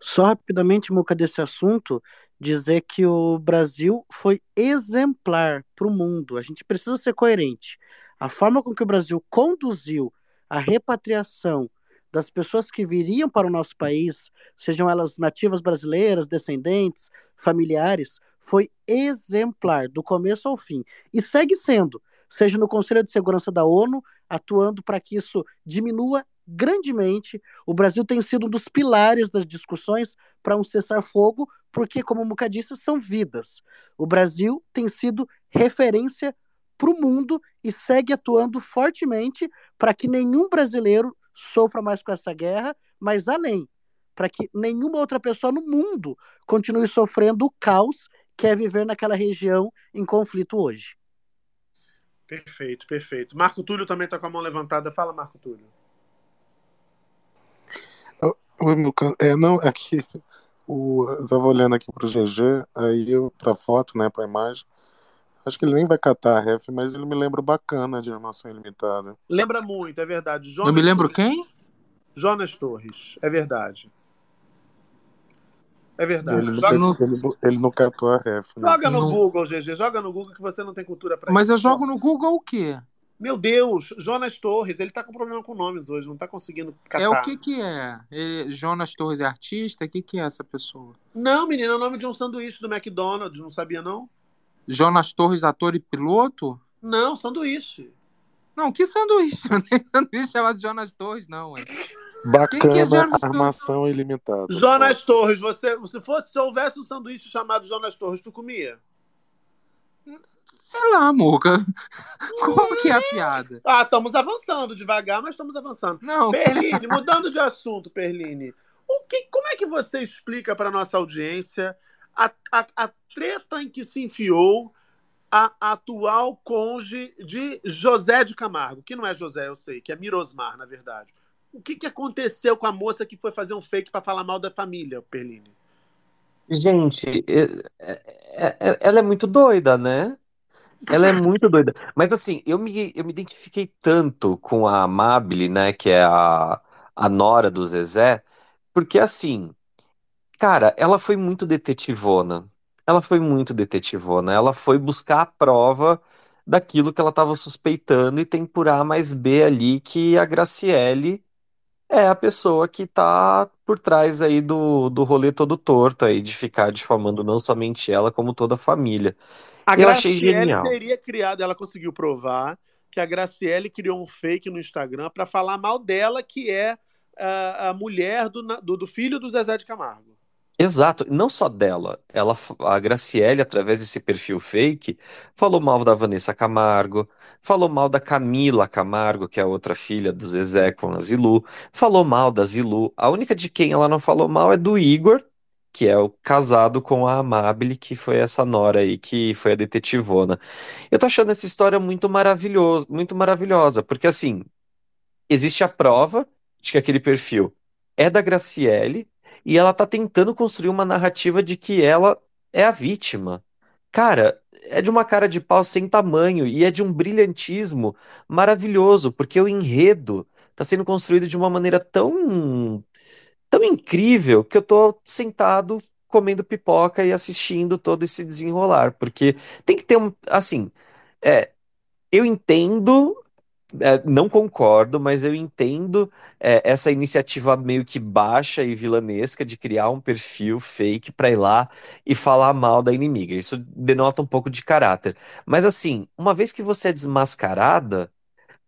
Só rapidamente, Muca, desse assunto, dizer que o Brasil foi exemplar para o mundo. A gente precisa ser coerente. A forma com que o Brasil conduziu a repatriação das pessoas que viriam para o nosso país, sejam elas nativas brasileiras, descendentes, familiares, foi exemplar do começo ao fim e segue sendo, seja no Conselho de Segurança da ONU, atuando para que isso diminua grandemente. O Brasil tem sido um dos pilares das discussões para um cessar-fogo, porque, como o Muca disse, são vidas. O Brasil tem sido referência para o mundo e segue atuando fortemente para que nenhum brasileiro sofra mais com essa guerra, mas além, para que nenhuma outra pessoa no mundo continue sofrendo o caos que é viver naquela região em conflito hoje. Perfeito, perfeito. Marco Túlio também está com a mão levantada. Fala, Marco Túlio. Oi, meu É, não, é que o, eu tava olhando aqui pro GG, aí eu, pra foto, né, pra imagem. Acho que ele nem vai catar a ref, mas ele me lembra bacana de Armação Ilimitada. Lembra muito, é verdade. Jonas eu me lembro Torres. quem? Jonas Torres, é verdade. É verdade. Ele, joga... no... ele, ele não catou a ref. Né? Joga no Google, GG, joga no Google que você não tem cultura pra Mas isso. eu jogo no Google o quê? Meu Deus, Jonas Torres, ele tá com problema com nomes hoje, não tá conseguindo catar. É o que que é? Ele, Jonas Torres é artista? O que que é essa pessoa? Não, menina, é o nome de um sanduíche do McDonald's, não sabia não? Jonas Torres, ator e piloto? Não, sanduíche. Não, que sanduíche? Não tem sanduíche chamado Jonas Torres, não. É. Bacana, é armação Torres? ilimitada. Jonas Torres, você, se, fosse, se houvesse um sanduíche chamado Jonas Torres, tu comia? Sei lá, Muca. Como que é a piada? Ah, estamos avançando devagar, mas estamos avançando. Não. Perline, mudando de assunto, Perline. O que, como é que você explica para nossa audiência a, a, a, treta em que se enfiou a, atual conge de José de Camargo? Que não é José, eu sei, que é Mirosmar, na verdade. O que, que aconteceu com a moça que foi fazer um fake para falar mal da família, Perline? Gente, é, é, é, ela é muito doida, né? Ela é muito doida. Mas assim, eu me, eu me identifiquei tanto com a Amabile, né, que é a, a nora do Zezé, porque assim, cara, ela foi muito detetivona. Ela foi muito detetivona. Ela foi buscar a prova daquilo que ela estava suspeitando e tem por A mais B ali que a Graciele é a pessoa que tá por trás aí do, do rolê todo torto aí, de ficar difamando não somente ela, como toda a família. A eu achei genial. teria criado, ela conseguiu provar que a Graciele criou um fake no Instagram para falar mal dela, que é a, a mulher do, do, do, filho do Zezé de Camargo. Exato, não só dela. Ela, a Graciele, através desse perfil fake, falou mal da Vanessa Camargo, falou mal da Camila Camargo, que é a outra filha do Zezé com a Zilu, falou mal da Zilu. A única de quem ela não falou mal é do Igor, que é o casado com a Amabile, que foi essa nora aí, que foi a detetivona. Eu tô achando essa história muito maravilhoso, muito maravilhosa, porque assim, existe a prova de que aquele perfil é da Graciele e ela tá tentando construir uma narrativa de que ela é a vítima. Cara, é de uma cara de pau sem tamanho e é de um brilhantismo maravilhoso, porque o enredo tá sendo construído de uma maneira tão tão incrível que eu tô sentado comendo pipoca e assistindo todo esse desenrolar, porque tem que ter um, assim, é, eu entendo é, não concordo, mas eu entendo é, essa iniciativa meio que baixa e vilanesca de criar um perfil fake pra ir lá e falar mal da inimiga. Isso denota um pouco de caráter. Mas assim, uma vez que você é desmascarada,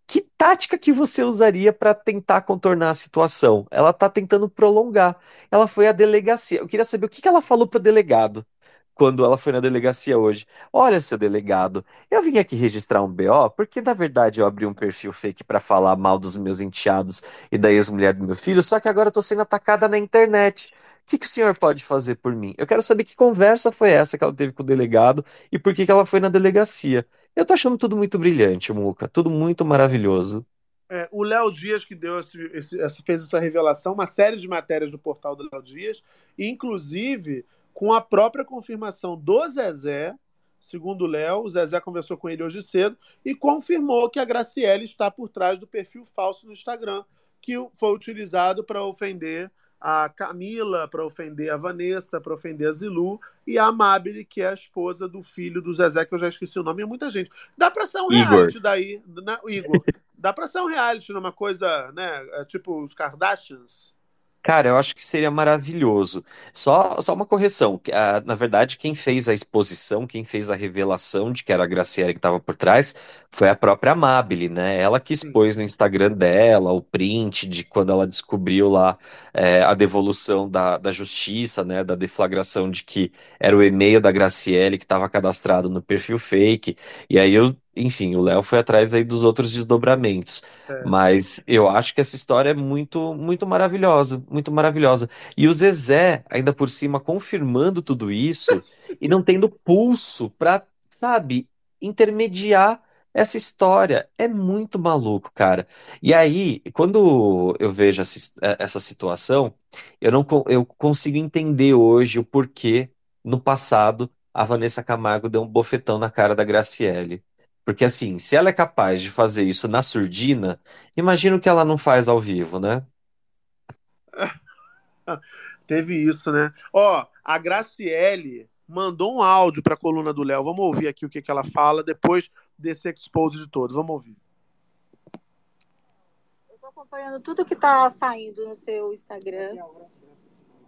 que tática que você usaria pra tentar contornar a situação? Ela tá tentando prolongar. Ela foi à delegacia. Eu queria saber o que que ela falou pro delegado quando ela foi na delegacia hoje. Olha, seu delegado, eu vim aqui registrar um BO porque, na verdade, eu abri um perfil fake pra falar mal dos meus enteados e da ex-mulher do meu filho, só que agora eu tô sendo atacada na internet. O que que o senhor pode fazer por mim? Eu quero saber que conversa foi essa que ela teve com o delegado e por que que ela foi na delegacia. Eu tô achando tudo muito brilhante, Muca, tudo muito maravilhoso. É, o Léo Dias que deu esse, esse- fez essa revelação, uma série de matérias do portal do Léo Dias, inclusive com a própria confirmação do Zezé, segundo o Léo, o Zezé conversou com ele hoje cedo e confirmou que a Graciele está por trás do perfil falso no Instagram, que foi utilizado para ofender a Camila, para ofender a Vanessa, para ofender a Zilu e a Amabile, que é a esposa do filho do Zezé, que eu já esqueci o nome, é muita gente. Dá para ser um Igor. reality daí, né, Igor? Dá para ser um reality numa coisa, né, é tipo os Kardashians. Cara, eu acho que seria maravilhoso. Só, só uma correção. que, ah, na verdade, quem fez a exposição, quem fez a revelação de que era a Graciele que estava por trás, foi a própria Amabile, né? Ela que expôs no Instagram dela o print de quando ela descobriu lá é, a devolução da, da justiça, né? Da deflagração de que era o e-mail da Graciele que estava cadastrado no perfil fake. E aí eu, enfim, o Léo foi atrás aí dos outros desdobramentos. É. Mas eu acho que essa história é muito, muito maravilhosa, muito maravilhosa. E o Zezé, ainda por cima, confirmando tudo isso e não tendo pulso pra, sabe, intermediar essa história. É muito maluco, cara. E aí, quando eu vejo essa, eh, essa situação, eu não eu consigo entender hoje o porquê, no passado, a Vanessa Camargo deu um bofetão na cara da Graciele. Porque assim, se ela é capaz de fazer isso na surdina, imagino que ela não faz ao vivo, né? Teve isso, né? Ó, a Graciele mandou um áudio para a coluna do Léo. Vamos ouvir aqui o que, que ela fala depois desse expose de todo. Vamos ouvir. Eu tô acompanhando tudo que tá saindo no seu Instagram.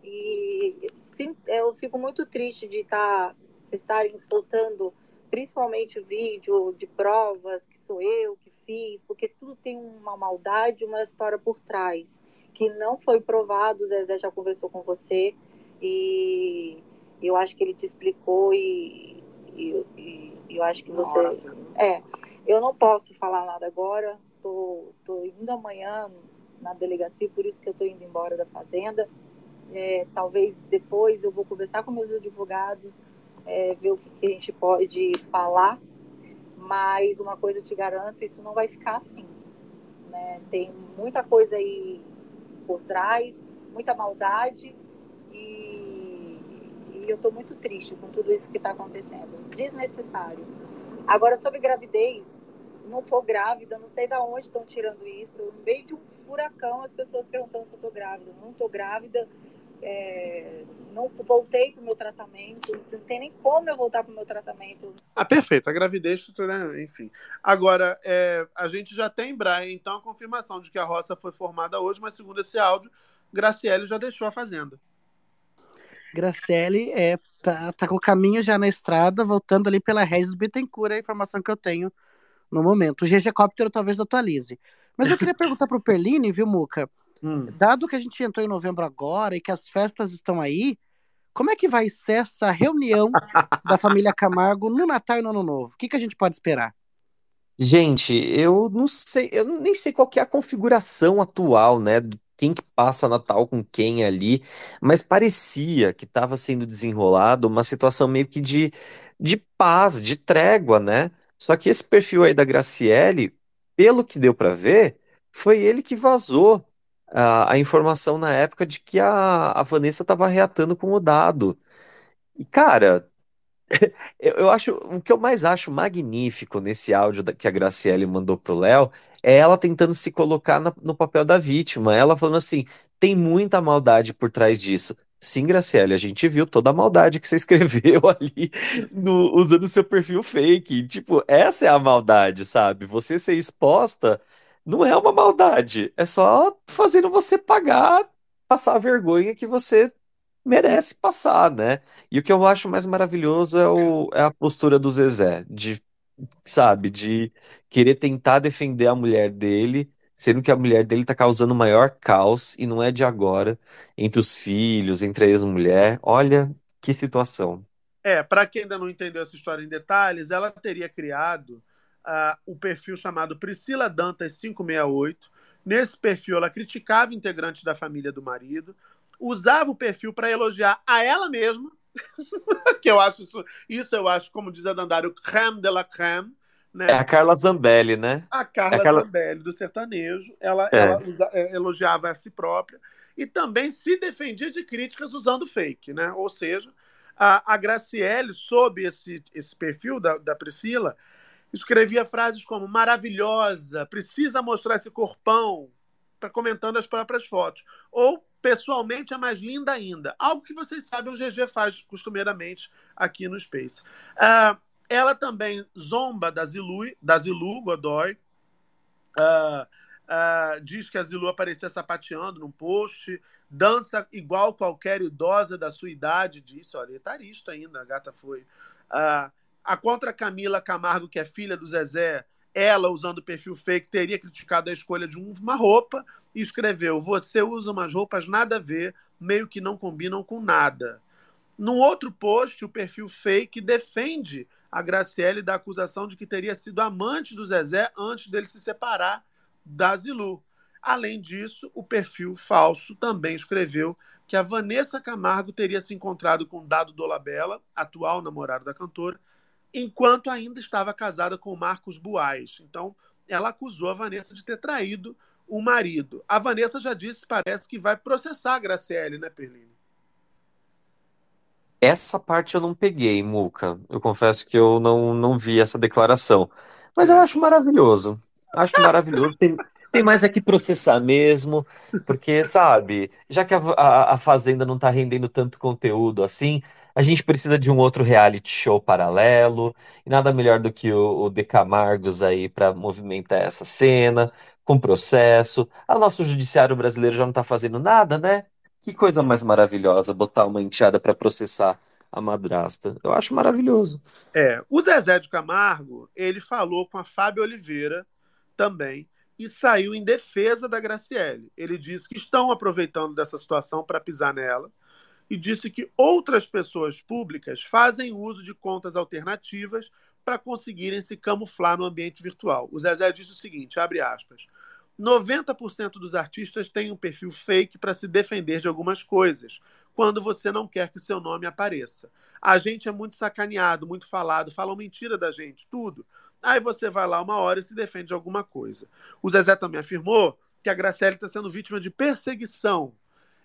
E sim, eu fico muito triste de tá, vocês estarem soltando principalmente o vídeo de provas que sou eu que fiz, porque tudo tem uma maldade, uma história por trás, que não foi provado, o Zezé já conversou com você, e eu acho que ele te explicou e, e, e eu acho que você. É, eu não posso falar nada agora, tô, tô indo amanhã na delegacia, por isso que eu tô indo embora da fazenda. É, talvez depois eu vou conversar com meus advogados, é, ver o que, que a gente pode falar, mas uma coisa eu te garanto, isso não vai ficar assim. Né? Tem muita coisa aí por trás, muita maldade e, e eu estou muito triste com tudo isso que está acontecendo. Desnecessário. Agora, sobre gravidez, não tô grávida, não sei de onde estão tirando isso. No meio de um furacão, as pessoas perguntando se eu tô grávida. Não tô grávida, é, não voltei pro meu tratamento, não tem nem como eu voltar pro meu tratamento. Ah, perfeito. A gravidez, né? enfim. Agora, é, a gente já tem, Brian, então, a confirmação de que a roça foi formada hoje, mas segundo esse áudio, Graciele já deixou a fazenda. Graciele é, tá, tá com o caminho já na estrada, voltando ali pela Regis Bittencourt, é a informação que eu tenho no momento. O GG Cóptero talvez atualize. Mas eu queria perguntar pro Perline, viu, Muca? Dado que a gente entrou em novembro agora e que as festas estão aí, como é que vai ser essa reunião da família Camargo no Natal e no Ano Novo? O que, que a gente pode esperar? Gente, eu não sei, eu nem sei qual que é a configuração atual, né? do Quem que passa Natal com quem ali, mas parecia que estava sendo desenrolado uma situação meio que de, de paz, de trégua, né? Só que esse perfil aí da Graciele, pelo que deu para ver, foi ele que vazou a, a informação na época de que a, a Vanessa estava reatando com o dado. E, cara, eu, eu acho, o que eu mais acho magnífico nesse áudio da- que a Graciele mandou pro Léo é ela tentando se colocar na- no papel da vítima. Ela falando assim: tem muita maldade por trás disso. Sim, Graciele, a gente viu toda a maldade que você escreveu ali no- usando seu perfil fake. Tipo, essa é a maldade, sabe? Você ser exposta não é uma maldade, é só fazendo você pagar, passar a vergonha que você merece passar, né? E o que eu acho mais maravilhoso é, o- é a postura do Zezé, de, sabe, de querer tentar defender a mulher dele, sendo que a mulher dele tá causando o maior caos, e não é de agora, entre os filhos, entre a ex-mulher. Olha que situação. É, para quem ainda não entendeu essa história em detalhes, ela teria criado ah, o perfil chamado Priscila Dantas 568. Nesse perfil, ela criticava integrantes da família do marido, usava o perfil para elogiar a ela mesma, que eu acho isso, isso eu acho, como diz a Dandara, o creme de la creme, né? É a Carla Zambelli, né? A É Carla a Carla... Zambelli, do sertanejo, ela, É. ela usa- é, elogiava a si própria e também se defendia de críticas usando fake, né? Ou seja, a, a Graciele, sob esse, esse perfil da, da Priscila, escrevia frases como maravilhosa, precisa mostrar esse corpão, tá comentando as próprias fotos. Ou, pessoalmente, é mais linda ainda. Algo que vocês sabem, o GG faz costumeiramente aqui no Space. Ah, ela também zomba da Zilu, da Zilu Godoy, ah, ah, diz que a Zilu aparecia sapateando num post, dança igual qualquer idosa da sua idade, disse, olha, etarista ainda, a gata foi. A contra Camila Camargo, que é filha do Zezé, ela, usando o perfil fake, teria criticado a escolha de uma roupa e escreveu: Você usa umas roupas nada a ver, meio que não combinam com nada. Num outro post, o perfil fake defende a Graciele da acusação de que teria sido amante do Zezé antes dele se separar da Zilu. Além disso, o perfil falso também escreveu que a Vanessa Camargo teria se encontrado com Dado Dolabella, atual namorado da cantora, enquanto ainda estava casada com Marcos Buais. Então, ela acusou a Vanessa de ter traído o marido. A Vanessa já disse, parece que vai processar a Graciele, né, Perline? Essa parte eu não peguei, Muca. Eu confesso que eu não, não vi essa declaração. Mas eu acho maravilhoso. Acho maravilhoso. Tem, tem mais aqui processar mesmo, porque, sabe, já que a, a, a Fazenda não tá rendendo tanto conteúdo assim, a gente precisa de um outro reality show paralelo, e nada melhor do que o, o De Camargos aí para movimentar essa cena, com processo. Ah, O nosso judiciário brasileiro já não tá fazendo nada, né? Que coisa mais maravilhosa botar uma enteada para processar a madrasta. Eu acho maravilhoso. É, o Zezé de Camargo, ele falou com a Fábio Oliveira também e saiu em defesa da Graciele. Ele disse que estão aproveitando dessa situação para pisar nela e disse que outras pessoas públicas fazem uso de contas alternativas para conseguirem se camuflar no ambiente virtual. O Zezé disse o seguinte, abre aspas, 90% dos artistas têm um perfil fake para se defender de algumas coisas, quando você não quer que seu nome apareça. A gente é muito sacaneado, muito falado, falam mentira da gente, tudo. Aí você vai lá uma hora e se defende de alguma coisa. O Zezé também afirmou que a Graciele está sendo vítima de perseguição.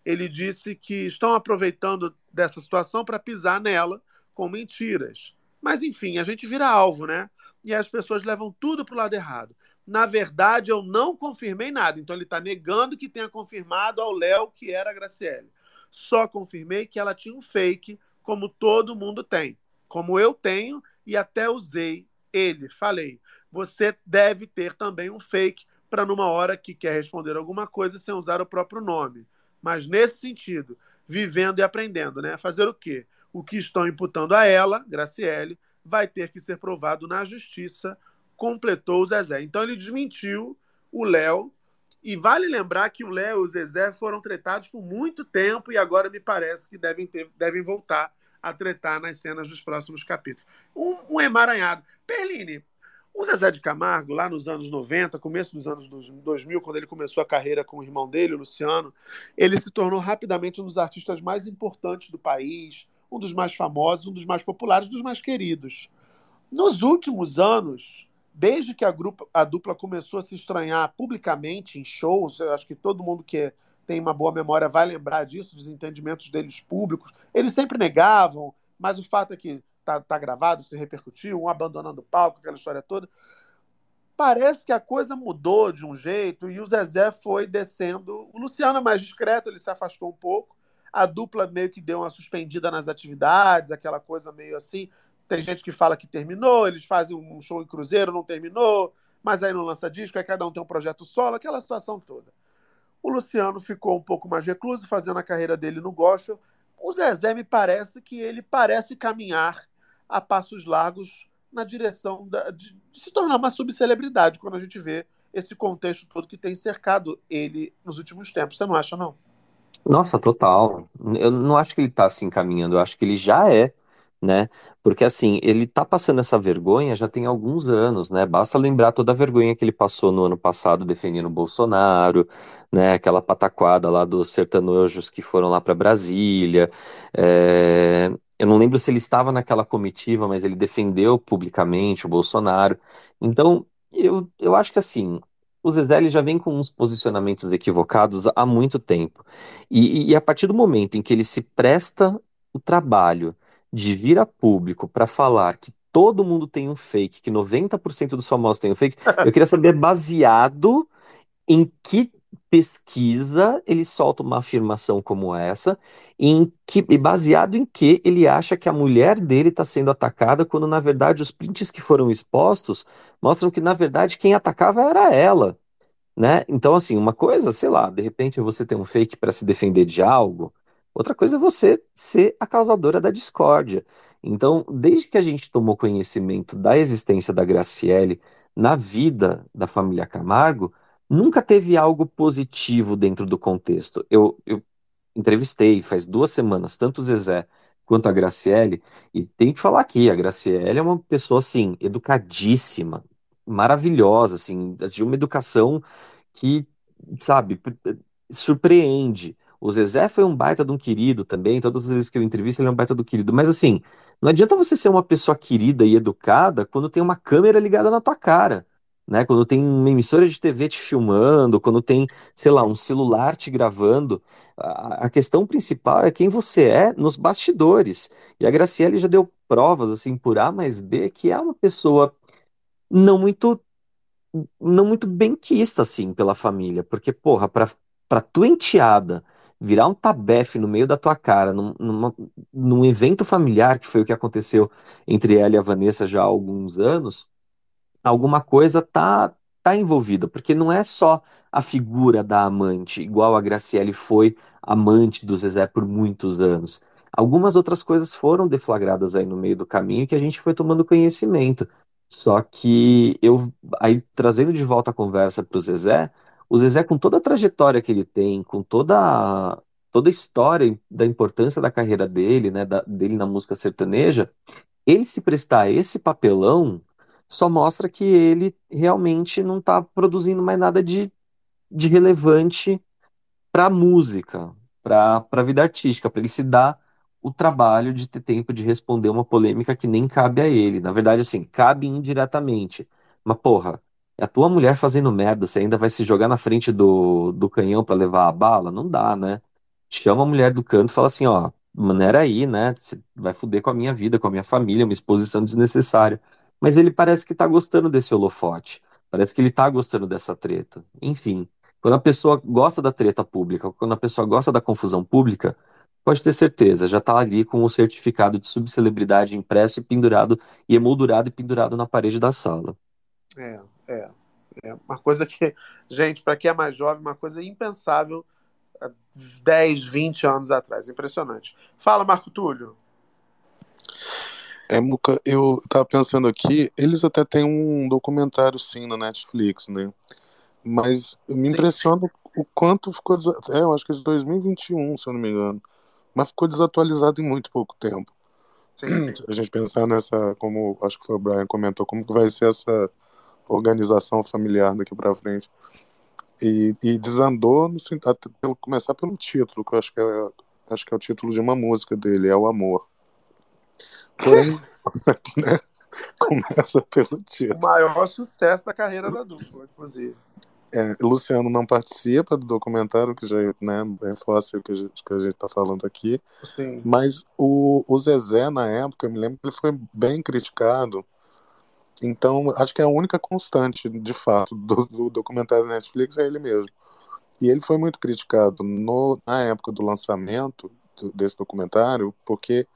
Ele disse que estão aproveitando dessa situação para pisar nela com mentiras. Mas, enfim, a gente vira alvo, né? E as pessoas levam tudo para o lado errado. Na verdade, eu não confirmei nada. Então, ele está negando que tenha confirmado ao Léo que era a Graciele. Só confirmei que ela tinha um fake, como todo mundo tem. Como eu tenho e até usei ele. Falei, você deve ter também um fake para numa hora que quer responder alguma coisa sem usar o próprio nome. Mas nesse sentido, vivendo e aprendendo, né? Fazer o quê? O que estão imputando a ela, Graciele, vai ter que ser provado na justiça, completou o Zezé. Então ele desmentiu o Léo. E vale lembrar que o Léo e o Zezé foram tretados por muito tempo e agora me parece que devem, ter, devem voltar a tretar nas cenas dos próximos capítulos. Um, um emaranhado. Perline, o Zezé de Camargo, lá nos anos 90, começo dos anos 2000, quando ele começou a carreira com o irmão dele, o Luciano, ele se tornou rapidamente um dos artistas mais importantes do país, um dos mais famosos, um dos mais populares, um dos mais queridos. Nos últimos anos, desde que a, grupo, a dupla começou a se estranhar publicamente em shows, eu acho que todo mundo que tem uma boa memória vai lembrar disso, dos entendimentos deles públicos. Eles sempre negavam, mas o fato é que tá, tá gravado, se repercutiu, um abandonando o palco, aquela história toda. Parece que a coisa mudou de um jeito e o Zezé foi descendo. O Luciano é mais discreto, ele se afastou um pouco. a dupla meio que deu uma suspendida nas atividades, aquela coisa meio assim. Tem gente que fala que terminou, eles fazem um show em Cruzeiro, não terminou, mas aí não lança disco, aí cada um tem um projeto solo, aquela situação toda. O Luciano ficou um pouco mais recluso, fazendo a carreira dele no gospel. O Zezé me parece que ele parece caminhar a passos largos na direção da, de, de se tornar uma subcelebridade quando a gente vê esse contexto todo que tem cercado ele nos últimos tempos. Você não acha, não? Nossa, total. Eu não acho que ele tá assim caminhando, eu acho que ele já é, né? Porque assim, ele tá passando essa vergonha já tem alguns anos, né? Basta lembrar toda a vergonha que ele passou no ano passado defendendo o Bolsonaro, né? Aquela pataquada lá dos sertanojos que foram lá para Brasília. É, Eu não lembro se ele estava naquela comitiva, mas ele defendeu publicamente o Bolsonaro. Então, eu, eu acho que assim, o Zezé ele já vem com uns posicionamentos equivocados há muito tempo. E, e a partir do momento em que ele se presta o trabalho de vir a público para falar que todo mundo tem um fake, que 90% dos famosos tem um fake, eu queria saber baseado em que pesquisa ele solta uma afirmação como essa, em que, baseado em que ele acha que a mulher dele está sendo atacada, quando na verdade os prints que foram expostos mostram que na verdade quem atacava era ela, né? Então assim, uma coisa, sei lá, de repente você ter um fake para se defender de algo, outra coisa é você ser a causadora da discórdia. Então, desde que a gente tomou conhecimento da existência da Graciele na vida da família Camargo, nunca teve algo positivo dentro do contexto. Eu, eu entrevistei faz duas semanas tanto o Zezé quanto a Graciele, e tenho que falar aqui, a Graciele é uma pessoa, assim, educadíssima, maravilhosa, assim, de uma educação que, sabe, surpreende. O Zezé foi um baita de um querido também, todas as vezes que eu entrevisto ele é um baita do querido, mas assim, não adianta você ser uma pessoa querida e educada quando tem uma câmera ligada na tua cara né? Quando tem uma emissora de TV te filmando, quando tem, sei lá, um celular te gravando, a, questão principal é quem você é nos bastidores. E a Graciele já deu provas, assim, por A mais B, que é uma pessoa não muito, não muito benquista, assim, pela família. Porque, porra, pra, pra tua enteada virar um tabefe no meio da tua cara, num, numa- num evento familiar, que foi o que aconteceu entre ela e a Vanessa já há alguns anos, alguma coisa tá tá envolvida, porque não é só a figura da amante, igual a Graciele foi amante do Zezé por muitos anos. Algumas outras coisas foram deflagradas aí no meio do caminho que a gente foi tomando conhecimento. Só que eu aí trazendo de volta a conversa para o Zezé, o Zezé com toda a trajetória que ele tem, com toda a, toda a história da importância da carreira dele, né, da- dele na música sertaneja, ele se prestar esse papelão só mostra que ele realmente não está produzindo mais nada de, de relevante para a música, para a vida artística, para ele se dar o trabalho de ter tempo de responder uma polêmica que nem cabe a ele. Na verdade, assim, cabe indiretamente. Mas, porra, a tua mulher fazendo merda, você ainda vai se jogar na frente do, do canhão para levar a bala? Não dá, né? Chama a mulher do canto e fala assim, ó, maneira aí, né? Você vai foder com a minha vida, com a minha família, uma exposição desnecessária. Mas ele parece que tá gostando desse holofote. Parece que ele tá gostando dessa treta. Enfim, quando a pessoa gosta da treta pública, quando a pessoa gosta da confusão pública, pode ter certeza, já tá ali com o certificado de subcelebridade impresso e pendurado, e emoldurado e pendurado na parede da sala. É, é. É uma coisa que, gente, para quem é mais jovem, uma coisa impensável há 10, 20 anos atrás. Impressionante. Fala, Marco Túlio. É, Muca, eu tava pensando aqui, eles até têm um documentário sim na Netflix, né? Mas me impressiona o quanto ficou. desa- É, eu acho que é de 2021, se eu não me engano. Mas ficou desatualizado em muito pouco tempo. Se a gente pensar nessa, como acho que foi o Brian comentou, como que vai ser essa organização familiar daqui pra frente. E, e desandou, no, pelo, começar pelo título, que eu acho que é, acho que é o título de uma música dele, é o Amor. Porém, né, começa pelo título. O maior sucesso da carreira da dupla, inclusive. É, Luciano não participa do documentário, que já né, reforça o que a gente, que a gente tá falando aqui. Sim. Mas o, o Zezé, na época, eu me lembro que ele foi bem criticado. Então, acho que é a única constante, de fato, do, do documentário da Netflix é ele mesmo. E ele foi muito criticado no, na época do lançamento, desse documentário, porque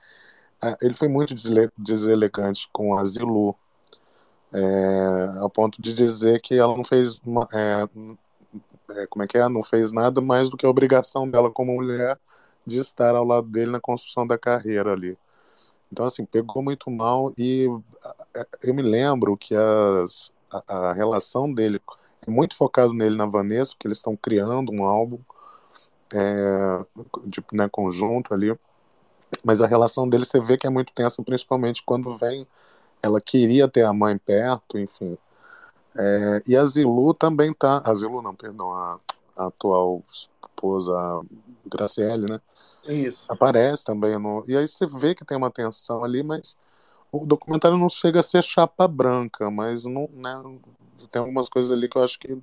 ele foi muito desele- deselegante com a Zilu, é, ao ponto de dizer que ela não fez, uma- é, é, como é que é, não fez nada mais do que a obrigação dela como mulher de estar ao lado dele na construção da carreira ali. Então, assim, pegou muito mal e ah, eu me lembro que as, a, a relação dele é muito focado nele na Vanessa, porque eles estão criando um álbum é, de né, conjunto ali, mas a relação deles você vê que é muito tensa, principalmente quando vem, ela queria ter a mãe perto, enfim. É, e a Zilu também tá, a Zilu não, perdão, a, a atual esposa Graciele, né? Isso. Aparece também no. E aí você vê que tem uma tensão ali, mas o documentário não chega a ser chapa branca, mas não, né, tem algumas coisas ali que eu acho que.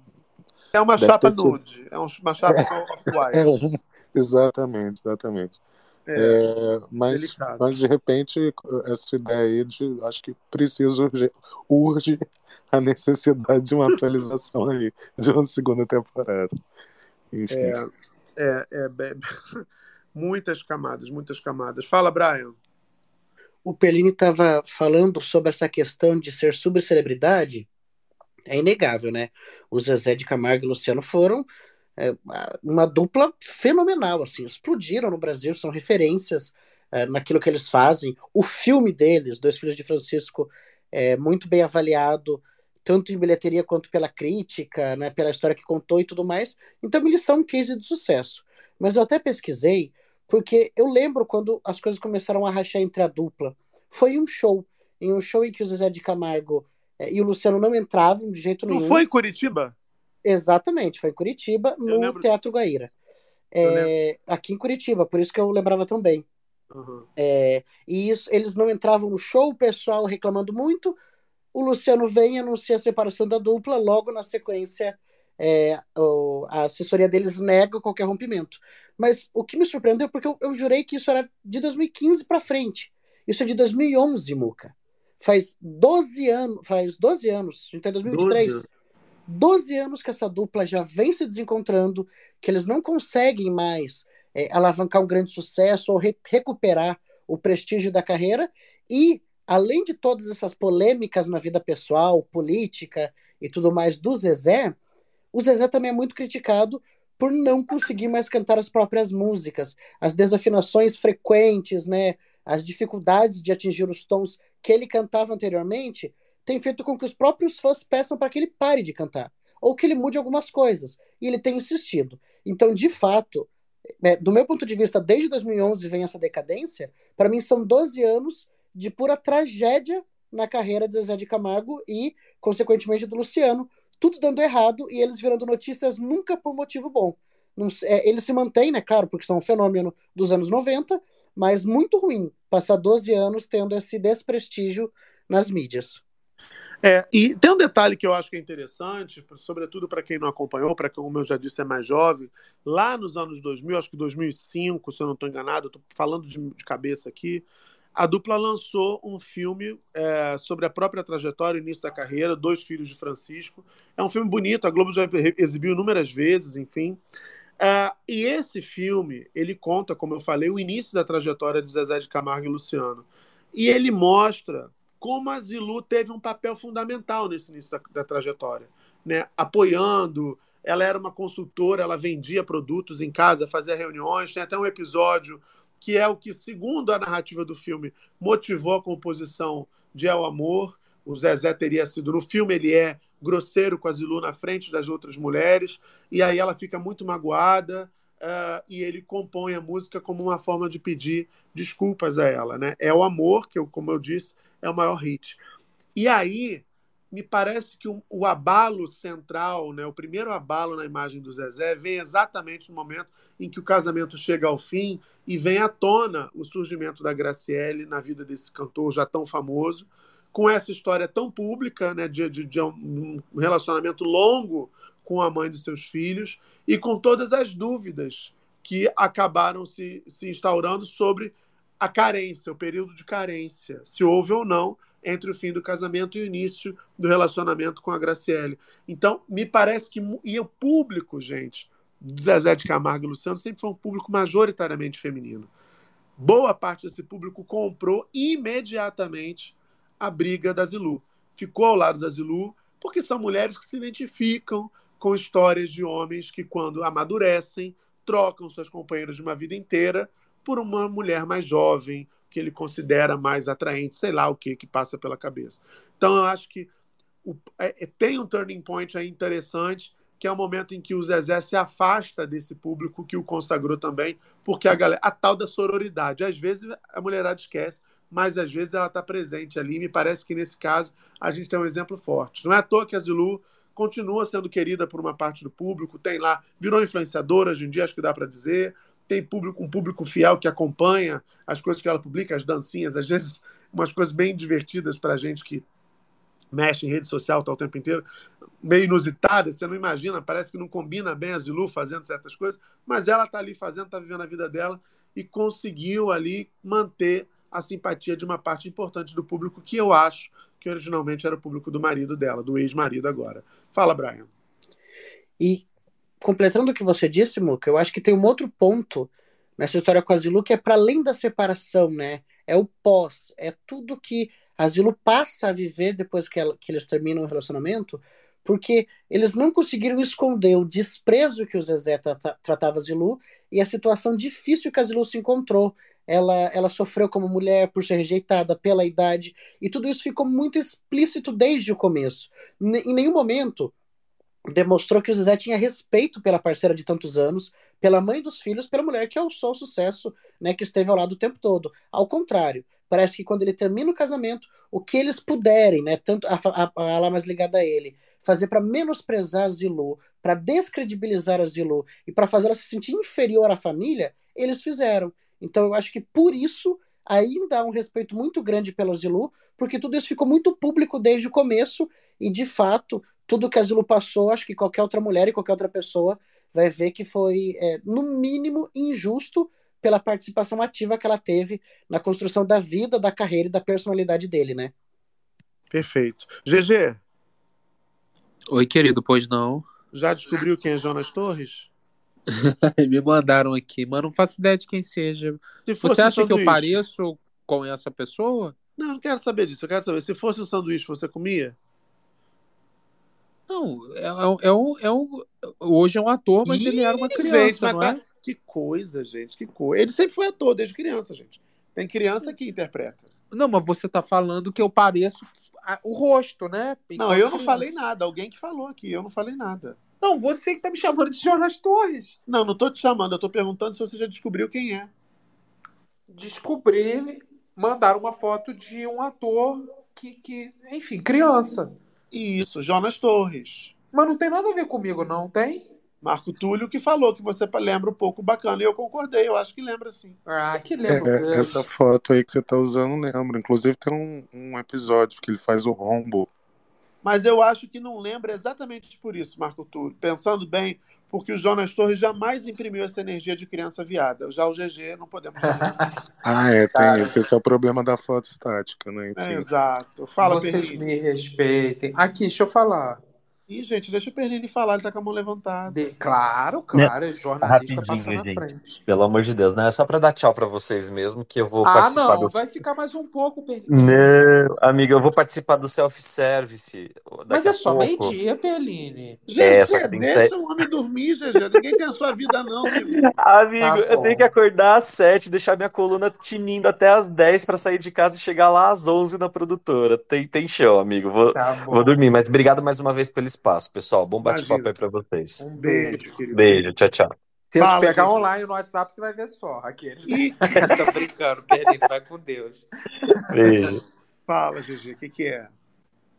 É uma chapa nude. É um- uma chapa off-white. É um- exatamente, exatamente. É, É, mas, delicado. mas de repente essa ideia aí de acho que precisa urge, urge a necessidade de uma atualização aí de uma segunda temporada. Enfim. É, é, é muitas camadas, muitas camadas. Fala, Brian. o Pellini estava falando sobre essa questão de ser subcelebridade, é inegável, né? O Zezé de Camargo e Luciano foram é, uma dupla fenomenal, assim, explodiram no Brasil, são referências é, naquilo que eles fazem. O filme deles, Dois Filhos de Francisco, é muito bem avaliado, tanto em bilheteria quanto pela crítica, né, pela história que contou e tudo mais. Então, eles são um case de sucesso. Mas eu até pesquisei, porque eu lembro quando as coisas começaram a rachar entre a dupla. Foi um show, em um show em que o Zezé de Camargo eh, e o Luciano não entravam de jeito Não nenhum. foi em Curitiba? Exatamente, foi em Curitiba, no lembro Teatro Guaíra. É, aqui em Curitiba, por isso que eu lembrava tão bem. Uhum. É, e isso, eles não entravam no show, o pessoal reclamando muito. O Luciano vem e anuncia a separação da dupla, logo na sequência, é, o- a assessoria deles nega qualquer rompimento. Mas o que me surpreendeu, porque eu, eu jurei que isso era de 2015 para frente. Isso é de 2011, Muca. Faz 12 anos, faz 12 anos, a gente tá em 2023. 12. 12 anos que essa dupla já vem se desencontrando, que eles não conseguem mais é, alavancar um grande sucesso ou re- recuperar o prestígio da carreira. E, além de todas essas polêmicas na vida pessoal, política e tudo mais do Zezé, o Zezé também é muito criticado por não conseguir mais cantar as próprias músicas, as desafinações frequentes, né, as dificuldades de atingir os tons que ele cantava anteriormente, tem feito com que os próprios fãs peçam para que ele pare de cantar, ou que ele mude algumas coisas, e ele tem insistido. Então, de fato, é, do meu ponto de vista, desde 2011 vem essa decadência, para mim são 12 anos de pura tragédia na carreira de Zezé de Camargo e, consequentemente, do Luciano, tudo dando errado e eles virando notícias nunca por motivo bom. Não é, eles se mantêm, né, claro, porque são um fenômeno dos anos 90, mas muito ruim passar 12 anos tendo esse desprestígio nas mídias. É, e tem um detalhe que eu acho que é interessante, sobretudo para quem não acompanhou, para quem, como eu já disse, é mais jovem. Lá nos anos 2000, acho que 2005, se eu não estou enganado, estou falando de, de cabeça aqui, a dupla lançou um filme é, sobre a própria trajetória, início da carreira, Dois Filhos de Francisco. É um filme bonito, a Globo já exibiu inúmeras vezes, enfim. É, e esse filme, ele conta, como eu falei, o início da trajetória de Zezé de Camargo e Luciano. E ele mostra como a Zilu teve um papel fundamental nesse início da, da trajetória, né? apoiando. Ela era uma consultora, ela vendia produtos em casa, fazia reuniões. Tem até um episódio que é o que, segundo a narrativa do filme, motivou a composição de El Amor. O Zezé teria sido, no filme, ele é grosseiro com a Zilu na frente das outras mulheres, e aí ela fica muito magoada. Uh, e ele compõe a música como uma forma de pedir desculpas a ela, né? É o amor que, eu, como eu disse, é o maior hit. E aí me parece que o, o, abalo central, né, o primeiro abalo na imagem do Zezé, vem exatamente no momento em que o casamento chega ao fim e vem à tona o surgimento da Graciele na vida desse cantor já tão famoso, com essa história tão pública, né, de, de, de um relacionamento longo com a mãe de seus filhos e com todas as dúvidas que acabaram se, se instaurando sobre a carência, o período de carência, se houve ou não entre o fim do casamento e o início do relacionamento com a Graciele. Então, me parece que e o público, gente, do Zezé de Camargo e Luciano sempre foi um público majoritariamente feminino. Boa parte desse público comprou imediatamente a briga da Zilu. Ficou ao lado da Zilu, porque são mulheres que se identificam com histórias de homens que, quando amadurecem, trocam suas companheiras de uma vida inteira por uma mulher mais jovem, que ele considera mais atraente, sei lá o que que passa pela cabeça. Então, eu acho que o, é, tem um turning point aí interessante, que é o momento em que o Zezé se afasta desse público que o consagrou também, porque a galera, a tal da sororidade, às vezes a mulherada esquece, mas às vezes ela está presente ali. Me parece que nesse caso a gente tem um exemplo forte. Não é à toa que a Zilu continua sendo querida por uma parte do público, tem lá, virou influenciadora hoje em dia, acho que dá para dizer, tem público, um público fiel que acompanha as coisas que ela publica, as dancinhas, às vezes umas coisas bem divertidas para a gente que mexe em rede social tá o tempo inteiro, meio inusitada, você não imagina, parece que não combina bem a Zilu fazendo certas coisas, mas ela está ali fazendo, está vivendo a vida dela e conseguiu ali manter a simpatia de uma parte importante do público que eu acho que originalmente era o público do marido dela, do ex-marido agora. Fala, Brian. E completando o que você disse, Muca, eu acho que tem um outro ponto nessa história com a Zilu que é para além da separação, né? É o pós, é tudo que a Zilu passa a viver depois que, ela, que eles terminam o relacionamento, porque eles não conseguiram esconder o desprezo que o Zezé tra tratava a Zilu e a situação difícil que a Zilu se encontrou. Ela, ela sofreu como mulher por ser rejeitada pela idade, e tudo isso ficou muito explícito desde o começo. N em nenhum momento demonstrou que o Zezé tinha respeito pela parceira de tantos anos, pela mãe dos filhos, pela mulher que alçou o sucesso, né, que esteve ao lado o tempo todo. Ao contrário, parece que quando ele termina o casamento, o que eles puderem, né, tanto a, a, a ala mais ligada a ele, fazer para menosprezar a Zilu, para descredibilizar a Zilu e para fazer ela se sentir inferior à família, eles fizeram. Então eu acho que por isso ainda há um respeito muito grande pela Zilu, porque tudo isso ficou muito público desde o começo e de fato tudo que a Zilu passou, acho que qualquer outra mulher e qualquer outra pessoa vai ver que foi, é, no mínimo, injusto pela participação ativa que ela teve na construção da vida, da carreira e da personalidade dele, né? Perfeito. GG. Oi, querido, pois não? Já descobriu quem é Jonas Torres? Me mandaram aqui, mas não faço ideia de quem seja. Se Você acha um que eu pareço com essa pessoa? Não, não quero saber disso. Eu quero saber. Se fosse um sanduíche, você comia? Não, é, é, é um, é um. Hoje é um ator, mas ele era uma Ih, criança, gente, não tá- é? Que coisa, gente, que coisa. Ele sempre foi ator, desde criança, gente. Tem criança que interpreta. Não, mas você tá falando que eu pareço o rosto, né? Não, Enquanto eu não criança. falei nada. Alguém que falou aqui. Eu não falei nada. Não, você que tá me chamando de Jonas Torres. Não, não tô te chamando. Eu tô perguntando se você já descobriu quem é. Descobri, mandaram uma foto de um ator que, que enfim, criança. Isso, Jonas Torres. Mas não tem nada a ver comigo, não tem? Marco Túlio que falou que você lembra um pouco bacana. E eu concordei. Eu acho que lembra sim. Ah, que É, essa foto aí que você tá usando lembra. Inclusive tem um, um episódio que ele faz o rombo. Mas eu acho que não lembra exatamente por isso, Marco Túlio. Pensando bem, porque o Jonas Torres jamais imprimiu essa energia de criança viada. Já o GG não podemos. Ah, é, tem Cara. esse. Esse é o problema da foto estática, né? Enfim. É, exato. Fala, Vocês me respeitem. Aqui, deixa eu falar. Ih, gente, deixa o Perrini falar, ele tá com a mão levantada. Claro, claro, é jornalista Rapidinho, passando gente. frente. Pelo amor de Deus, né? É só pra dar tchau pra vocês mesmo, que eu vou Ah, participar não, do. vai ficar mais um pouco, Pelinho. Não, amiga, eu vou participar do self-service Mas é só meio-dia. É, GG, que tem que deixa sair. o homem dormir, GG. Ninguém tem a sua vida, não, filho. Amigo, Tá eu bom. tenho que acordar às 7, deixar minha coluna tinindo até às 10 pra sair de casa e chegar lá às 11 na produtora. Tem, tem chão, amigo. Vou, Tá bom. vou dormir, mas obrigado mais uma vez pelo espaço, pessoal. Bom bate-papo aí pra vocês. Um Beijo, querido. Beijo, tchau, tchau. Se eu te Fala, pegar gente. online no WhatsApp, você vai ver só. Aqueles. Ih. Tô brincando, Peline, vai com Deus. Beijo. Fala, GG, o que, que é?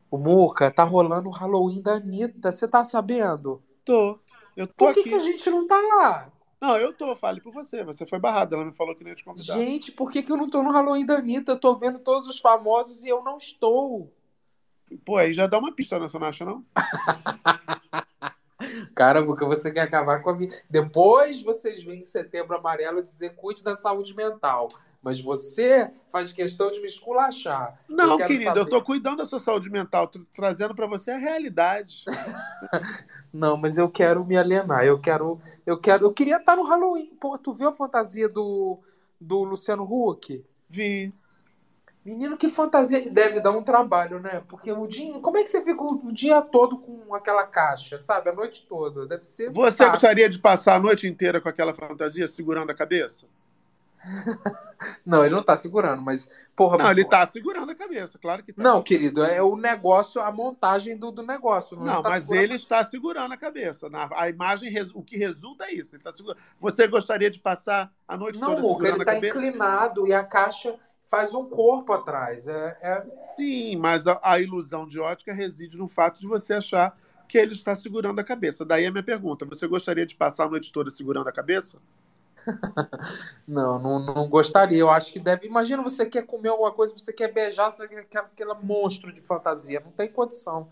O Muca, tá rolando o Halloween da Anitta. Você tá sabendo? Tô. Eu tô Por que, aqui. que a gente não tá lá? Não, eu tô, fale por você. Você foi barrado, ela me falou que não ia te convidar. Gente, por que, que eu não tô no Halloween da Anitta? Eu tô vendo todos os famosos e eu não estou. Pô, aí já dá uma pista, né? Você não acha, não? Cara, porque você quer acabar com a minha. Depois vocês vêm em setembro amarelo dizer cuide da saúde mental. Mas você faz questão de me esculachar. Não, Eu querido, eu saber- tô cuidando da sua saúde mental, trazendo pra você a realidade. Não, mas eu quero me alienar. Eu quero, eu quero, eu queria estar no Halloween. Pô, tu viu a fantasia do, do Luciano Huck? Vi. Menino, que fantasia deve dar um trabalho, né? Porque o dia, como é que você fica o, dia todo com aquela caixa, sabe? A noite toda, deve ser. Você saco. gostaria de passar a noite inteira com aquela fantasia segurando a cabeça? Não, ele não tá segurando, mas porra. Não, ele tá segurando a cabeça, claro que tá. Não, querido, é o negócio, a montagem do, do negócio. Não, tá mas segurando- ele está segurando a cabeça. Na- A imagem, o que resulta é isso. Ele tá segurando. Você gostaria de passar a noite Não, toda segurando ele a tá cabeça? inclinado e a caixa faz um corpo atrás. É, é- Sim, mas a, a ilusão de ótica reside no fato de você achar que ele está segurando a cabeça. Daí a minha pergunta: você gostaria de passar a noite toda segurando a cabeça? Não, não, não gostaria. Eu acho que deve. Imagina você quer comer alguma coisa, você quer beijar, você quer aquele monstro de fantasia. Não tem condição.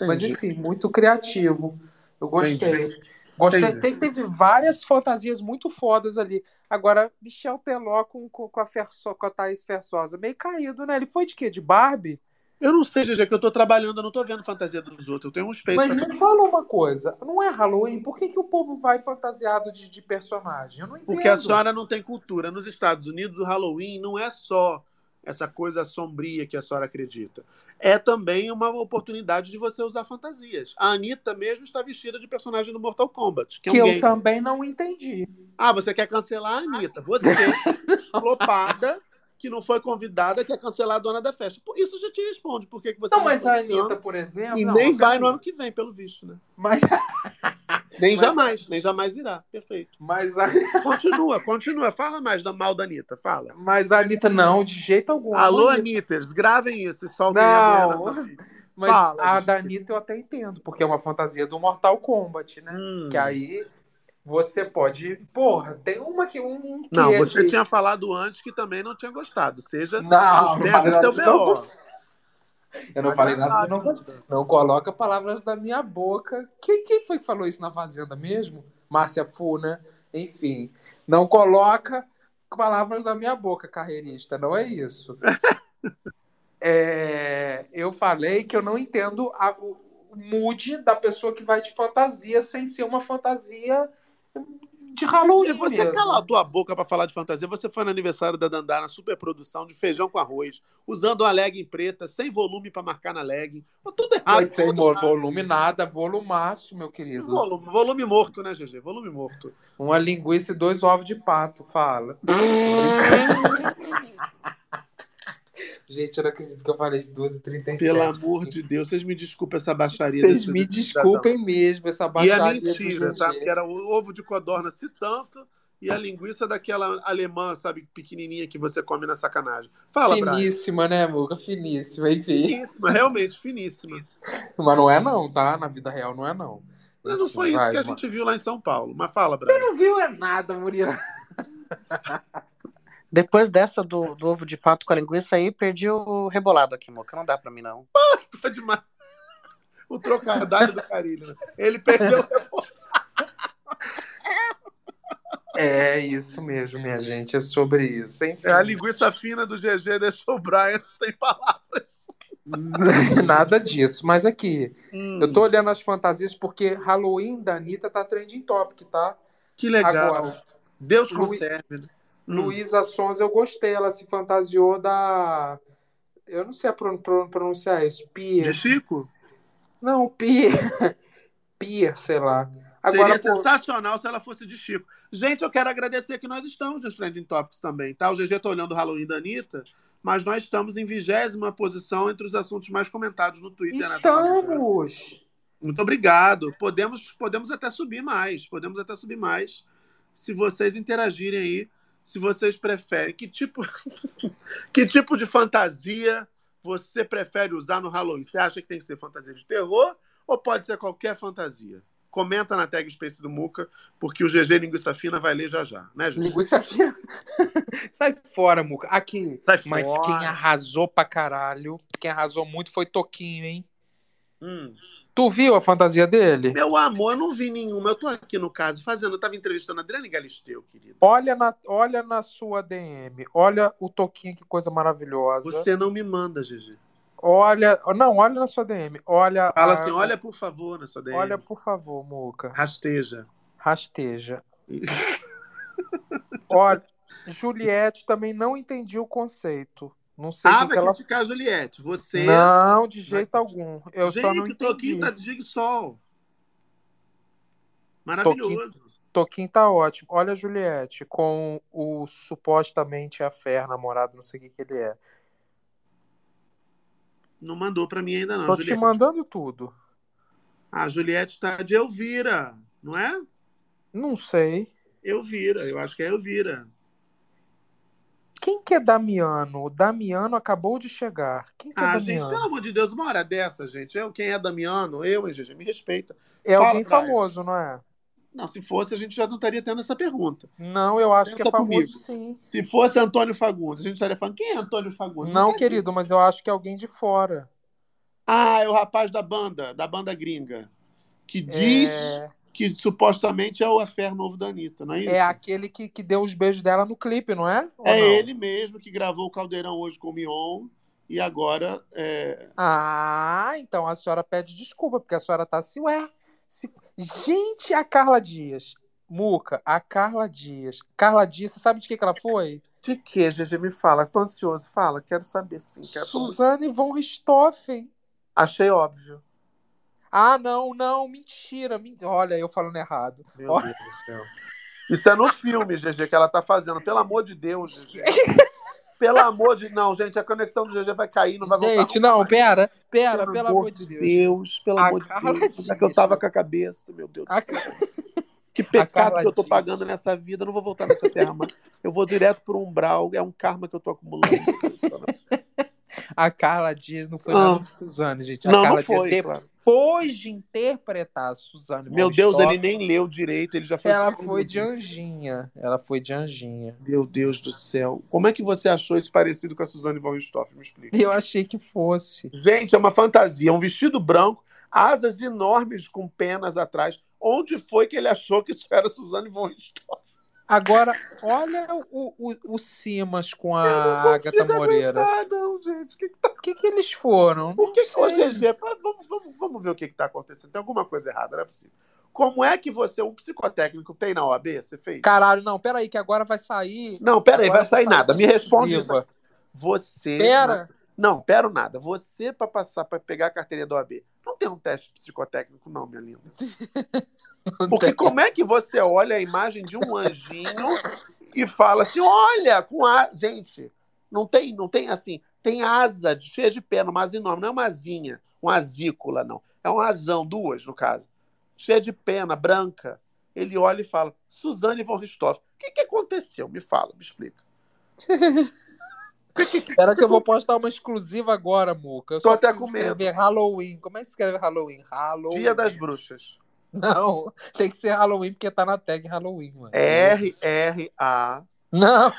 Mas Entendi. assim, muito criativo. Eu gostei. Entendi. Gostei. Entendi. Te- Teve várias fantasias muito fodas ali. Agora, Michel Teló com, com, com, a Ferso, com a Thaís Fersosa, meio caído, né? Ele foi de quê? De Barbie? Eu não sei, GG, que eu tô trabalhando, eu não tô vendo fantasia dos outros. Eu tenho um space Mas me fala uma coisa, não é Halloween? Por que, que o povo vai fantasiado de, de personagem? Eu não entendo. Porque a senhora não tem cultura. Nos Estados Unidos, o Halloween não é só essa coisa sombria que a senhora acredita. É também uma oportunidade de você usar fantasias. A Anitta mesmo está vestida de personagem do Mortal Kombat. Que, é um Que eu game. também não entendi. Ah, você quer cancelar a Anitta. Você, flopada, que não foi convidada, quer cancelar a dona da festa. Por isso já te responde. Por que, você Não, mas tá a? Anitta, por exemplo. E não, nem mas vai no ano que vem, pelo visto, né? Mas, Nem Mas- jamais, nem jamais irá. Perfeito. mas, a, Continua, continua. Fala mais da mal da Anitta, fala. mas a Anitta, não, de jeito algum. Alô. Anitters, gravem isso soltem a Não, mas Fala, a gente. da Anitta eu até entendo, porque é uma fantasia do Mortal Kombat, né? Hum. Que aí você pode. Porra, tem uma que. Um, que Não, é você que- tinha falado antes que também não tinha gostado. Seja Não, não sustenta falei nada seu não. Eu não falei é nada, não, não coloca palavras da minha boca. Quem, quem foi que falou isso na Fazenda mesmo? Márcia Fu, né? Enfim, não coloca palavras da minha boca, carreirista, não é isso. É, eu falei que eu não entendo a- o mood da pessoa que vai de fantasia sem ser uma fantasia de Halloween. Se você mesmo. calar a tua boca pra falar de fantasia, você foi no aniversário da Dandara, superprodução de feijão com arroz, usando uma legging preta, sem volume pra marcar na legging. Tudo errado. Pode ser tudo volume nada, volumaço, meu querido. Volume, volume morto, né, GG? Volume morto. Uma linguiça e dois ovos de pato, fala. Gente, eu não acredito que eu falei isso 2h37. Pelo amor de Deus, vocês me desculpem essa baixaria. Vocês me desculpem mesmo essa E é baixaria do mentira, GG. tá? Porque era o ovo de codorna-se tanto e a linguiça daquela alemã, sabe, pequenininha que você come na sacanagem. Fala, Brian. Finíssima, né, Muca? Finíssima, enfim. Finíssima, realmente, finíssima. Mas não é não, tá? Na vida real não é não. Mas não Enfim, foi isso vai, que a mano. gente viu lá em São Paulo. Mas fala, Você Brian. não viu é nada, Murilo. Depois dessa do, do ovo de pato com a linguiça aí, perdi o rebolado aqui, moca. Não dá pra mim, não. Tá demais. O trocadilho do Carilho. né? Ele perdeu o É isso mesmo, minha gente. É sobre isso. Enfim. É, a linguiça fina do GG deixou o Brian sem palavras. Nada disso. Mas aqui, Hum. eu tô olhando as fantasias porque Halloween da Anitta tá trending topic, tá? Que legal. Agora, Deus conserve. né? Luísa Sons eu gostei. Ela se fantasiou da. Eu não sei pro- pro- pronunciar isso. Pia. De Chico? Não, Pia. Pia, sei lá. Agora, Seria pô, sensacional se ela fosse de Chico. Gente, eu quero agradecer que nós estamos nos Trending Topics também, tá? O GG tá olhando o Halloween da Anitta, mas nós estamos em vigésima posição entre os assuntos mais comentados no Twitter. estamos. Muito obrigado. Podemos, podemos até subir mais. Podemos até subir mais. Se vocês interagirem aí, se vocês preferem. Que tipo, que tipo de fantasia você prefere usar no Halloween? Você acha que tem que ser fantasia de terror ou pode ser qualquer fantasia? Comenta na tag Space do Muca, porque o GG Linguiça Fina vai ler já já, né, GG? Linguiça fina. Sai fora, Muca. Aqui. Sai Mas fora. quem arrasou pra caralho, quem arrasou muito foi Toquinho, hein? Hum. Tu viu a fantasia dele? Meu amor, eu não vi nenhuma. Eu tô aqui no caso fazendo. Eu tava entrevistando a Adriane Galisteu, querido. Olha na, olha na sua DM. Olha o toquinho, que coisa maravilhosa. Você não me manda, Gigi. Olha. Não, olha na sua DM. Olha. Fala a- assim, olha por favor na sua DM. Olha, por favor, Muca. Rasteja. Rasteja. Olha, Juliette também não entendi o conceito. Não sei Ah, que, vai que ela. criticar a Juliette. Você. Não, de jeito algum. Eu Gente, só não entendi. Toquinho tá de Jigsaw. Maravilhoso. Toquinho tá ótimo. Olha a Juliette com o supostamente a Fer, namorado, não sei o que, que ele é. Não mandou pra mim ainda não, Tô te Juliette. mandando tudo. A Juliette tá de Elvira, não é? Não sei. Elvira, eu acho que é Elvira. Quem que é Damiano? O Damiano acabou de chegar. Quem que é Ah, gente, Damiano? pelo amor de Deus, uma hora dessa, gente. Eu, quem é Damiano? Eu, hein, GG? Me respeita. É Fala, alguém famoso, não é? Não, se fosse, a gente já não estaria tendo essa pergunta. Não, eu acho que é famoso comigo. sim. Se fosse Antônio Fagundes, a gente estaria falando, quem é Antônio Fagundes? Não, tem- querido, mas eu acho que é alguém de fora. Ah, é o rapaz da banda, da banda gringa, que diz É, que supostamente é o affair novo da Anitta, não é isso? é aquele que, que deu os beijos dela no clipe, não é? Ou É não? ele mesmo que gravou o Caldeirão hoje com o Mion e agora é... Ah, então a senhora pede desculpa, porque a senhora tá assim, ué. se- Gente, a Carla Dias. Muca, a Carla Dias. Carla Dias, você sabe de que, que ela foi? De que, GG? Me fala, tô ansioso, fala, quero saber sim. Quero Suzane von Richthofen. Achei óbvio. Ah, não, não, mentira. men- Olha, eu falando errado. Meu Ó, Deus do céu. Isso é no filme, GG, que ela tá fazendo. Pelo amor de Deus, GG. Pelo amor de... Não, gente, a conexão do GG vai cair, não vai voltar Gente, não, pera, pera, Pelo pelo amor de de Deus. Deus, pelo A amor de Carla Deus. Onde é que eu Dias. tava com a cabeça, meu Deus do A céu. Que pecado que eu tô Dias. pagando nessa vida. Eu não vou voltar nessa terra mais. Eu vou direto pro umbral. É um karma que eu tô acumulando. do. A Carla Dias não foi Ah. nada de Suzane, gente. A Não, Carla não foi, Dias, claro. Depois de interpretar a Suzane Meu Deus, ele nem leu direito. Ele já foi. ela foi de anjinha. Ela foi de anjinha. Meu Deus do céu. Como é que você achou isso parecido com a Suzane von Richthofen? Me explica. Eu achei que fosse. Gente, é uma fantasia. Um vestido branco, asas enormes com penas atrás. Onde foi que ele achou que isso era Suzane von Richthofen? Agora, olha o, o, o Simas com a não Agatha Moreira. aguentar, não, gente. O que, que tá que, que eles foram? O que, que vê? Vamos, vamos, vamos ver o que está acontecendo. Tem alguma coisa errada, não é possível. Como é que você, um psicotécnico, tem na OAB? Você fez? Caralho, não, peraí, que agora vai sair. Não, peraí, agora vai sair nada. Me responde. Você. Pera. Não, pera nada. Você, para passar, para pegar a carteirinha da OAB, não tem um teste psicotécnico, não, minha linda. Porque como é que você olha a imagem de um anjinho e fala assim: olha, com a. Gente, não tem, não tem assim. Tem asa de- cheia de pena, uma asa enorme. Não é uma asinha, uma asícula, não. É uma asão, duas, no caso. Cheia de pena, branca. Ele olha e fala: Suzane von Richthofen. O que, que aconteceu? Me fala, me explica. Espera que eu vou postar uma exclusiva agora, Muca. Eu Tô só até com medo. escrever Halloween. Como é que escreve Halloween? Halloween. Dia das Bruxas. Não, tem que ser Halloween porque tá na tag Halloween, mano. R-R-A. Não.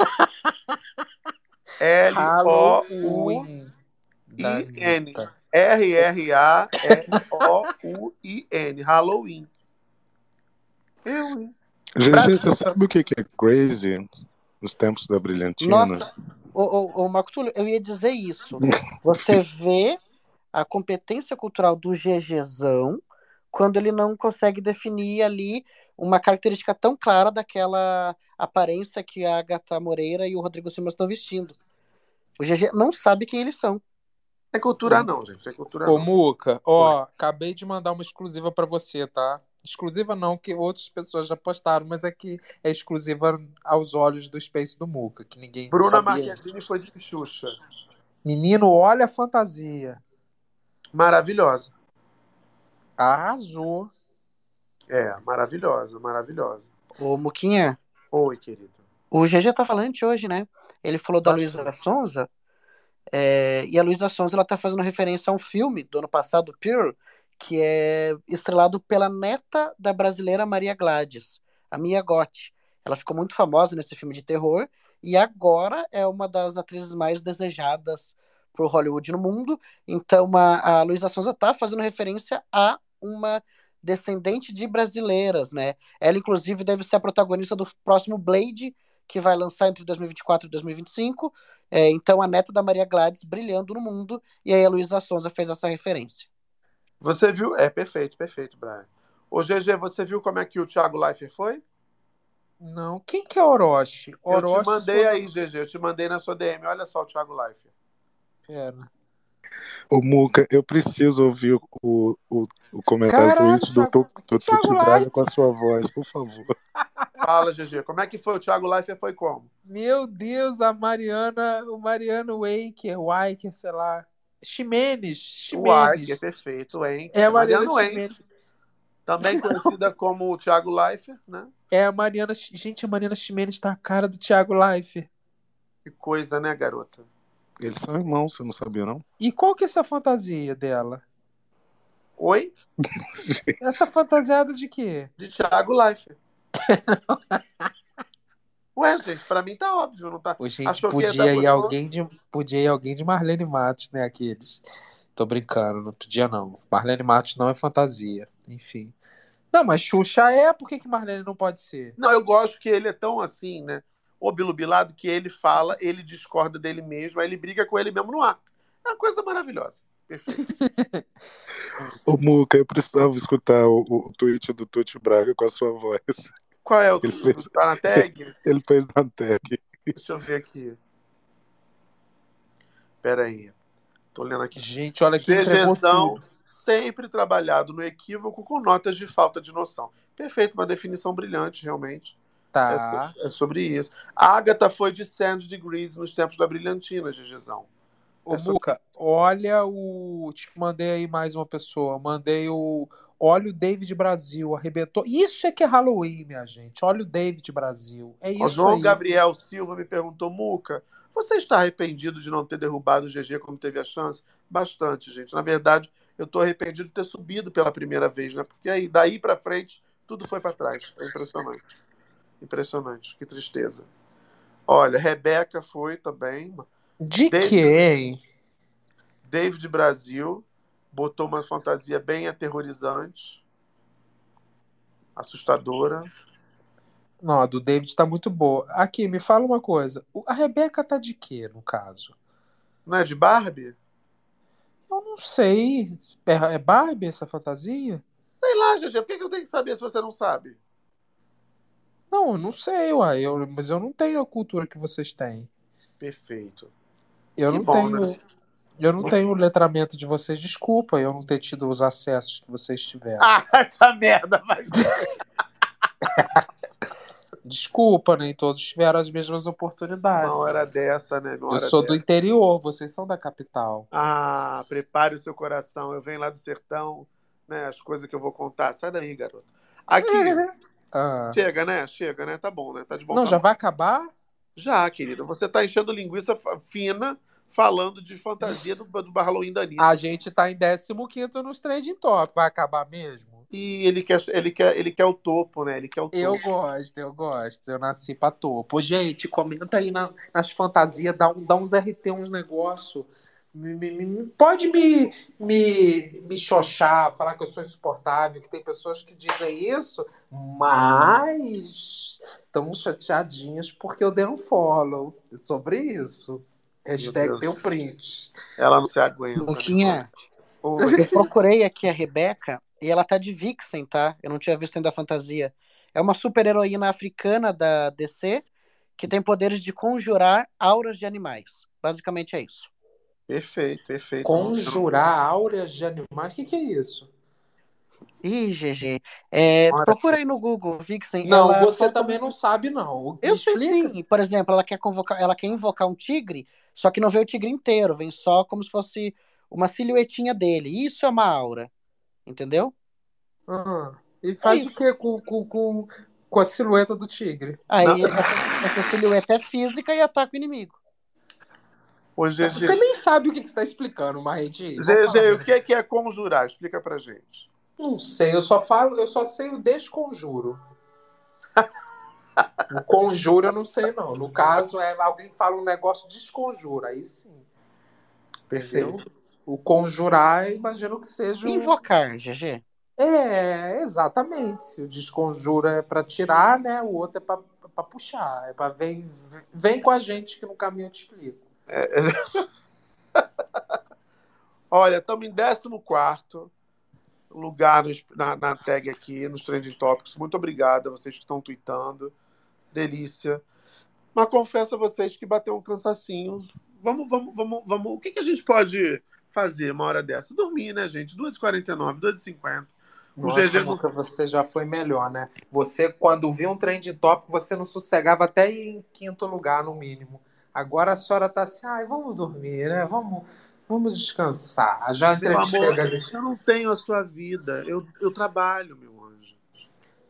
L-O-U-I-N. R-R-A-L-O-U-I-N. Halloween. Eu, hein? GG, você sabe o que que é crazy nos tempos da brilhantina? Nossa, ô, ô, ô, Marco Túlio, eu ia dizer isso. Você vê a competência cultural do GGzão quando ele não consegue definir ali uma característica tão clara daquela aparência que a Agatha Moreira e o Rodrigo Simas estão vestindo. O GG não sabe quem eles são. É cultura não, gente. É cultura Ô, não. Muca, ó, acabei de mandar uma exclusiva pra você, tá? Exclusiva não, que outras pessoas já postaram, mas é que é exclusiva aos olhos do Space do Muca, que ninguém Bruna sabia. Marquezine foi de Xuxa. Menino, olha a fantasia. Maravilhosa. Arrasou. É, maravilhosa, maravilhosa. Ô, Muquinha, Oi, querido. o GG tá falante hoje, né? Ele falou da Bastante. Luísa Sonza, é, e a Luísa Sonza ela tá fazendo referência a um filme do ano passado, Pearl, que é estrelado pela neta da brasileira Maria Gladys, a Mia Gotti. Ela ficou muito famosa nesse filme de terror e agora é uma das atrizes mais desejadas por Hollywood no mundo. Então a, a Luísa Sonza tá fazendo referência a uma descendente de brasileiras, né? Ela, inclusive, deve ser a protagonista do próximo Blade, que vai lançar entre 2024 e 2025. É, então, a neta da Maria Gladys brilhando no mundo, e aí a Luísa Sonza fez essa referência. Você viu? É, perfeito, perfeito, Brian. Ô, GG, você viu como é que o Thiago Leifert foi? Não. Quem que é Orochi? Eu Orochi te mandei sou- aí, GG. Eu te mandei na sua DM. Olha só o Thiago Leifert. Pera. Ô, Muca, eu preciso ouvir o, o, o, o comentário tweet do, Thiago- do Braga Leifert. com a sua voz, por favor. Fala, GG. Como é que foi? O Thiago Leifert foi como? Meu Deus, a Mariana, o Mariano Waker, Waker, sei lá. Ximenes, Uai, que é Ximenes. perfeito, hein? É a Mariana Mariano Hein, Ximenes. também conhecida como o Thiago Leifert, né? É a Mariana. Gente, a Mariana Ximenes tá a cara do Thiago Leifert. Que coisa, né, garota? Eles são irmãos, você não sabia, não? E qual que é essa fantasia dela? Oi? Ela tá fantasiada de quê? De Thiago Leifert. Ué, gente, pra mim tá óbvio, não tá? Ô, gente, Achou podia ir alguém de podia ir alguém de Marlene Matos, né, aqueles. Tô brincando, não podia não. Marlene Matos não é fantasia, enfim. Não, mas Xuxa é, por que que Marlene não pode ser? Não, eu gosto que ele é tão assim, né? Obilubilado que ele fala, ele discorda dele mesmo, aí ele briga com ele mesmo no ar. É uma coisa maravilhosa. Perfeito. Ô, Muca, eu precisava escutar o, o tweet do Tuti Braga com a sua voz. Qual é o Ele fez, tá na tag? ele fez na tag. Deixa eu ver aqui. Pera aí. Tô lendo aqui. Gente, olha que tudo. sempre trabalhado no equívoco com notas de falta de noção. Perfeito, uma definição brilhante, realmente. Tá. É, é sobre isso. A Agatha foi de 100 degrees nos tempos da brilhantina, GGzão. Ô, É sobre- olha o. Te mandei aí mais uma pessoa. Mandei o. Olha o David Brasil, arrebentou. Isso é que é Halloween, minha gente. Olha o David Brasil. É O isso João aí. Gabriel Silva me perguntou, Muca, você está arrependido de não ter derrubado o GG como teve a chance? Bastante, gente. Na verdade, eu estou arrependido de ter subido pela primeira vez, né? Porque aí, daí para frente, tudo foi para trás. É impressionante. Impressionante. Que tristeza. Olha, Rebeca foi também. De David- quem? David Brasil botou uma fantasia bem aterrorizante, assustadora. Não, a do David tá muito boa. Aqui, me fala uma coisa. A Rebeca tá de quê, no caso? Não é de Barbie? Eu não sei. É, é Barbie essa fantasia? Sei lá, GG, por que que eu tenho que saber se você não sabe? Não, eu não sei, uai. Eu, mas eu não tenho a cultura que vocês têm. Perfeito. Eu Que não bom, tenho. né? Eu não tenho o letramento de vocês. Desculpa eu não ter tido os acessos que vocês tiveram. Ah, essa merda, mas. Desculpa, nem todos tiveram as mesmas oportunidades. Uma hora dessa, né? Uma Eu sou do dessa. interior, vocês são da capital. Ah, prepare o seu coração. Eu venho lá do sertão, né? As coisas que eu vou contar. Sai daí, garoto. Aqui. Ah. Chega, né? Chega, né? Tá bom, né? Tá de bom Não, já tamanho. vai acabar? Já, querida. Você tá enchendo linguiça fina falando de fantasia do, do Halloween da Anitta. A gente tá em 15 nos Trending Top. Vai acabar mesmo? E ele quer, ele, quer, ele quer o topo, né? Ele quer o topo. Eu gosto, eu gosto. Eu nasci pra topo. Gente, comenta aí na- nas fantasias, dá, um, dá uns RT, uns negócios. Me, me- me- pode me, me, me xoxar, falar que eu sou insuportável, que tem pessoas que dizem isso, mas estão chateadinhas porque eu dei um follow sobre isso. Hashtag Deus. teu print. Ela não se aguenta. né? Luquinha, Oi. eu procurei aqui a Rebeca e ela tá de Vixen, tá? Eu não tinha visto ainda a fantasia. É uma super-heroína africana da DC que tem poderes de conjurar auras de animais. Basicamente é isso. Perfeito, perfeito. Conjurar áureas de animais, o que, que é isso? Ih, GG. É, procura aí no Google, Vixen. Não, ela você solta também não sabe, não. Eu sei Explica. sim. Por exemplo, ela quer convocar, ela quer invocar um tigre, só que não vê o tigre inteiro, vem só como se fosse uma silhuetinha dele. Isso é uma aura. Entendeu? Ah, e faz o isso. que com, com, com, com a silhueta do tigre? Aí essa, essa silhueta é física e ataca o inimigo. Ô, Você nem sabe o que que você está explicando, Marredi. GG, o que é, que é conjurar? Explica pra gente. Não sei, eu só falo, eu só sei o desconjuro. o conjuro eu não sei, não. No caso, é alguém fala um negócio desconjura, aí sim. Perfeito. Entendeu? O conjurar, imagino que seja. Invocar, GG. É, exatamente. Se o desconjuro é para tirar, né? O outro é para puxar. É para vem, vem com a gente que no caminho eu te explico. É, é... Olha, estamos em 14 lugar nos- na, na tag aqui, nos Trending Topics. Muito obrigado a vocês que estão tweetando. Delícia. Mas confesso a vocês que bateu um cansacinho. Vamos, vamos, vamos, vamos. O que, que a gente pode fazer uma hora dessa? Dormir, né, gente? 2h49, 2h50. O GG Muca, você já foi melhor, né? Você, quando viu um trem de top, você não sossegava até em quinto lugar, no mínimo. Agora a senhora tá assim, ai, vamos dormir, né? Vamos, vamos descansar. Já Meu entrevistei amor, a eu não tenho a sua vida. Eu, eu trabalho, meu anjo.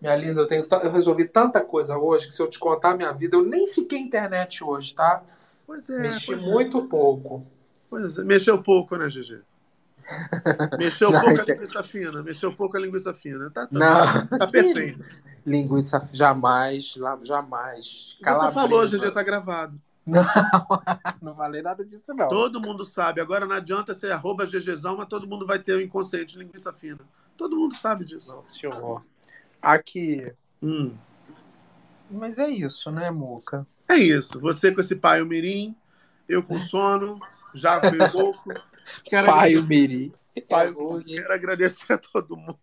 Minha linda, eu, tenho, eu resolvi tanta coisa hoje que se eu te contar a minha vida, eu nem fiquei internet hoje, tá? Pois é. Mexi é. muito pouco. Pois é. Mexeu pouco, né, GG? Mexeu Não, pouco a então- linguiça fina. Mexeu pouco a linguiça fina. Tá, tá, Não. tá perfeito. Linguiça jamais, jamais. Você Calabresa. falou, GG, tá gravado. Não, não falei nada disso, não. Todo mundo sabe. Agora não adianta ser arroba GGzão, mas todo mundo vai ter o inconsciente de linguiça fina. Todo mundo sabe disso. Não, senhor. Aqui. Hum. Mas é isso, né, Muca? É isso. Você com esse pai o mirim, eu com sono, já fui louco. Quero Pai agradecer- Mirim. Pai o Quero agradecer a todo mundo.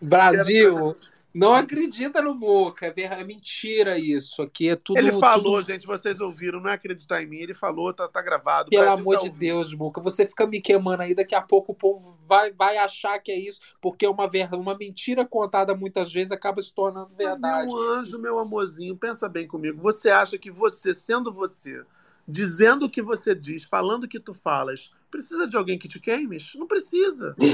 Brasil, não acredita no Muca. É é mentira isso. Aqui é tudo. ele falou, tudo- gente, vocês ouviram, não é acreditar em mim. Ele falou, tá, tá gravado. Pelo amor tá de ouvindo. Deus, Muca, você fica me queimando aí, daqui a pouco o povo vai, vai achar que é isso, porque uma, ver- uma mentira contada muitas vezes acaba se tornando verdade. Meu anjo, meu amorzinho, pensa bem comigo. Você acha que você, sendo você, dizendo o que você diz, falando o que tu falas, precisa de alguém que te queimes? Não precisa.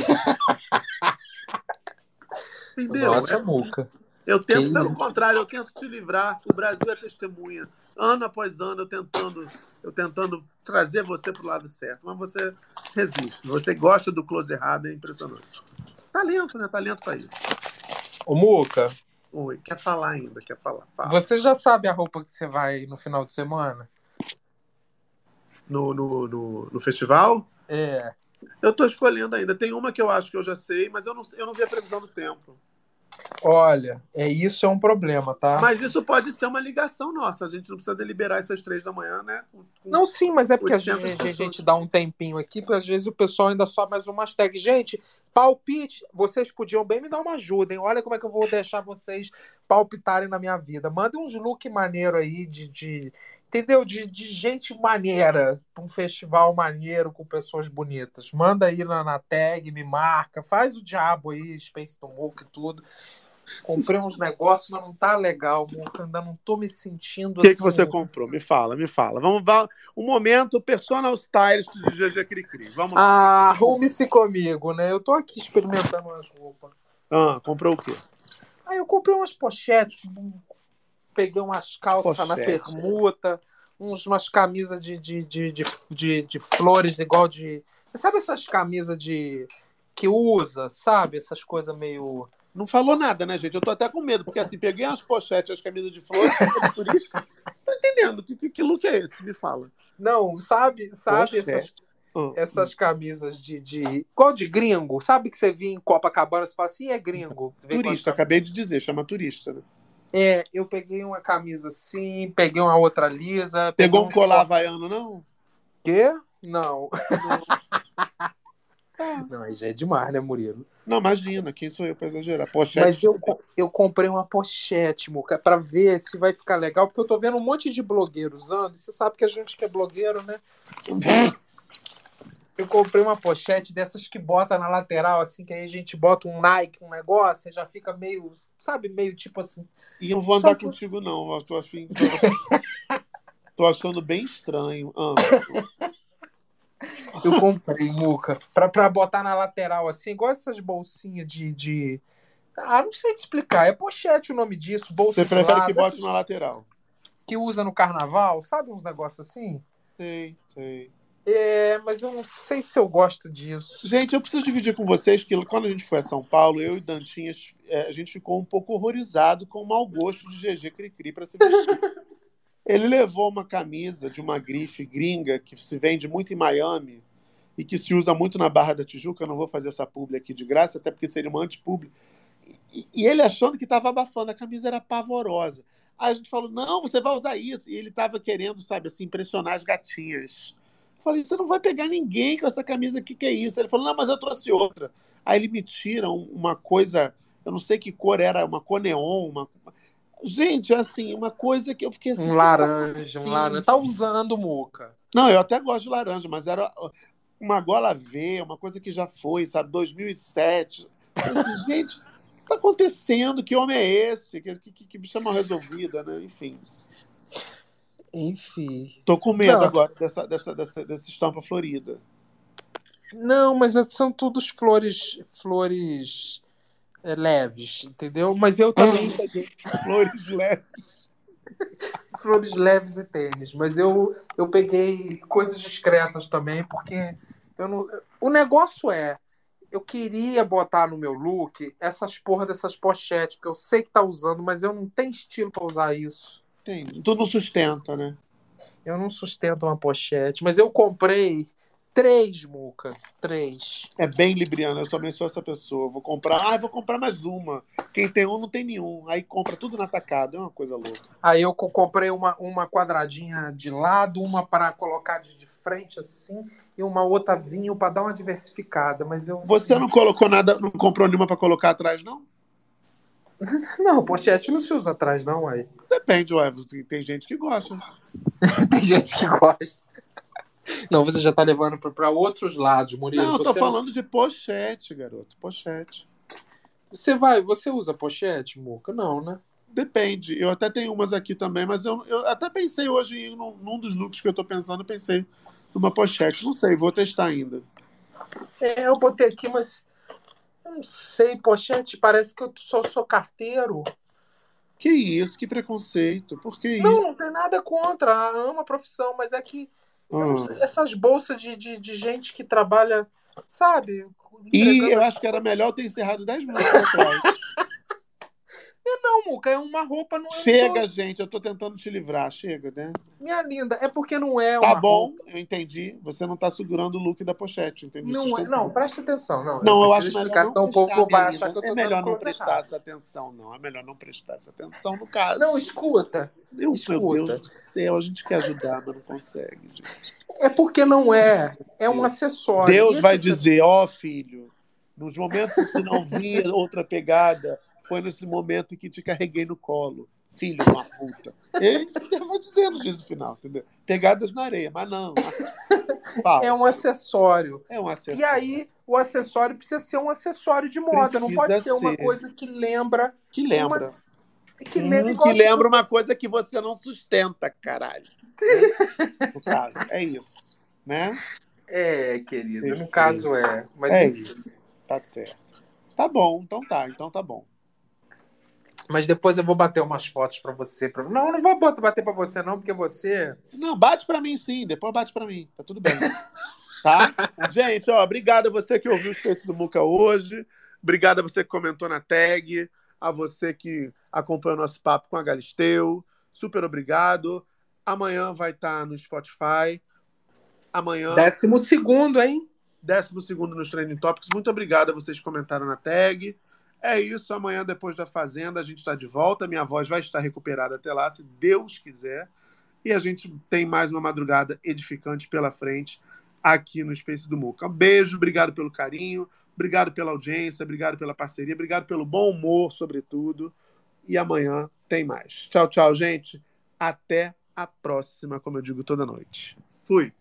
Entendeu? Nossa, É-. Eu tento, pelo contrário, eu tento te livrar. O Brasil é testemunha. Ano após ano, eu tentando, eu tentando trazer você pro lado certo. Mas você resiste. Você gosta do close errado, é impressionante. Talento, né? Talento pra isso. Ô, Muca, Oi, quer falar ainda? Quer falar? Fala. você já sabe a roupa que você vai no final de semana? No, no, no, no festival? É. Eu tô escolhendo ainda. Tem uma que eu acho que eu já sei, mas eu não, eu não vi a previsão do tempo. Olha, é isso é um problema, tá? Mas isso pode ser uma ligação nossa. A gente não precisa deliberar essas três da manhã, né? Com- com Não, sim, mas é porque a 800 gente, a gente dá um tempinho aqui, porque às vezes o pessoal ainda sobe mais umas tags. Gente, palpite, vocês podiam bem me dar uma ajuda, hein? Olha como é que eu vou deixar vocês palpitarem na minha vida. Mandem uns look maneiro aí de, de entendeu? De, de gente maneira, um festival maneiro com pessoas bonitas. Manda aí na, na tag, me marca, faz o diabo aí, Space do e tudo. Comprei uns negócios, mas não tá legal. Ainda não tô me sentindo O que, que assim. você comprou? Me fala, me fala. Vamos lá. Um momento personal stylist de GG Cricri. Vamos lá. Ah, arrume-se comigo, né? Eu tô aqui experimentando umas roupas. Ah, comprou o quê? Aí eu comprei umas pochetes, peguei umas calças na Pochete. permuta, uns, umas camisas de, de, de, de, de, de flores igual de. Sabe essas camisas de. que usa, sabe? Essas coisas meio. Não falou nada, né, gente? Eu tô até com medo, porque assim, peguei as pochetes, as camisas de flores, turista. Tô entendendo. Que, que, que look é esse? Me fala. Não, sabe, sabe Pochete. essas, Ah, essas camisas de, de. igual de gringo? Sabe que você via em Copacabana e fala assim, é gringo. Turista, acabei de dizer, chama turista, né? É, eu peguei uma camisa assim, peguei uma outra lisa. Pegou um colar havaiano, não? Quê? Não. Não, aí já é demais, né, Murilo? Não, imagina, quem sou eu pra exagerar? Pochete. Mas eu, eu comprei uma pochete, Muca, pra ver se vai ficar legal, porque eu tô vendo um monte de blogueiro usando, e você sabe que a gente que é blogueiro, né? Eu comprei uma pochete dessas que bota na lateral, assim, que aí a gente bota um Nike, um negócio, e já fica meio, sabe, meio tipo assim. E eu não vou andar Só contigo, não. Eu tô, afim, tô, achando bem estranho. Ah, Eu comprei, Muca, pra, pra botar na lateral, assim, igual essas bolsinhas de, de. Ah, não sei te explicar. É pochete o nome disso, bolsa você prefere lado, que bote essas na lateral? que usa no carnaval, sabe uns negócios assim? Sei, sei. É, mas eu não sei se eu gosto disso. Gente, eu preciso dividir com vocês que quando a gente foi a São Paulo, eu e Dantinhas, é, a gente ficou um pouco horrorizado com o mau gosto de GG Cricri para se vestir. Ele levou uma camisa de uma grife gringa que se vende muito em Miami, e que se usa muito na Barra da Tijuca. Eu não vou fazer essa publi aqui de graça, até porque seria uma anti-publi. E, e ele achando que estava abafando, a camisa era pavorosa. Aí a gente falou: não, você vai usar isso. E ele estava querendo, sabe, assim, impressionar as gatinhas. Eu falei: você não vai pegar ninguém com essa camisa, o que, que é isso? Ele falou: não, mas eu trouxe outra. Aí ele me tira um- uma coisa, eu não sei que cor era, uma cor neon, uma. Gente, assim, uma coisa que eu fiquei assim. Um laranja, um laranja. Tá usando, Muca. Não, eu até gosto de laranja, mas era uma gola V, uma coisa que já foi, sabe, 2007. Eu assim, gente, o que está acontecendo? Que homem é esse? Que, que, que bicha mal resolvida, né? Enfim. Enfim. Tô com medo Não. agora dessa, dessa, dessa, dessa estampa florida. Não, mas é- são todos flores, flores é, leves, entendeu? Mas eu também flores leves. flores leves e tênis, mas eu, eu peguei coisas discretas também, porque eu não, o negócio é, eu queria botar no meu look essas porra dessas pochetes, porque eu sei que tá usando, mas eu não tenho estilo pra usar isso. Entendi. Tu não sustenta, né? Eu não sustento uma pochete, mas eu comprei três, Muca. Três. É bem libriano, eu também sou essa pessoa. Vou comprar, ah, vou comprar mais uma. Quem tem um não tem nenhum. Aí compra tudo no atacado, é uma coisa louca. Aí eu co- comprei uma, uma quadradinha de lado, uma para colocar de, de frente assim, e uma outra vinho para dar uma diversificada. Mas eu. Você não colocou nada, não comprou nenhuma para colocar atrás, não? Não, pochete não se usa atrás, não, aí. Depende, ué. Tem- Tem gente que gosta. Tem gente que gosta. Não, você já tá levando para outros lados, Murilo. Não, eu tô Você- falando de pochete, garoto. Pochete. Você vai, você usa pochete, Muca? Não, né? Depende. Eu até tenho umas aqui também, mas eu, eu até pensei hoje em num, num dos looks que eu tô pensando, eu pensei numa pochete. Não sei, vou testar ainda. É, eu botei aqui, mas não sei, pochete, parece que eu só sou carteiro. Que isso, que preconceito. Por que Não, isso? não tem nada contra, amo a profissão, mas é que não Ah. sei, essas bolsas de, de, de gente que trabalha, sabe? E eu acho que era melhor ter encerrado 10 minutos atrás. Não, Muca, é uma roupa. Não, eu não Chega, tô- gente, eu tô tentando te livrar. Chega, né? Minha linda, é porque não é Tá uma bom, roupa. eu entendi. Você não tá segurando o look da pochete, entendi. Não, é, não, presta atenção. Não, Não, eu preciso acho explicar, senão não o povo prestar, vai minha achar linda. que eu tô É melhor não prestar errada. essa atenção, não. É melhor não prestar essa atenção no caso. Não, escuta. Meu, escuta. meu Deus do céu, a gente quer ajudar, mas não consegue, gente. É porque não é. É um acessório. Deus vai acessório- dizer, ó filho, nos momentos que não vinha outra pegada, foi nesse momento em que te carreguei no colo. Filho de uma puta. É isso que Deus vai dizer no juízo final, entendeu? Pegadas na areia, mas não. Pau. É um acessório. É um acessório. E aí, o acessório precisa ser um acessório de moda. não pode Precisa ser uma ser. coisa que lembra. Que lembra. Uma... Que Hum, lembra, que lembra uma coisa que você não sustenta, caralho. Né? No caso, é isso. Né? É, querido. No caso é. Mas é enfim. isso. Tá certo. Tá bom, então tá, então tá bom. Mas depois eu vou bater umas fotos pra você. Pra... Não, eu não vou bater pra você, não, porque você. Não, bate pra mim sim, depois bate pra mim. Tá tudo bem. Tá? Gente, ó, obrigado a você que ouviu o Space do Muca hoje. Obrigado a você que comentou na tag. A você que acompanhou o nosso papo com a Galisteu. Super obrigado. Amanhã vai estar no Spotify. Amanhã. Décimo segundo, hein? Décimo segundo nos Trending Topics. Muito obrigado a vocês que comentaram na tag. É isso. Amanhã, depois da Fazenda, a gente está de volta. Minha voz vai estar recuperada até lá, se Deus quiser. E a gente tem mais uma madrugada edificante pela frente aqui no Space do Muca. Um beijo, obrigado pelo carinho, obrigado pela audiência, obrigado pela parceria, obrigado pelo bom humor, sobretudo. E amanhã tem mais. Tchau, tchau, gente. Até a próxima, como eu digo toda noite. Fui.